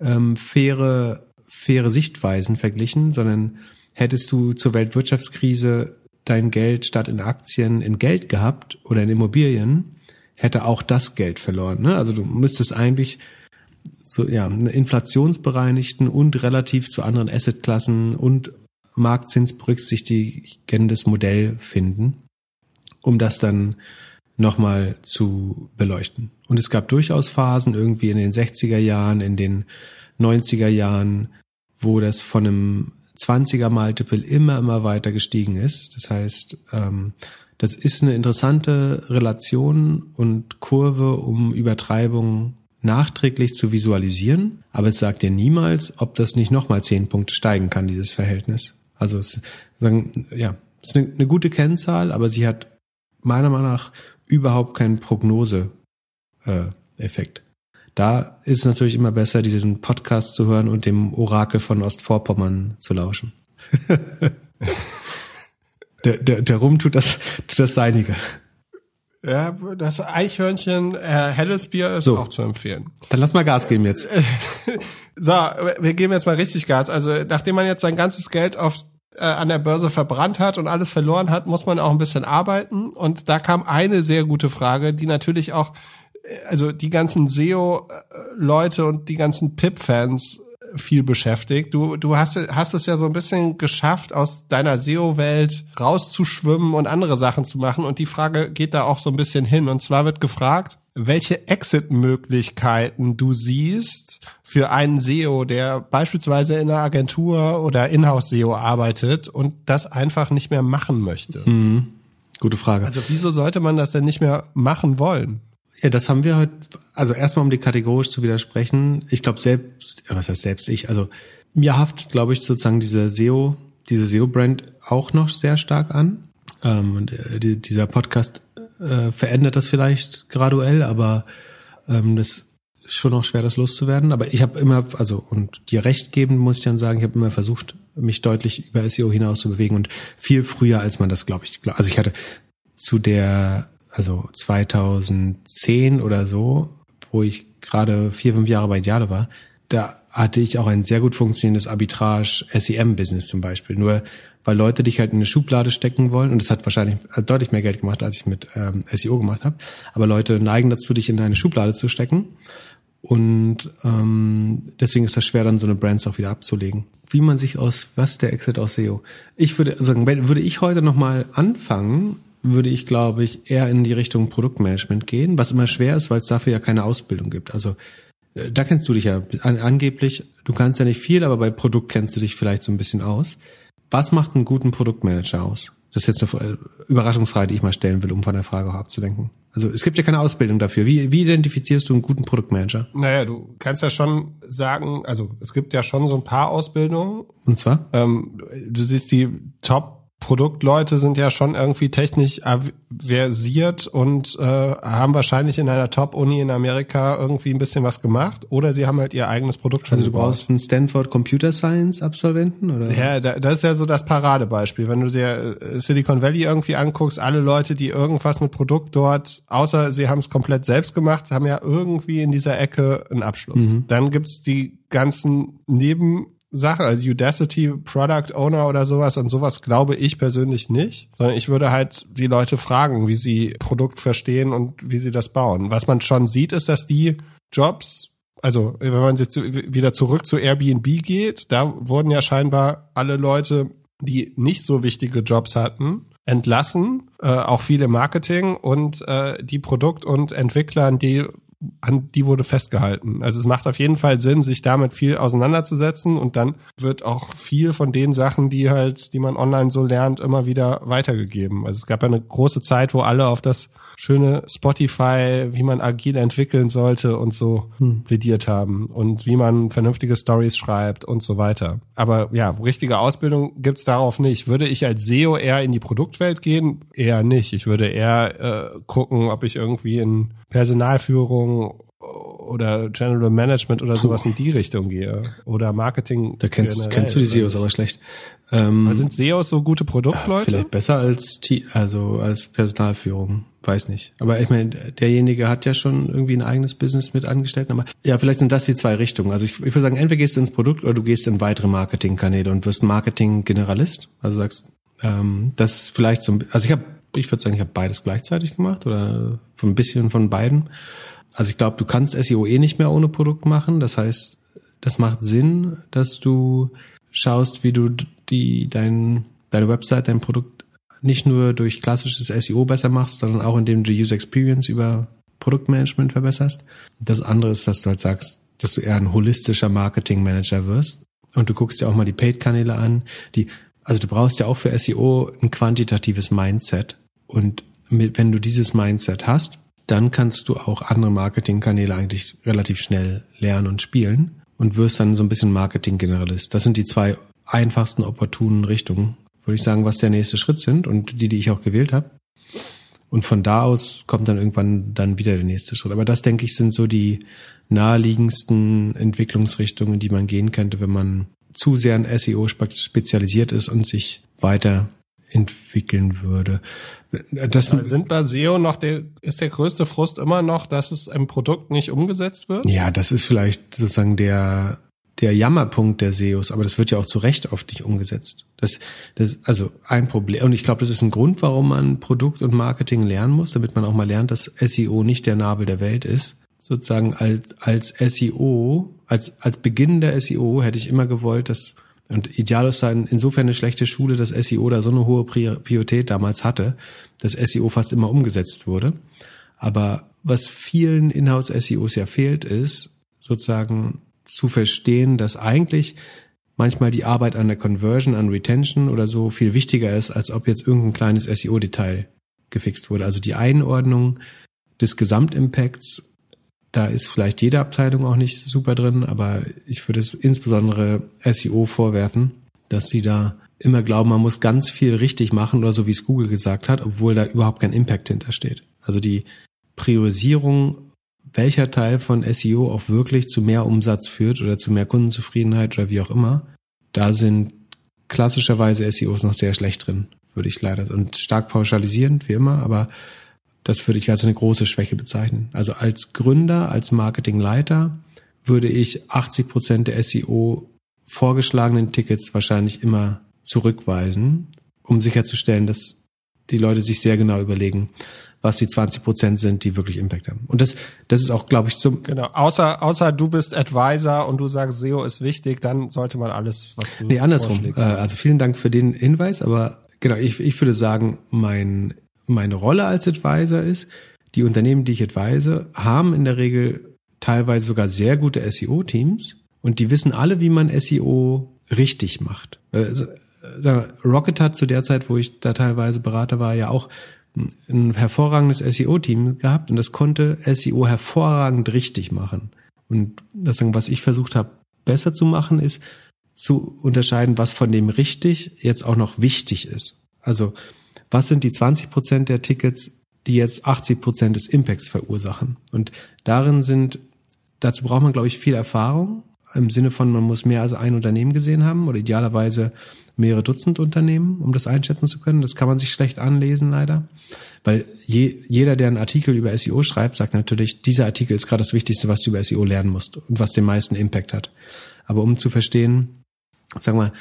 ähm, faire, faire Sichtweisen verglichen, sondern hättest du zur Weltwirtschaftskrise dein Geld statt in Aktien in Geld gehabt oder in Immobilien, hätte auch das Geld verloren. Ne? Also du müsstest eigentlich so ja inflationsbereinigten und relativ zu anderen Assetklassen und Marktzins berücksichtigendes Modell finden, um das dann nochmal zu beleuchten. Und es gab durchaus Phasen irgendwie in den 60er Jahren, in den 90er Jahren, wo das von einem 20er Multiple immer, immer weiter gestiegen ist. Das heißt, ähm, das ist eine interessante Relation und Kurve, um Übertreibungen nachträglich zu visualisieren, aber es sagt dir niemals, ob das nicht nochmal zehn Punkte steigen kann, dieses Verhältnis. Also es sagen, ja, es ist eine, eine gute Kennzahl, aber sie hat meiner Meinung nach überhaupt keinen Prognose-Effekt. Da ist es natürlich immer besser, diesen Podcast zu hören und dem Orakel von Ostvorpommern zu lauschen. *laughs* der, der, der Rum tut das, tut das Seinige.
Ja, das Eichhörnchen äh, helles Bier ist so. auch zu empfehlen.
Dann lass mal Gas geben jetzt. *laughs*
so, wir geben jetzt mal richtig Gas. Also nachdem man jetzt sein ganzes Geld auf äh, an der Börse verbrannt hat und alles verloren hat, muss man auch ein bisschen arbeiten. Und da kam eine sehr gute Frage, die natürlich auch, also die ganzen SEO-Leute und die ganzen PIP-Fans viel beschäftigt. Du, du hast, hast es ja so ein bisschen geschafft, aus deiner SEO-Welt rauszuschwimmen und andere Sachen zu machen. Und die Frage geht da auch so ein bisschen hin. Und zwar wird gefragt, welche Exit-Möglichkeiten du siehst für einen SEO, der beispielsweise in einer Agentur oder Inhouse-SEO arbeitet und das einfach nicht mehr machen möchte.
Mhm. Gute Frage.
Also wieso sollte man das denn nicht mehr machen wollen?
Ja, das haben wir heute, also erstmal um die kategorisch zu widersprechen. Ich glaube selbst, was heißt selbst ich, also mir haft, glaube ich, sozusagen diese SEO, diese SEO-Brand auch noch sehr stark an. Ähm, und äh, die, dieser Podcast äh, verändert das vielleicht graduell, aber ähm, das ist schon noch schwer, das loszuwerden. Aber ich habe immer, also und dir recht geben, muss ich dann sagen, ich habe immer versucht, mich deutlich über SEO hinaus zu bewegen und viel früher, als man das, glaube ich, also ich hatte zu der also 2010 oder so, wo ich gerade vier, fünf Jahre bei Ideale war, da hatte ich auch ein sehr gut funktionierendes Arbitrage-SEM-Business zum Beispiel. Nur weil Leute dich halt in eine Schublade stecken wollen, und das hat wahrscheinlich deutlich mehr Geld gemacht, als ich mit ähm, SEO gemacht habe, aber Leute neigen dazu, dich in eine Schublade zu stecken. Und ähm, deswegen ist das schwer, dann so eine Brands auch wieder abzulegen. Wie man sich aus, was der Exit aus SEO? Ich würde sagen, würde ich heute nochmal anfangen, würde ich, glaube ich, eher in die Richtung Produktmanagement gehen, was immer schwer ist, weil es dafür ja keine Ausbildung gibt. Also äh, da kennst du dich ja an, angeblich, du kannst ja nicht viel, aber bei Produkt kennst du dich vielleicht so ein bisschen aus. Was macht einen guten Produktmanager aus? Das ist jetzt eine äh, Überraschungsfrage, die ich mal stellen will, um von der Frage auch abzulenken. Also es gibt ja keine Ausbildung dafür. Wie, wie identifizierst du einen guten Produktmanager?
Naja, du kannst ja schon sagen, also es gibt ja schon so ein paar Ausbildungen.
Und zwar?
Ähm, du siehst die Top Produktleute sind ja schon irgendwie technisch versiert und äh, haben wahrscheinlich in einer Top-Uni in Amerika irgendwie ein bisschen was gemacht oder sie haben halt ihr eigenes Produkt
schon Also du brauchst einen Stanford Computer Science Absolventen oder?
Ja, das ist ja so das Paradebeispiel. Wenn du dir äh, Silicon Valley irgendwie anguckst, alle Leute, die irgendwas mit Produkt dort, außer sie haben es komplett selbst gemacht, haben ja irgendwie in dieser Ecke einen Abschluss. Mhm. Dann gibt's die ganzen Neben Sache, also Udacity Product Owner oder sowas, an sowas glaube ich persönlich nicht, sondern ich würde halt die Leute fragen, wie sie Produkt verstehen und wie sie das bauen. Was man schon sieht, ist, dass die Jobs, also wenn man jetzt wieder zurück zu Airbnb geht, da wurden ja scheinbar alle Leute, die nicht so wichtige Jobs hatten, entlassen, äh, auch viele Marketing und äh, die Produkt- und Entwickler, die an die wurde festgehalten. Also es macht auf jeden Fall Sinn, sich damit viel auseinanderzusetzen und dann wird auch viel von den Sachen, die halt, die man online so lernt, immer wieder weitergegeben. Also es gab ja eine große Zeit, wo alle auf das schöne Spotify, wie man agil entwickeln sollte und so hm. plädiert haben und wie man vernünftige Stories schreibt und so weiter. Aber ja, richtige Ausbildung gibt's darauf nicht. Würde ich als SEO eher in die Produktwelt gehen? Eher nicht. Ich würde eher äh, gucken, ob ich irgendwie in Personalführung oder General Management oder sowas Puh. in die Richtung gehe. Oder Marketing.
Da kennst, kennst du die SEOs aber schlecht.
Ähm, sind SEOs so gute Produktleute?
Vielleicht besser als also als Personalführung. Weiß nicht. Aber ich meine, derjenige hat ja schon irgendwie ein eigenes Business mit Angestellten. Aber ja, vielleicht sind das die zwei Richtungen. Also ich, ich würde sagen, entweder gehst du ins Produkt oder du gehst in weitere Marketingkanäle und wirst Marketing-Generalist. Also sagst, ähm, das vielleicht so. Also ich habe, ich würde sagen, ich habe beides gleichzeitig gemacht oder von ein bisschen von beiden. Also ich glaube, du kannst SEO eh nicht mehr ohne Produkt machen. Das heißt, das macht Sinn, dass du schaust, wie du die dein deine Website, dein Produkt nicht nur durch klassisches SEO besser machst, sondern auch indem du die User Experience über Produktmanagement verbesserst. Das andere ist, dass du halt sagst, dass du eher ein holistischer Marketing Manager wirst. Und du guckst dir auch mal die Paid-Kanäle an, die, also du brauchst ja auch für SEO ein quantitatives Mindset. Und mit, wenn du dieses Mindset hast, dann kannst du auch andere Marketingkanäle eigentlich relativ schnell lernen und spielen und wirst dann so ein bisschen Marketing-Generalist. Das sind die zwei einfachsten opportunen Richtungen, würde ich sagen, was der nächste Schritt sind und die, die ich auch gewählt habe. Und von da aus kommt dann irgendwann dann wieder der nächste Schritt. Aber das, denke ich, sind so die naheliegendsten Entwicklungsrichtungen, die man gehen könnte, wenn man zu sehr in SEO spezialisiert ist und sich weiter entwickeln würde.
Das sind bei SEO noch der, ist der größte Frust immer noch, dass es im Produkt nicht umgesetzt wird?
Ja, das ist vielleicht sozusagen der, der Jammerpunkt der SEOs, aber das wird ja auch zu Recht oft nicht umgesetzt. Das, das, also ein Problem. Und ich glaube, das ist ein Grund, warum man Produkt und Marketing lernen muss, damit man auch mal lernt, dass SEO nicht der Nabel der Welt ist. Sozusagen als, als SEO, als, als Beginn der SEO hätte ich immer gewollt, dass und Idealos sei insofern eine schlechte Schule, dass SEO da so eine hohe Priorität damals hatte, dass SEO fast immer umgesetzt wurde. Aber was vielen Inhouse-SEOs ja fehlt, ist sozusagen zu verstehen, dass eigentlich manchmal die Arbeit an der Conversion, an Retention oder so viel wichtiger ist, als ob jetzt irgendein kleines SEO-Detail gefixt wurde. Also die Einordnung des Gesamtimpacts da ist vielleicht jede Abteilung auch nicht super drin, aber ich würde es insbesondere SEO vorwerfen, dass sie da immer glauben, man muss ganz viel richtig machen oder so wie es Google gesagt hat, obwohl da überhaupt kein Impact hintersteht. Also die Priorisierung, welcher Teil von SEO auch wirklich zu mehr Umsatz führt oder zu mehr Kundenzufriedenheit oder wie auch immer, da sind klassischerweise SEOs noch sehr schlecht drin, würde ich leider und stark pauschalisierend wie immer, aber das würde ich als eine große Schwäche bezeichnen. Also als Gründer, als Marketingleiter würde ich 80 Prozent der SEO vorgeschlagenen Tickets wahrscheinlich immer zurückweisen, um sicherzustellen, dass die Leute sich sehr genau überlegen, was die 20 Prozent sind, die wirklich Impact haben. Und das, das ist auch, glaube ich, zum
genau. Außer, außer du bist Advisor und du sagst, SEO ist wichtig, dann sollte man alles, was du
nee andersrum. Äh, also vielen Dank für den Hinweis, aber genau, ich, ich würde sagen, mein meine Rolle als Advisor ist, die Unternehmen, die ich advise, haben in der Regel teilweise sogar sehr gute SEO-Teams und die wissen alle, wie man SEO richtig macht. Also, Rocket hat zu der Zeit, wo ich da teilweise Berater war, ja auch ein hervorragendes SEO-Team gehabt und das konnte SEO hervorragend richtig machen. Und das, was ich versucht habe, besser zu machen, ist zu unterscheiden, was von dem richtig jetzt auch noch wichtig ist. Also was sind die 20 Prozent der Tickets, die jetzt 80 Prozent des Impacts verursachen. Und darin sind, dazu braucht man, glaube ich, viel Erfahrung im Sinne von, man muss mehr als ein Unternehmen gesehen haben oder idealerweise mehrere Dutzend Unternehmen, um das einschätzen zu können. Das kann man sich schlecht anlesen, leider. Weil je, jeder, der einen Artikel über SEO schreibt, sagt natürlich, dieser Artikel ist gerade das Wichtigste, was du über SEO lernen musst und was den meisten Impact hat. Aber um zu verstehen, sagen wir,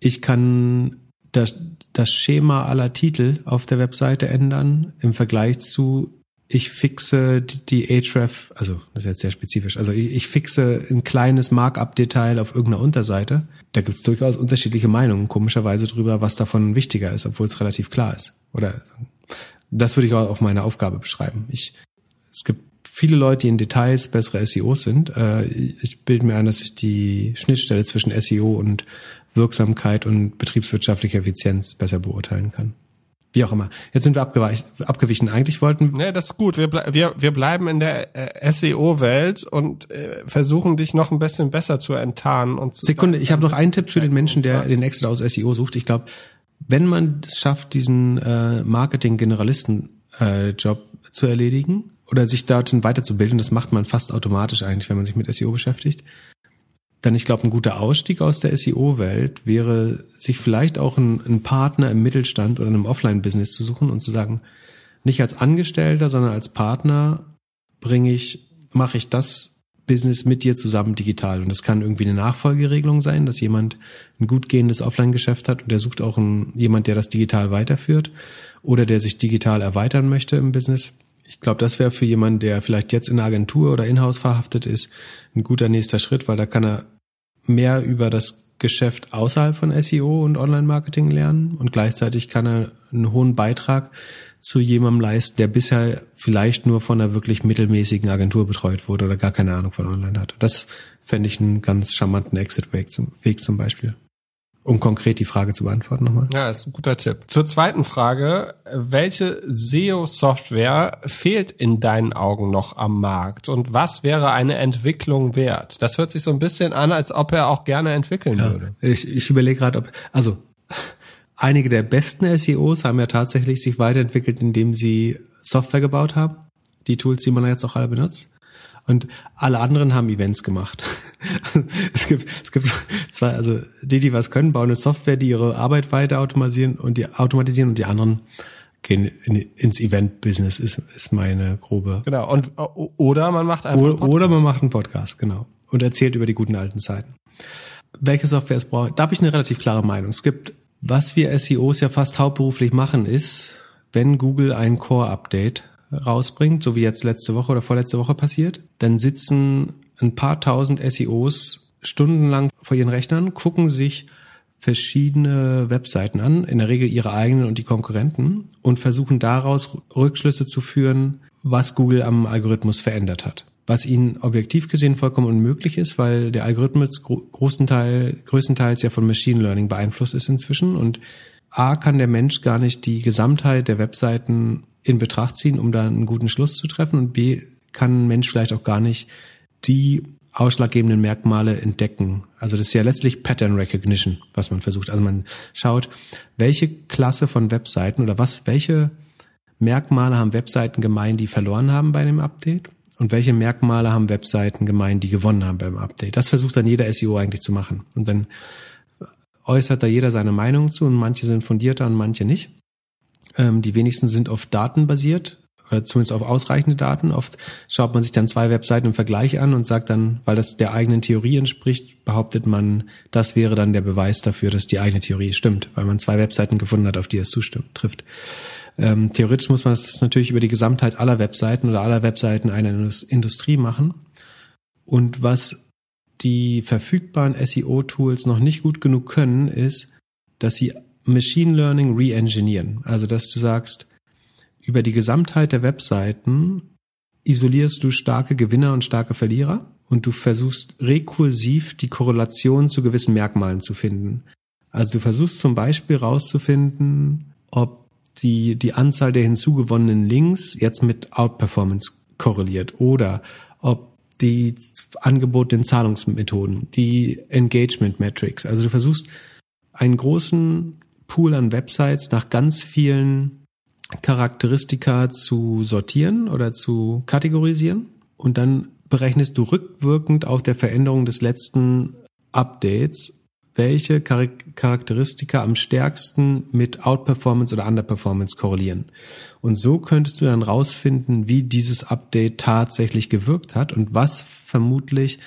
ich kann das, das Schema aller Titel auf der Webseite ändern im Vergleich zu ich fixe die Href, also das ist jetzt sehr spezifisch, also ich fixe ein kleines Markup-Detail auf irgendeiner Unterseite. Da gibt es durchaus unterschiedliche Meinungen, komischerweise drüber, was davon wichtiger ist, obwohl es relativ klar ist. Oder das würde ich auch auf meine Aufgabe beschreiben. Ich, es gibt viele Leute, die in Details bessere SEOs sind. Äh, ich bilde mir ein, dass ich die Schnittstelle zwischen SEO und Wirksamkeit und betriebswirtschaftliche Effizienz besser beurteilen kann. Wie auch immer. Jetzt sind wir abgewichen. Eigentlich wollten.
Nee, das ist gut. Wir, wir, wir bleiben in der äh, SEO-Welt und äh, versuchen dich noch ein bisschen besser zu enttarnen. Und zu
Sekunde, ich habe noch einen Tipp für den Menschen, der den Exit aus SEO sucht. Ich glaube, wenn man es schafft, diesen äh, Marketing-Generalisten-Job äh, zu erledigen oder sich dorthin weiterzubilden, das macht man fast automatisch eigentlich, wenn man sich mit SEO beschäftigt, dann, ich glaube, ein guter Ausstieg aus der SEO-Welt wäre, sich vielleicht auch einen, einen Partner im Mittelstand oder einem Offline-Business zu suchen und zu sagen, nicht als Angestellter, sondern als Partner bringe ich, mache ich das Business mit dir zusammen digital. Und das kann irgendwie eine Nachfolgeregelung sein, dass jemand ein gut gehendes Offline-Geschäft hat und der sucht auch einen, jemand, der das digital weiterführt oder der sich digital erweitern möchte im Business ich glaube, das wäre für jemanden, der vielleicht jetzt in der Agentur oder Inhouse verhaftet ist, ein guter nächster Schritt, weil da kann er mehr über das Geschäft außerhalb von SEO und Online-Marketing lernen und gleichzeitig kann er einen hohen Beitrag zu jemandem leisten, der bisher vielleicht nur von einer wirklich mittelmäßigen Agentur betreut wurde oder gar keine Ahnung von Online hat. Das fände ich einen ganz charmanten Exit-Weg zum, Weg zum Beispiel. Um konkret die Frage zu beantworten nochmal.
Ja, ist ein guter Tipp. Zur zweiten Frage. Welche SEO-Software fehlt in deinen Augen noch am Markt? Und was wäre eine Entwicklung wert? Das hört sich so ein bisschen an, als ob er auch gerne entwickeln ja, würde.
Ich, ich überlege gerade, ob, also einige der besten SEOs haben ja tatsächlich sich weiterentwickelt, indem sie Software gebaut haben. Die Tools, die man jetzt auch alle benutzt. Und alle anderen haben Events gemacht. *laughs* *laughs* es gibt, es gibt zwei, also die, die was können, bauen eine Software, die ihre Arbeit weiter automatisieren und die automatisieren und die anderen gehen in, ins Event-Business, ist, ist meine grobe.
Genau. Und, oder man macht einfach.
Oder, oder man macht einen Podcast, genau. Und erzählt über die guten alten Zeiten. Welche Software es braucht, da habe ich eine relativ klare Meinung. Es gibt, was wir SEOs ja fast hauptberuflich machen, ist, wenn Google ein Core-Update rausbringt, so wie jetzt letzte Woche oder vorletzte Woche passiert, dann sitzen ein paar tausend SEOs stundenlang vor ihren Rechnern, gucken sich verschiedene Webseiten an, in der Regel ihre eigenen und die Konkurrenten, und versuchen daraus Rückschlüsse zu führen, was Google am Algorithmus verändert hat. Was ihnen objektiv gesehen vollkommen unmöglich ist, weil der Algorithmus größtenteils ja von Machine Learning beeinflusst ist inzwischen und A kann der Mensch gar nicht die Gesamtheit der Webseiten in Betracht ziehen, um da einen guten Schluss zu treffen. Und B, kann ein Mensch vielleicht auch gar nicht die ausschlaggebenden Merkmale entdecken. Also das ist ja letztlich Pattern Recognition, was man versucht. Also man schaut, welche Klasse von Webseiten oder was, welche Merkmale haben Webseiten gemein, die verloren haben bei einem Update und welche Merkmale haben Webseiten gemein, die gewonnen haben beim Update. Das versucht dann jeder SEO eigentlich zu machen. Und dann äußert da jeder seine Meinung zu und manche sind fundierter und manche nicht. Ähm, die wenigsten sind auf Daten basiert oder zumindest auf ausreichende Daten. Oft schaut man sich dann zwei Webseiten im Vergleich an und sagt dann, weil das der eigenen Theorie entspricht, behauptet man, das wäre dann der Beweis dafür, dass die eigene Theorie stimmt, weil man zwei Webseiten gefunden hat, auf die es zustimmt, trifft. Ähm, theoretisch muss man das natürlich über die Gesamtheit aller Webseiten oder aller Webseiten einer Industrie machen. Und was die verfügbaren SEO-Tools noch nicht gut genug können, ist, dass sie Machine Learning re-engineeren. Also, dass du sagst, über die Gesamtheit der Webseiten isolierst du starke Gewinner und starke Verlierer und du versuchst rekursiv die Korrelation zu gewissen Merkmalen zu finden. Also du versuchst zum Beispiel rauszufinden, ob die, die Anzahl der hinzugewonnenen Links jetzt mit Outperformance korreliert oder ob die Angebot den Zahlungsmethoden, die Engagement Metrics. Also du versuchst einen großen Pool an Websites nach ganz vielen Charakteristika zu sortieren oder zu kategorisieren und dann berechnest du rückwirkend auf der Veränderung des letzten Updates, welche Charakteristika am stärksten mit Outperformance oder Underperformance korrelieren. Und so könntest du dann rausfinden, wie dieses Update tatsächlich gewirkt hat und was vermutlich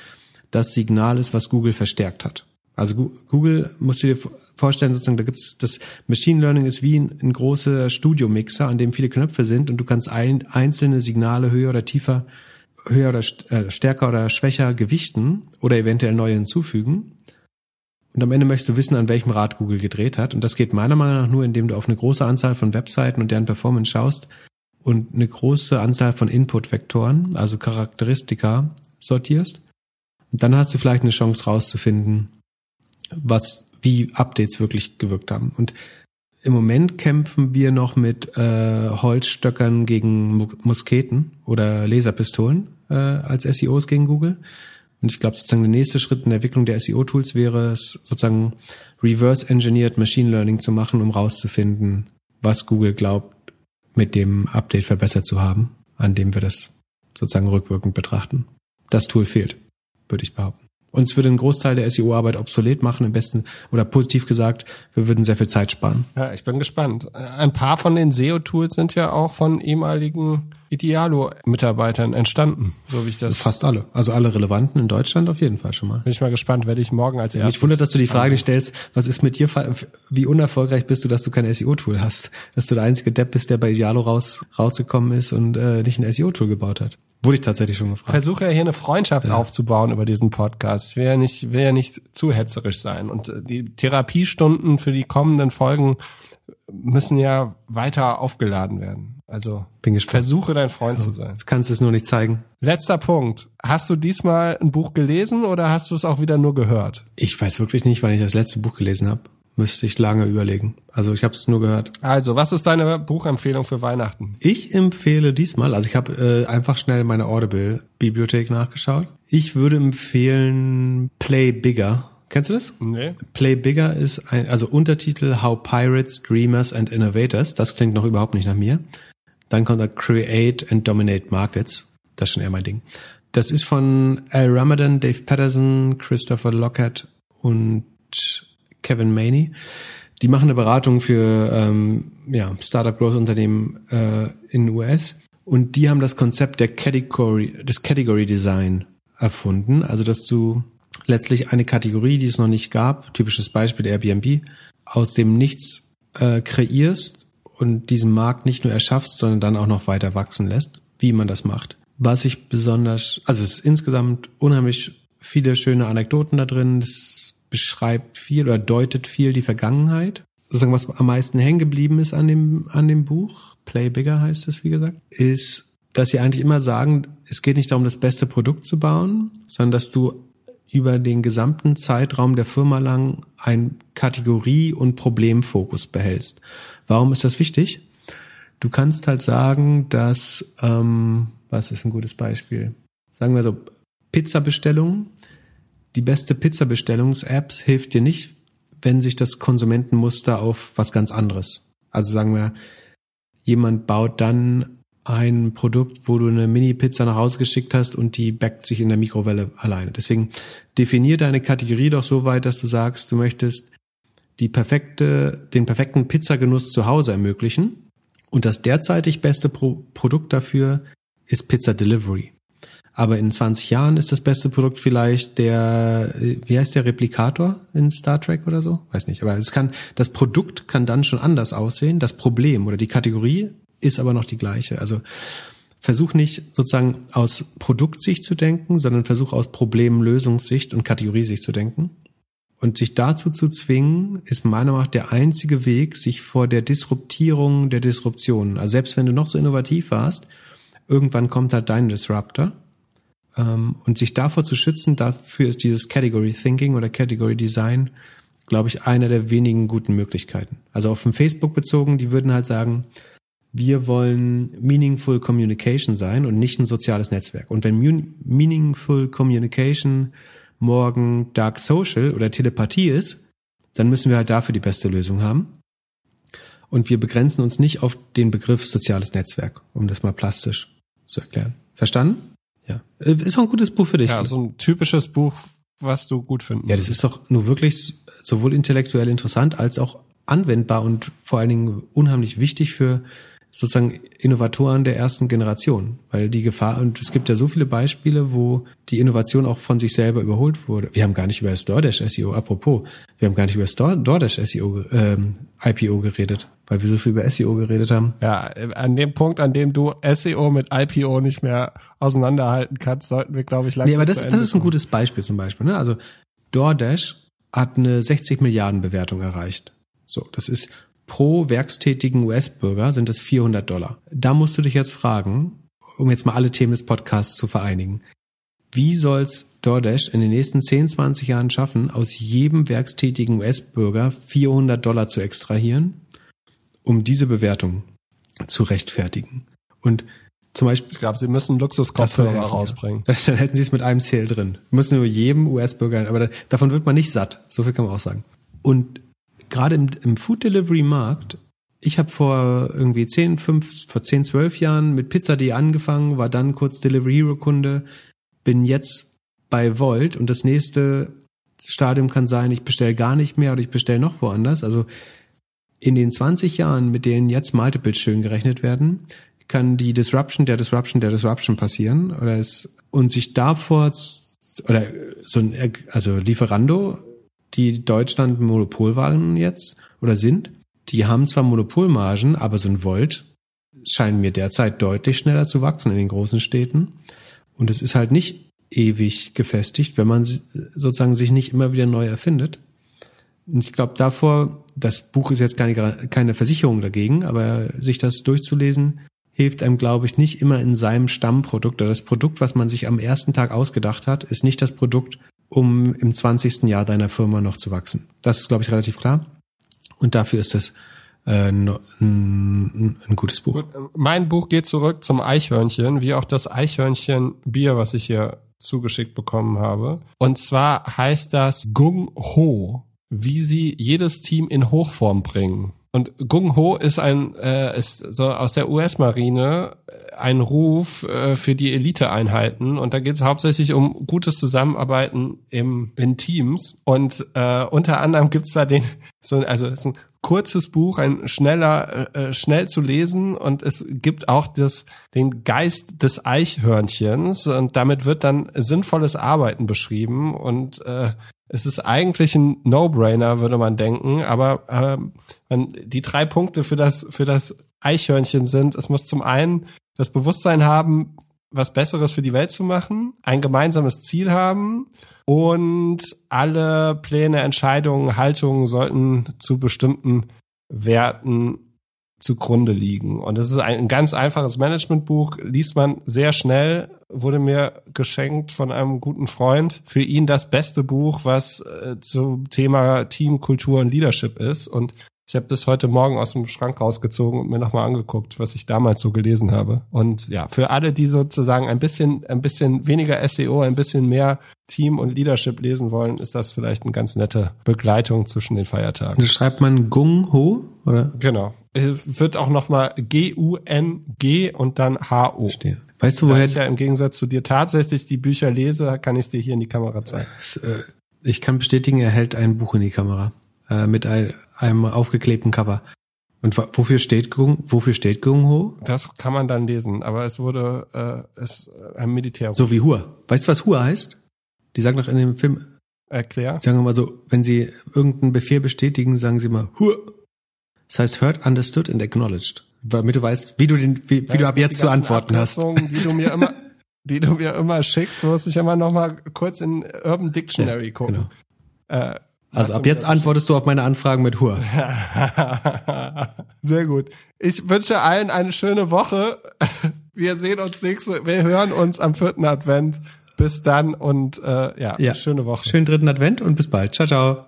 das Signal ist, was Google verstärkt hat. Also Google musst du dir vorstellen, sozusagen, da gibt's das Machine Learning ist wie ein, ein großer Studiomixer, an dem viele Knöpfe sind und du kannst ein, einzelne Signale höher oder tiefer, höher oder äh, stärker oder schwächer gewichten oder eventuell neue hinzufügen. Und am Ende möchtest du wissen, an welchem Rad Google gedreht hat. Und das geht meiner Meinung nach nur, indem du auf eine große Anzahl von Webseiten und deren Performance schaust und eine große Anzahl von Input-Vektoren, also Charakteristika, sortierst. Und dann hast du vielleicht eine Chance rauszufinden, was wie Updates wirklich gewirkt haben. Und im Moment kämpfen wir noch mit äh, Holzstöckern gegen Musketen oder Laserpistolen äh, als SEOs gegen Google. Und ich glaube, sozusagen der nächste Schritt in der Entwicklung der SEO-Tools wäre es, sozusagen reverse-engineered Machine Learning zu machen, um rauszufinden, was Google glaubt, mit dem Update verbessert zu haben, an dem wir das sozusagen rückwirkend betrachten. Das Tool fehlt, würde ich behaupten. Und es würde einen Großteil der SEO-Arbeit obsolet machen, im besten oder positiv gesagt, wir würden sehr viel Zeit sparen.
Ja, ich bin gespannt. Ein paar von den SEO-Tools sind ja auch von ehemaligen Idealo-Mitarbeitern entstanden, so wie ich das.
Fast alle. Also alle relevanten in Deutschland auf jeden Fall schon mal.
Bin ich mal gespannt, werde ich morgen als
erstes. Mich wundert, dass du die Frage nicht stellst, was ist mit dir, wie unerfolgreich bist du, dass du kein SEO-Tool hast? Dass du der einzige Depp bist, der bei Idealo raus, rausgekommen ist und äh, nicht ein SEO-Tool gebaut hat. Wurde ich tatsächlich schon gefragt.
Versuche ja hier eine Freundschaft ja. aufzubauen über diesen Podcast. Ich will ja nicht, will ja nicht zu hetzerisch sein. Und äh, die Therapiestunden für die kommenden Folgen müssen ja weiter aufgeladen werden. Also
Bin gespannt.
versuche dein Freund ja, zu sein.
Du kannst es nur nicht zeigen.
Letzter Punkt. Hast du diesmal ein Buch gelesen oder hast du es auch wieder nur gehört?
Ich weiß wirklich nicht, wann ich das letzte Buch gelesen habe. Müsste ich lange überlegen. Also ich habe es nur gehört.
Also, was ist deine Buchempfehlung für Weihnachten?
Ich empfehle diesmal, also ich habe äh, einfach schnell meine Audible-Bibliothek nachgeschaut. Ich würde empfehlen Play Bigger. Kennst du das?
Nee.
Play Bigger ist ein, also Untertitel How Pirates, Dreamers and Innovators. Das klingt noch überhaupt nicht nach mir. Dann kommt da Create and Dominate Markets. Das ist schon eher mein Ding. Das ist von Al Ramadan, Dave Patterson, Christopher Lockhart und Kevin Maney. Die machen eine Beratung für ähm, ja, Startup Growth Unternehmen äh, in den US und die haben das Konzept der Category, des Category Design erfunden. Also dass du letztlich eine Kategorie, die es noch nicht gab, typisches Beispiel Airbnb, aus dem Nichts äh, kreierst und diesen Markt nicht nur erschaffst, sondern dann auch noch weiter wachsen lässt, wie man das macht. Was ich besonders, also es ist insgesamt unheimlich viele schöne Anekdoten da drin. Das beschreibt viel oder deutet viel die Vergangenheit. Sozusagen, was am meisten hängen geblieben ist an dem, an dem Buch, Play Bigger heißt es, wie gesagt, ist, dass sie eigentlich immer sagen, es geht nicht darum, das beste Produkt zu bauen, sondern dass du über den gesamten Zeitraum der Firma lang ein Kategorie- und Problemfokus behältst. Warum ist das wichtig? Du kannst halt sagen, dass, ähm, was ist ein gutes Beispiel? Sagen wir so, Pizza-Bestellungen die beste Pizza-Bestellungs-Apps hilft dir nicht, wenn sich das Konsumentenmuster auf was ganz anderes. Also sagen wir, jemand baut dann ein Produkt, wo du eine Mini-Pizza nach Hause geschickt hast und die backt sich in der Mikrowelle alleine. Deswegen definier deine Kategorie doch so weit, dass du sagst, du möchtest die perfekte, den perfekten Pizzagenuss zu Hause ermöglichen. Und das derzeitig beste Pro Produkt dafür ist Pizza Delivery. Aber in 20 Jahren ist das beste Produkt vielleicht der, wie heißt der Replikator in Star Trek oder so? Weiß nicht. Aber es kann, das Produkt kann dann schon anders aussehen. Das Problem oder die Kategorie ist aber noch die gleiche. Also versuch nicht sozusagen aus Produktsicht zu denken, sondern versuch aus Problemlösungssicht und Kategoriesicht zu denken. Und sich dazu zu zwingen, ist meiner Meinung nach der einzige Weg, sich vor der Disruptierung der Disruption, also selbst wenn du noch so innovativ warst, irgendwann kommt halt dein Disruptor und sich davor zu schützen, dafür ist dieses Category Thinking oder Category Design, glaube ich, einer der wenigen guten Möglichkeiten. Also auf dem Facebook bezogen, die würden halt sagen, wir wollen meaningful communication sein und nicht ein soziales Netzwerk. Und wenn meaningful communication morgen dark social oder Telepathie ist, dann müssen wir halt dafür die beste Lösung haben. Und wir begrenzen uns nicht auf den Begriff soziales Netzwerk, um das mal plastisch zu erklären. Verstanden? Ja. Äh, ist auch ein gutes Buch für dich.
Ja, so ein typisches Buch, was du gut findest.
Ja, das ist doch nur wirklich sowohl intellektuell interessant als auch anwendbar und vor allen Dingen unheimlich wichtig für sozusagen Innovatoren der ersten Generation, weil die Gefahr, und es gibt ja so viele Beispiele, wo die Innovation auch von sich selber überholt wurde. Wir haben gar nicht über das DoorDash SEO, apropos, wir haben gar nicht über das DoorDash SEO, ähm, IPO geredet, weil wir so viel über SEO geredet haben.
Ja, an dem Punkt, an dem du SEO mit IPO nicht mehr auseinanderhalten kannst, sollten wir, glaube ich, langsam
Nee, aber das, das ist ein gutes Beispiel zum Beispiel, ne? Also DoorDash hat eine 60 Milliarden Bewertung erreicht. So, das ist pro werkstätigen US-Bürger sind es 400 Dollar. Da musst du dich jetzt fragen, um jetzt mal alle Themen des Podcasts zu vereinigen. Wie soll's DoorDash in den nächsten 10, 20 Jahren schaffen, aus jedem werkstätigen US-Bürger 400 Dollar zu extrahieren, um diese Bewertung zu rechtfertigen? Und zum Beispiel.
Ich glaube, sie müssen Luxuskopfhörer rausbringen.
Ja. *laughs* Dann hätten sie es mit einem Sale drin. Müssen nur jedem US-Bürger, aber davon wird man nicht satt. So viel kann man auch sagen. Und gerade im, im Food Delivery Markt, ich habe vor irgendwie 10, 5, vor 10, 12 Jahren mit Pizza.de angefangen, war dann kurz Delivery Hero Kunde, bin jetzt bei Volt und das nächste Stadium kann sein, ich bestelle gar nicht mehr oder ich bestelle noch woanders. Also in den 20 Jahren, mit denen jetzt Multiples schön gerechnet werden, kann die Disruption der Disruption der Disruption passieren oder es, und sich davor oder so ein, also Lieferando die Deutschland Monopol waren jetzt oder sind, die haben zwar Monopolmargen, aber so ein Volt scheinen mir derzeit deutlich schneller zu wachsen in den großen Städten. Und es ist halt nicht ewig gefestigt, wenn man sozusagen sich nicht immer wieder neu erfindet. Und ich glaube davor, das Buch ist jetzt keine, keine Versicherung dagegen, aber sich das durchzulesen, hilft einem, glaube ich, nicht immer in seinem Stammprodukt. Oder das Produkt, was man sich am ersten Tag ausgedacht hat, ist nicht das Produkt, um im 20. Jahr deiner Firma noch zu wachsen. Das ist, glaube ich, relativ klar. Und dafür ist das äh, ein, ein gutes Buch.
Mein Buch geht zurück zum Eichhörnchen, wie auch das Eichhörnchen-Bier, was ich hier zugeschickt bekommen habe. Und zwar heißt das Gung Ho, wie sie jedes Team in Hochform bringen. Und Gung Ho ist ein äh, ist so aus der US-Marine äh, ein Ruf äh, für die Eliteeinheiten. Und da geht es hauptsächlich um gutes Zusammenarbeiten im in Teams. Und äh, unter anderem gibt's da den so also es ist ein kurzes Buch, ein schneller äh, äh, schnell zu lesen. Und es gibt auch das den Geist des Eichhörnchens. Und damit wird dann sinnvolles Arbeiten beschrieben. Und äh, es ist eigentlich ein No-Brainer, würde man denken, aber ähm, die drei Punkte für das, für das Eichhörnchen sind, es muss zum einen das Bewusstsein haben, was Besseres für die Welt zu machen, ein gemeinsames Ziel haben und alle Pläne, Entscheidungen, Haltungen sollten zu bestimmten Werten zugrunde liegen. Und es ist ein ganz einfaches Managementbuch, liest man sehr schnell, wurde mir geschenkt von einem guten Freund. Für ihn das beste Buch, was äh, zum Thema Team, Kultur und Leadership ist. Und ich habe das heute Morgen aus dem Schrank rausgezogen und mir nochmal angeguckt, was ich damals so gelesen habe. Und ja, für alle, die sozusagen ein bisschen, ein bisschen weniger SEO, ein bisschen mehr Team und Leadership lesen wollen, ist das vielleicht eine ganz nette Begleitung zwischen den Feiertagen.
Also schreibt man Gung Ho, oder?
Genau. Wird auch nochmal G-U-N-G und dann H-O.
Verstehe. Weißt du, woher?
ich ja im Gegensatz zu dir tatsächlich die Bücher lese, kann ich es dir hier in die Kamera zeigen.
Äh, ich kann bestätigen, er hält ein Buch in die Kamera äh, mit ein, einem aufgeklebten Cover. Und wofür steht Gung, wofür steht Gung Ho?
Das kann man dann lesen, aber es wurde äh, es äh, ein Militär.
So wie Hua. Weißt du, was Hua heißt? Die sagen doch in dem Film.
Erklär.
Sagen wir mal so, wenn sie irgendeinen Befehl bestätigen, sagen sie mal Hua. Das heißt heard, understood and acknowledged. Damit du weißt, wie du den, wie, wie du ab jetzt zu antworten hast.
Die du mir immer, *laughs* die du mir immer schickst, muss ich immer noch mal kurz in Urban Dictionary ja, gucken.
Genau. Äh, also ab jetzt antwortest du auf meine Anfragen mit Hur. *laughs*
Sehr gut. Ich wünsche allen eine schöne Woche. Wir sehen uns nächste, wir hören uns am vierten Advent. Bis dann und äh, ja, ja. schöne Woche.
Schönen dritten Advent und bis bald. Ciao, ciao.